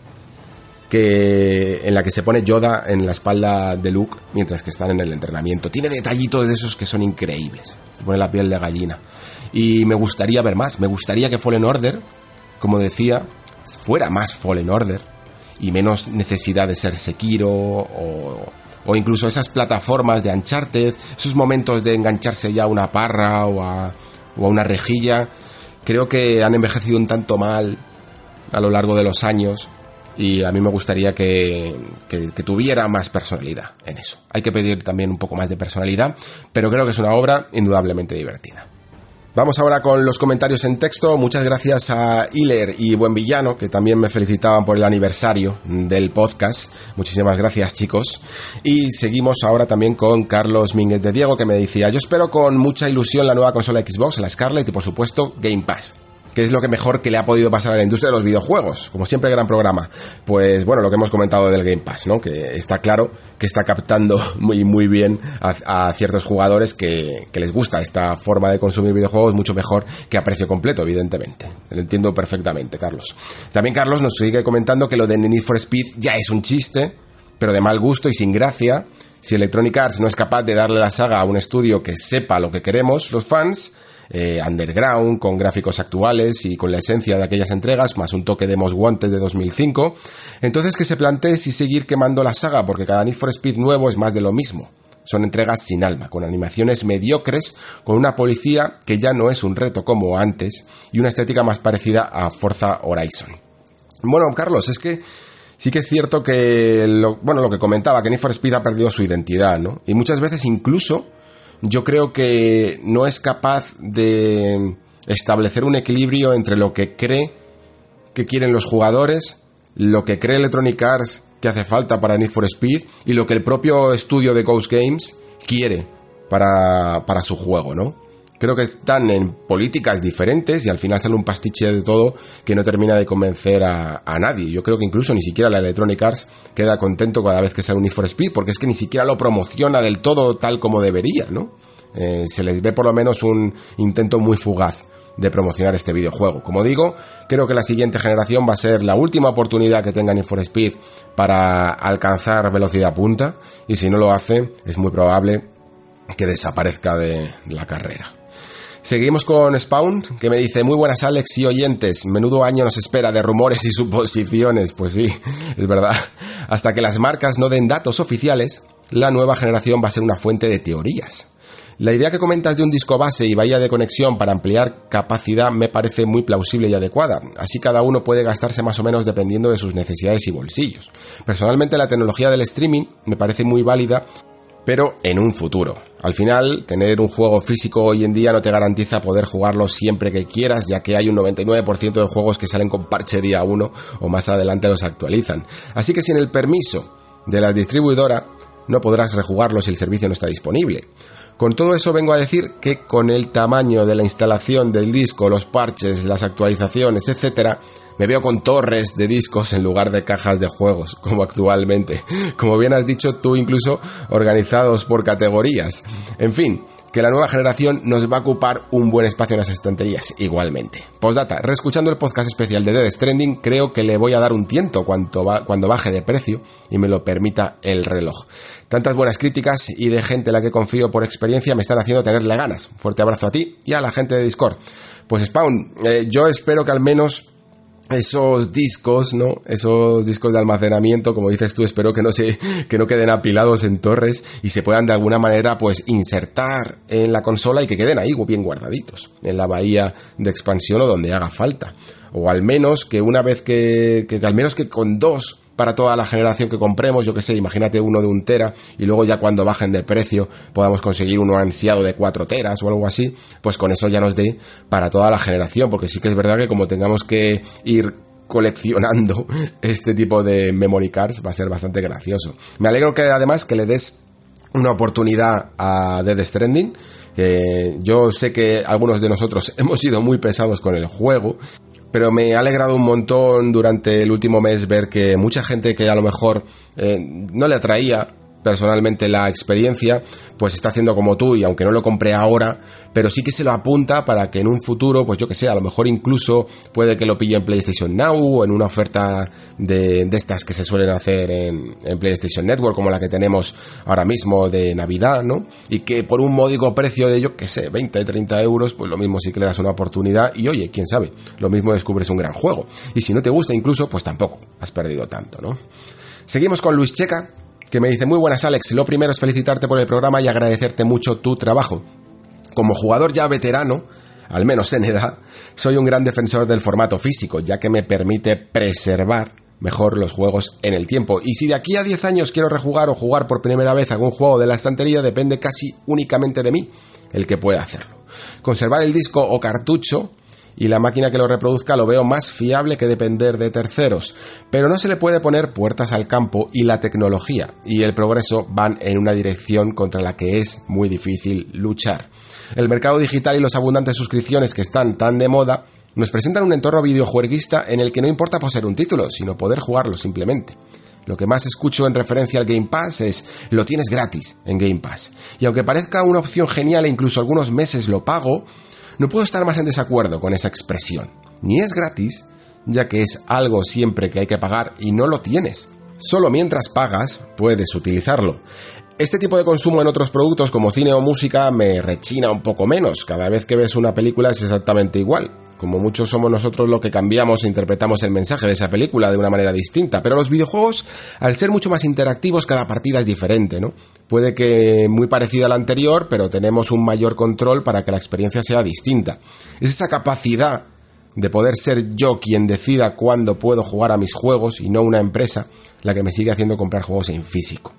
que en la que se pone Yoda en la espalda de Luke mientras que están en el entrenamiento. Tiene detallitos de esos que son increíbles. Se pone la piel de gallina. Y me gustaría ver más. Me gustaría que Fallen Order, como decía, fuera más Fallen Order y menos necesidad de ser Sekiro o, incluso esas plataformas de Uncharted, esos momentos de engancharse ya a una parra o a, una rejilla, creo que han envejecido un tanto mal a lo largo de los años y a mí me gustaría que, tuviera más personalidad en eso. Hay que pedir también un poco más de personalidad, pero creo que es una obra indudablemente divertida. Vamos ahora con los comentarios en texto. Muchas gracias a Hiler y Buen Villano, que también me felicitaban por el aniversario del podcast. Muchísimas gracias, chicos. Y seguimos ahora también con Carlos Mínguez de Diego, que me decía, yo espero con mucha ilusión la nueva consola Xbox, la Scarlett y por supuesto Game Pass. ¿Qué es lo que mejor que le ha podido pasar a la industria de los videojuegos? Como siempre, gran programa. Pues bueno, lo que hemos comentado del Game Pass, ¿no? Que está claro que está captando muy, muy bien a, ciertos jugadores que, que, les gusta esta forma de consumir videojuegos mucho mejor que a precio completo, evidentemente. Lo entiendo perfectamente, Carlos. También Carlos nos sigue comentando que lo de Need for Speed ya es un chiste, pero de mal gusto y sin gracia. Si Electronic Arts no es capaz de darle la saga a un estudio que sepa lo que queremos los fans, eh, underground, con gráficos actuales y con la esencia de aquellas entregas, más un toque de Most Wanted de 2005. Entonces que se plantee si seguir quemando la saga, porque cada Need for Speed nuevo es más de lo mismo. Son entregas sin alma, con animaciones mediocres, con una policía que ya no es un reto como antes y una estética más parecida a Forza Horizon. Bueno, Carlos, es que sí que es cierto que, lo, bueno, lo que comentaba, que Need for Speed ha perdido su identidad, ¿no? Y muchas veces incluso yo creo que no es capaz de establecer un equilibrio entre lo que cree que quieren los jugadores, lo que cree Electronic Arts que hace falta para Need for Speed y lo que el propio estudio de Ghost Games quiere para, para su juego, ¿no? Creo que están en políticas diferentes y al final sale un pastiche de todo que no termina de convencer a, nadie. Yo creo que incluso ni siquiera la Electronic Arts queda contento cada vez que sale un Need for Speed porque es que ni siquiera lo promociona del todo tal como debería, ¿no? Eh, se les ve por lo menos un intento muy fugaz de promocionar este videojuego. Como digo, creo que la siguiente generación va a ser la última oportunidad que tenga Need for Speed para alcanzar velocidad punta y si no lo hace es muy probable que desaparezca de la carrera. Seguimos con Spawn, que me dice, muy buenas Alex y oyentes, menudo año nos espera de rumores y suposiciones. Pues sí, es verdad. Hasta que las marcas no den datos oficiales, la nueva generación va a ser una fuente de teorías. La idea que comentas de un disco base y valla de conexión para ampliar capacidad me parece muy plausible y adecuada. Así cada uno puede gastarse más o menos dependiendo de sus necesidades y bolsillos. Personalmente la tecnología del streaming me parece muy válida pero en un futuro. Al final, tener un juego físico hoy en día no te garantiza poder jugarlo siempre que quieras, ya que hay un 99% de juegos que salen con parche día 1 o más adelante los actualizan. Así que sin el permiso de la distribuidora, no podrás rejugarlo si el servicio no está disponible. Con todo eso vengo a decir que con el tamaño de la instalación del disco, los parches, las actualizaciones, etc., me veo con torres de discos en lugar de cajas de juegos, como actualmente. Como bien has dicho tú, incluso organizados por categorías. En fin, que la nueva generación nos va a ocupar un buen espacio en las estanterías, igualmente. Postdata, reescuchando el podcast especial de Dead Stranding, creo que le voy a dar un tiento cuando, cuando baje de precio y me lo permita el reloj. Tantas buenas críticas y de gente en la que confío por experiencia me están haciendo tenerle ganas. Fuerte abrazo a ti y a la gente de Discord. Pues Spawn, eh, yo espero que al menos esos discos, ¿no? Esos discos de almacenamiento, como dices tú, espero que no se, que no queden apilados en torres y se puedan de alguna manera, pues, insertar en la consola y que queden ahí bien guardaditos, en la bahía de expansión o donde haga falta. O al menos que una vez que, que al menos que con dos para toda la generación que compremos, yo que sé, imagínate uno de un tera y luego ya cuando bajen de precio podamos conseguir uno ansiado de 4 teras o algo así, pues con eso ya nos dé para toda la generación, porque sí que es verdad que como tengamos que ir coleccionando este tipo de memory cards va a ser bastante gracioso. Me alegro que además que le des una oportunidad a Dead Stranding. yo sé que algunos de nosotros hemos sido muy pesados con el juego pero me ha alegrado un montón durante el último mes ver que mucha gente que a lo mejor eh, no le atraía personalmente la experiencia, pues está haciendo como tú y aunque no lo compré ahora, pero sí que se lo apunta para que en un futuro, pues yo que sé, a lo mejor incluso puede que lo pille en PlayStation Now o en una oferta de, de estas que se suelen hacer en, en, PlayStation Network como la que tenemos ahora mismo de Navidad, ¿no? Y que por un módico precio de yo que sé, 20, 30 euros, pues lo mismo sí que le das una oportunidad y oye, quién sabe, lo mismo descubres un gran juego. Y si no te gusta incluso, pues tampoco has perdido tanto, ¿no? Seguimos con Luis Checa, que me dice, muy buenas Alex, lo primero es felicitarte por el programa y agradecerte mucho tu trabajo. Como jugador ya veterano, al menos en edad, soy un gran defensor del formato físico, ya que me permite preservar mejor los juegos en el tiempo. Y si de aquí a 10 años quiero rejugar o jugar por primera vez algún juego de la estantería, depende casi únicamente de mí el que pueda hacerlo. Conservar el disco o cartucho y la máquina que lo reproduzca lo veo más fiable que depender de terceros. Pero no se le puede poner puertas al campo y la tecnología y el progreso van en una dirección contra la que es muy difícil luchar. El mercado digital y los abundantes suscripciones que están tan de moda nos presentan un entorno videojueguista en el que no importa poseer un título, sino poder jugarlo simplemente. Lo que más escucho en referencia al Game Pass es lo tienes gratis en Game Pass. Y aunque parezca una opción genial e incluso algunos meses lo pago, no puedo estar más en desacuerdo con esa expresión. Ni es gratis, ya que es algo siempre que hay que pagar y no lo tienes. Solo mientras pagas puedes utilizarlo. Este tipo de consumo en otros productos como cine o música me rechina un poco menos. Cada vez que ves una película es exactamente igual. Como muchos somos nosotros lo que cambiamos e interpretamos el mensaje de esa película de una manera distinta. Pero los videojuegos, al ser mucho más interactivos, cada partida es diferente, ¿no? Puede que muy parecida a la anterior, pero tenemos un mayor control para que la experiencia sea distinta. Es esa capacidad de poder ser yo quien decida cuándo puedo jugar a mis juegos y no una empresa la que me sigue haciendo comprar juegos en físico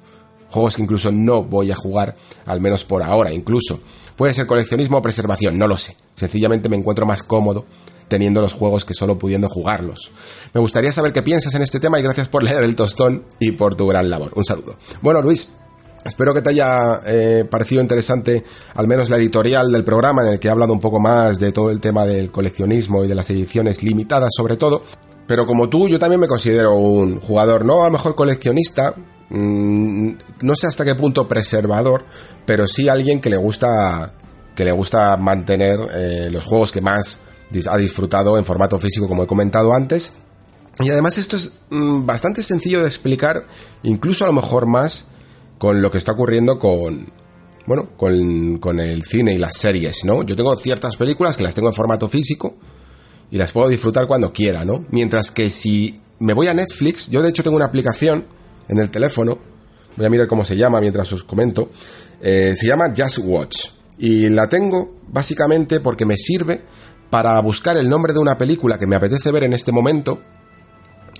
juegos que incluso no voy a jugar, al menos por ahora incluso. Puede ser coleccionismo o preservación, no lo sé. Sencillamente me encuentro más cómodo teniendo los juegos que solo pudiendo jugarlos. Me gustaría saber qué piensas en este tema y gracias por leer el tostón y por tu gran labor. Un saludo. Bueno, Luis, Espero que te haya eh, parecido interesante al menos la editorial del programa en el que he hablado un poco más de todo el tema del coleccionismo y de las ediciones limitadas sobre todo. Pero como tú, yo también me considero un jugador, no a lo mejor coleccionista, no sé hasta qué punto preservador, pero sí alguien que le gusta que le gusta mantener eh, los juegos que más ha disfrutado en formato físico, como he comentado antes. Y además esto es mm, bastante sencillo de explicar, incluso a lo mejor más con lo que está ocurriendo con, bueno, con, con, el cine y las series, ¿no? Yo tengo ciertas películas que las tengo en formato físico y las puedo disfrutar cuando quiera, ¿no? Mientras que si me voy a Netflix, yo de hecho tengo una aplicación en el teléfono, voy a mirar cómo se llama mientras os comento, eh, se llama Just Watch. Y la tengo básicamente porque me sirve para buscar el nombre de una película que me apetece ver en este momento.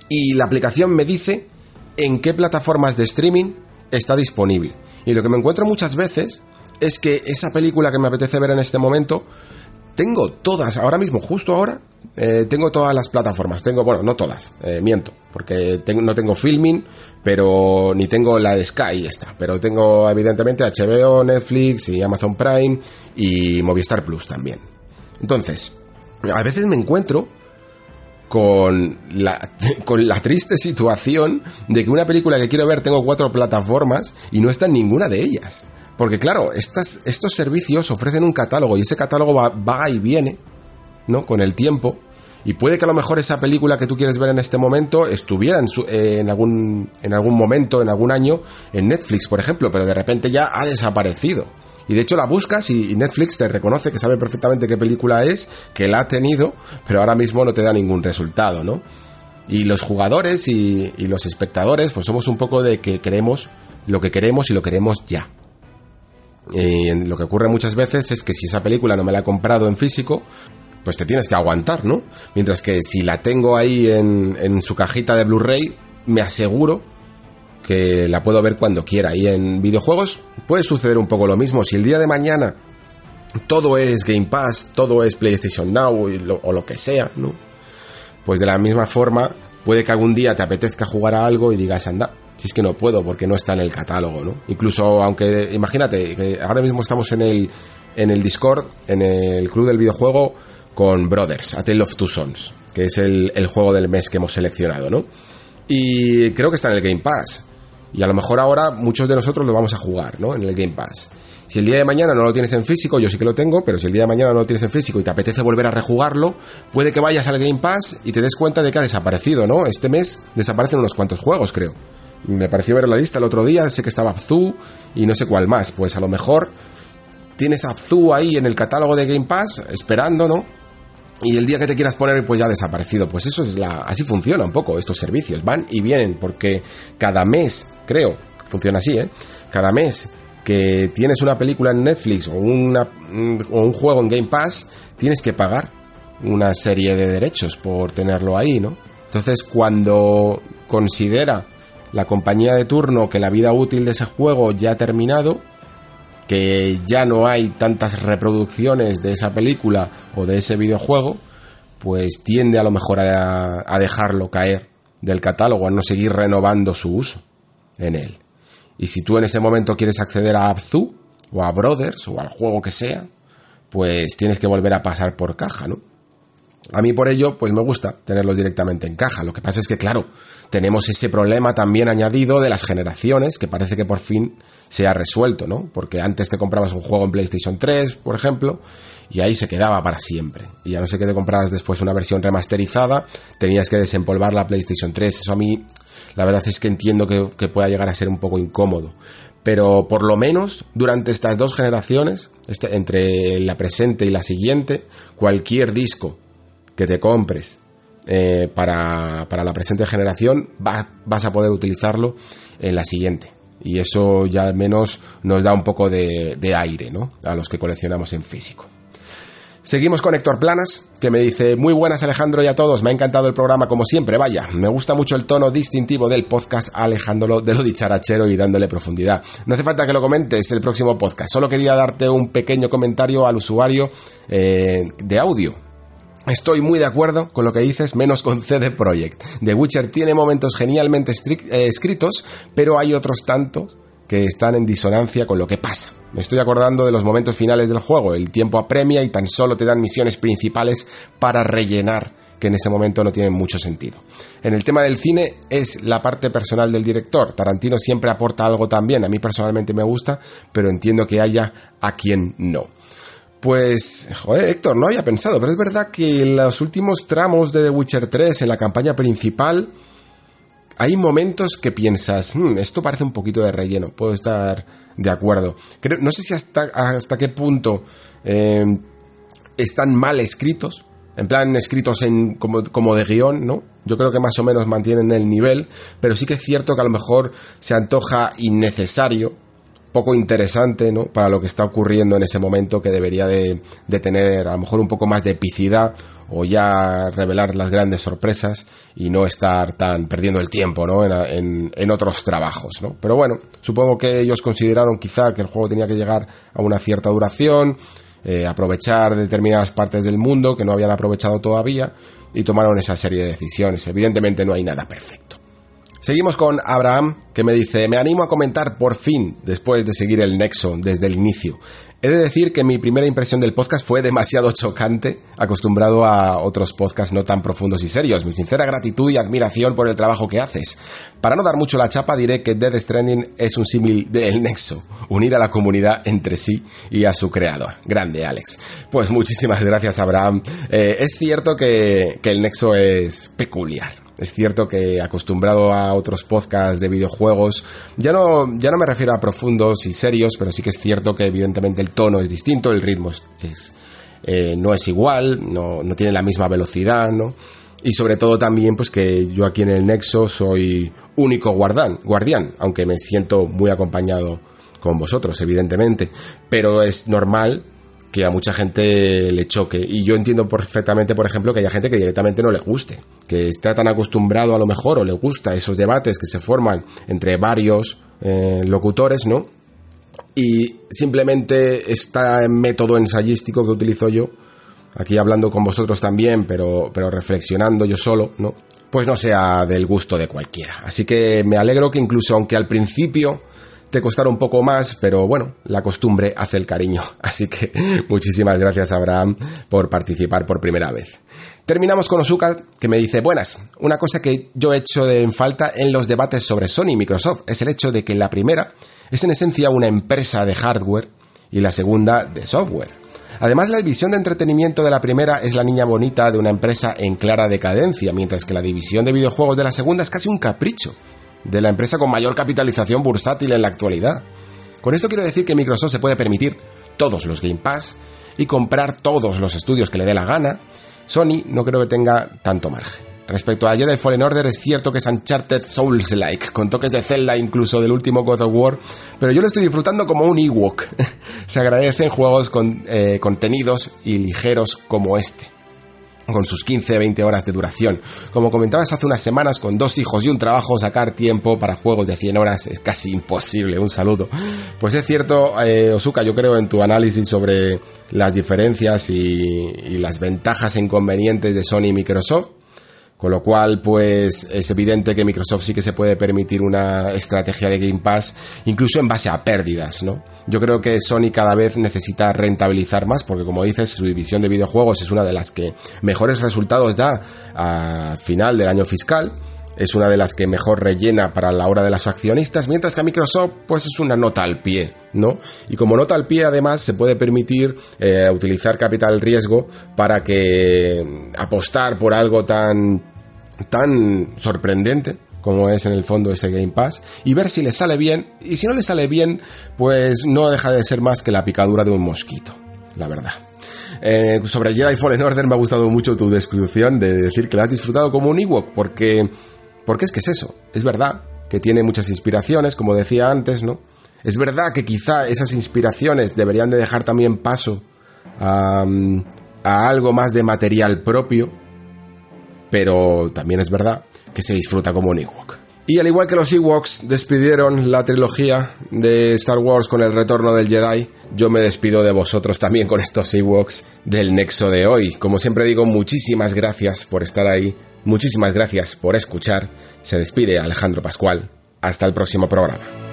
Y la aplicación me dice en qué plataformas de streaming está disponible. Y lo que me encuentro muchas veces es que esa película que me apetece ver en este momento, tengo todas, ahora mismo, justo ahora, eh, tengo todas las plataformas. Tengo, bueno, no todas, eh, miento, porque no tengo filming, pero ni tengo la de Sky esta, pero tengo evidentemente HBO, Netflix y Amazon Prime y Movistar Plus también. Entonces, a veces me encuentro con la, con la triste situación de que una película que quiero ver tengo cuatro plataformas y no está en ninguna de ellas. Porque claro, estos servicios ofrecen un catálogo y ese catálogo va, va y viene, ¿no? Con el tiempo. Y puede que a lo mejor esa película que tú quieres ver en este momento estuviera en, eh, en, algún, en algún momento, en algún año, en Netflix, por ejemplo, pero de repente ya ha desaparecido. Y de hecho la buscas y Netflix te reconoce que sabe perfectamente qué película es, que la ha tenido, pero ahora mismo no te da ningún resultado, ¿no? Y los jugadores y, los espectadores, pues somos un poco de que queremos lo que queremos y lo queremos ya. Y lo que ocurre muchas veces es que si esa película no me la he comprado en físico, pues te tienes que aguantar, ¿no? Mientras que si la tengo ahí en, en su cajita de Blu-ray, me aseguro que la puedo ver cuando quiera. Y en videojuegos puede suceder un poco lo mismo. Si el día de mañana todo es Game Pass, todo es PlayStation Now o lo que sea, ¿no? Pues de la misma forma, puede que algún día te apetezca jugar a algo y digas, anda, si es que no puedo porque no está en el catálogo, ¿no? Incluso, aunque, imagínate, que ahora mismo estamos en el, en el Discord, en el club del videojuego, con Brothers, A Tale of Two Sons, que es el, el juego del mes que hemos seleccionado, ¿no? Y creo que está en el Game Pass. Y a lo mejor ahora muchos de nosotros lo vamos a jugar, ¿no? En el Game Pass. Si el día de mañana no lo tienes en físico, yo sí que lo tengo, pero si el día de mañana no lo tienes en físico y te apetece volver a rejugarlo, puede que vayas al Game Pass y te des cuenta de que ha desaparecido, ¿no? Este mes desaparecen unos cuantos juegos, creo. Me pareció ver la lista el otro día, sé que estaba Abzu y no sé cuál más. Pues a lo mejor tienes Abzu ahí en el catálogo de Game Pass, esperando, ¿no? y el día que te quieras poner pues ya ha desaparecido. Pues eso es la así funciona un poco estos servicios, van y vienen porque cada mes, creo, funciona así, ¿eh? Cada mes que tienes una película en Netflix o, una, o un juego en Game Pass, tienes que pagar una serie de derechos por tenerlo ahí, ¿no? Entonces, cuando considera la compañía de turno que la vida útil de ese juego ya ha terminado, que ya no hay tantas reproducciones de esa película o de ese videojuego, pues tiende a lo mejor a, dejarlo caer del catálogo, a no seguir renovando su uso en él. Y si tú en ese momento quieres acceder a Abzu o a Brothers o al juego que sea, pues tienes que volver a pasar por caja, ¿no? A mí por ello, pues me gusta tenerlo directamente en caja. Lo que pasa es que, claro, tenemos ese problema también añadido de las generaciones, que parece que por fin se ha resuelto, ¿no? Porque antes te comprabas un juego en PlayStation 3, por ejemplo, y ahí se quedaba para siempre. Y a no ser que te comprabas después una versión remasterizada, tenías que desempolvar la PlayStation 3. Eso a mí, la verdad es que entiendo que, que pueda llegar a ser un poco incómodo. Pero por lo menos durante estas dos generaciones, este, entre la presente y la siguiente, cualquier disco que te compres eh, para, para, la presente generación, vas a poder utilizarlo en la siguiente. Y eso ya al menos nos da un poco de, de aire, ¿no? A los que coleccionamos en físico. Seguimos con Héctor Planas, que me dice, muy buenas Alejandro y a todos, me ha encantado el programa como siempre, vaya, me gusta mucho el tono distintivo del podcast alejándolo de lo dicharachero y dándole profundidad. No hace falta que lo comentes el próximo podcast, solo quería darte un pequeño comentario al usuario eh, de audio Estoy muy de acuerdo con lo que dices, menos con CD Projekt. The Witcher tiene momentos genialmente eh, escritos, pero hay otros tantos que están en disonancia con lo que pasa. Me estoy acordando de los momentos finales del juego, el tiempo apremia y tan solo te dan misiones principales para rellenar, que en ese momento no tienen mucho sentido. En el tema del cine es la parte personal del director. Tarantino siempre aporta algo también, a mí personalmente me gusta, pero entiendo que haya a quien no. Pues, joder, Héctor, no había pensado, pero es verdad que en los últimos tramos de The Witcher 3, en la campaña principal, hay momentos que piensas, hmm, esto parece un poquito de relleno, puedo estar de acuerdo. no sé si hasta, hasta qué punto eh, están mal escritos, en plan escritos en, como, como de guion, ¿no? Yo creo que más o menos mantienen el nivel, pero sí que es cierto que a lo mejor se antoja innecesario poco interesante, ¿no? Para lo que está ocurriendo en ese momento que debería de, tener a lo mejor un poco más de epicidad o ya revelar las grandes sorpresas y no estar tan perdiendo el tiempo, ¿no? En, en, otros trabajos, ¿no? Pero bueno, supongo que ellos consideraron quizá que el juego tenía que llegar a una cierta duración, eh, aprovechar determinadas partes del mundo que no habían aprovechado todavía y tomaron esa serie de decisiones. Evidentemente no hay nada perfecto. Seguimos con Abraham, que me dice, me animo a comentar por fin, después de seguir el nexo desde el inicio. He de decir que mi primera impresión del podcast fue demasiado chocante, acostumbrado a otros podcasts no tan profundos y serios. Mi sincera gratitud y admiración por el trabajo que haces. Para no dar mucho la chapa, diré que Dead Stranding es un símil del nexo, unir a la comunidad entre sí y a su creador. Grande, Alex. Pues muchísimas gracias, Abraham. Eh, es cierto que el nexo es peculiar es cierto que acostumbrado a otros podcasts de videojuegos, ya no, ya no me refiero a profundos y serios, pero sí que es cierto que evidentemente el tono es distinto, el ritmo es, eh, no es igual, no, no tiene la misma velocidad, ¿no? Y sobre todo también, pues que yo aquí en el Nexo soy único guardián, guardián, aunque me siento muy acompañado con vosotros, evidentemente. Pero es normal que a mucha gente le choque. Y yo entiendo perfectamente, por ejemplo, que haya gente que directamente no le guste, que está tan acostumbrado a lo mejor o le gusta esos debates que se forman entre varios eh, locutores, ¿no? Y simplemente está método ensayístico que utilizo yo, aquí hablando con vosotros también, pero, pero reflexionando yo solo, ¿no? Pues no sea del gusto de cualquiera. Así que me alegro que incluso aunque al principio te costará un poco más, pero bueno, la costumbre hace el cariño. Así que muchísimas gracias Abraham por participar por primera vez. Terminamos con Osuka, que me dice, buenas, una cosa que yo he hecho en falta en los debates sobre Sony y Microsoft es el hecho de que la primera es en esencia una empresa de hardware y la segunda de software. Además, la división de entretenimiento de la primera es la niña bonita de una empresa en clara decadencia, mientras que la división de videojuegos de la segunda es casi un capricho de la empresa con mayor capitalización bursátil en la actualidad. Con esto quiero decir que Microsoft se puede permitir todos los Game Pass y comprar todos los estudios que le dé la gana. Sony no creo que tenga tanto margen. Respecto a Jedi Fallen Order, es cierto que es Uncharted Souls-like, con toques de Zelda incluso del último God of War, pero yo lo estoy disfrutando como un Ewok. Se agradecen juegos con eh, contenidos y ligeros como este con sus 15-20 horas de duración. Como comentabas hace unas semanas, con dos hijos y un trabajo, sacar tiempo para juegos de 100 horas es casi imposible. Un saludo. Pues es cierto, eh, Osuka, yo creo en tu análisis sobre las diferencias y, y las ventajas e inconvenientes de Sony y Microsoft. Con lo cual, pues es evidente que Microsoft sí que se puede permitir una estrategia de Game Pass, incluso en base a pérdidas, ¿no? Yo creo que Sony cada vez necesita rentabilizar más, porque como dices, su división de videojuegos es una de las que mejores resultados da a final del año fiscal es una de las que mejor rellena para la hora de los accionistas, mientras que a Microsoft pues es una nota al pie, ¿no? Y como nota al pie además se puede permitir eh, utilizar capital riesgo para que apostar por algo tan tan sorprendente como es en el fondo ese Game Pass y ver si le sale bien y si no le sale bien pues no deja de ser más que la picadura de un mosquito, la verdad. Eh, sobre Jedi Fallen Order me ha gustado mucho tu descripción de decir que la has disfrutado como un Ewok porque, porque es que es eso, es verdad que tiene muchas inspiraciones como decía antes, ¿no? Es verdad que quizá esas inspiraciones deberían de dejar también paso a, a algo más de material propio pero también es verdad que se disfruta como un Ewok. Y al igual que los Ewoks despidieron la trilogía de Star Wars con el retorno del Jedi, yo me despido de vosotros también con estos Ewoks del Nexo de hoy. Como siempre digo, muchísimas gracias por estar ahí, muchísimas gracias por escuchar. Se despide Alejandro Pascual. Hasta el próximo programa.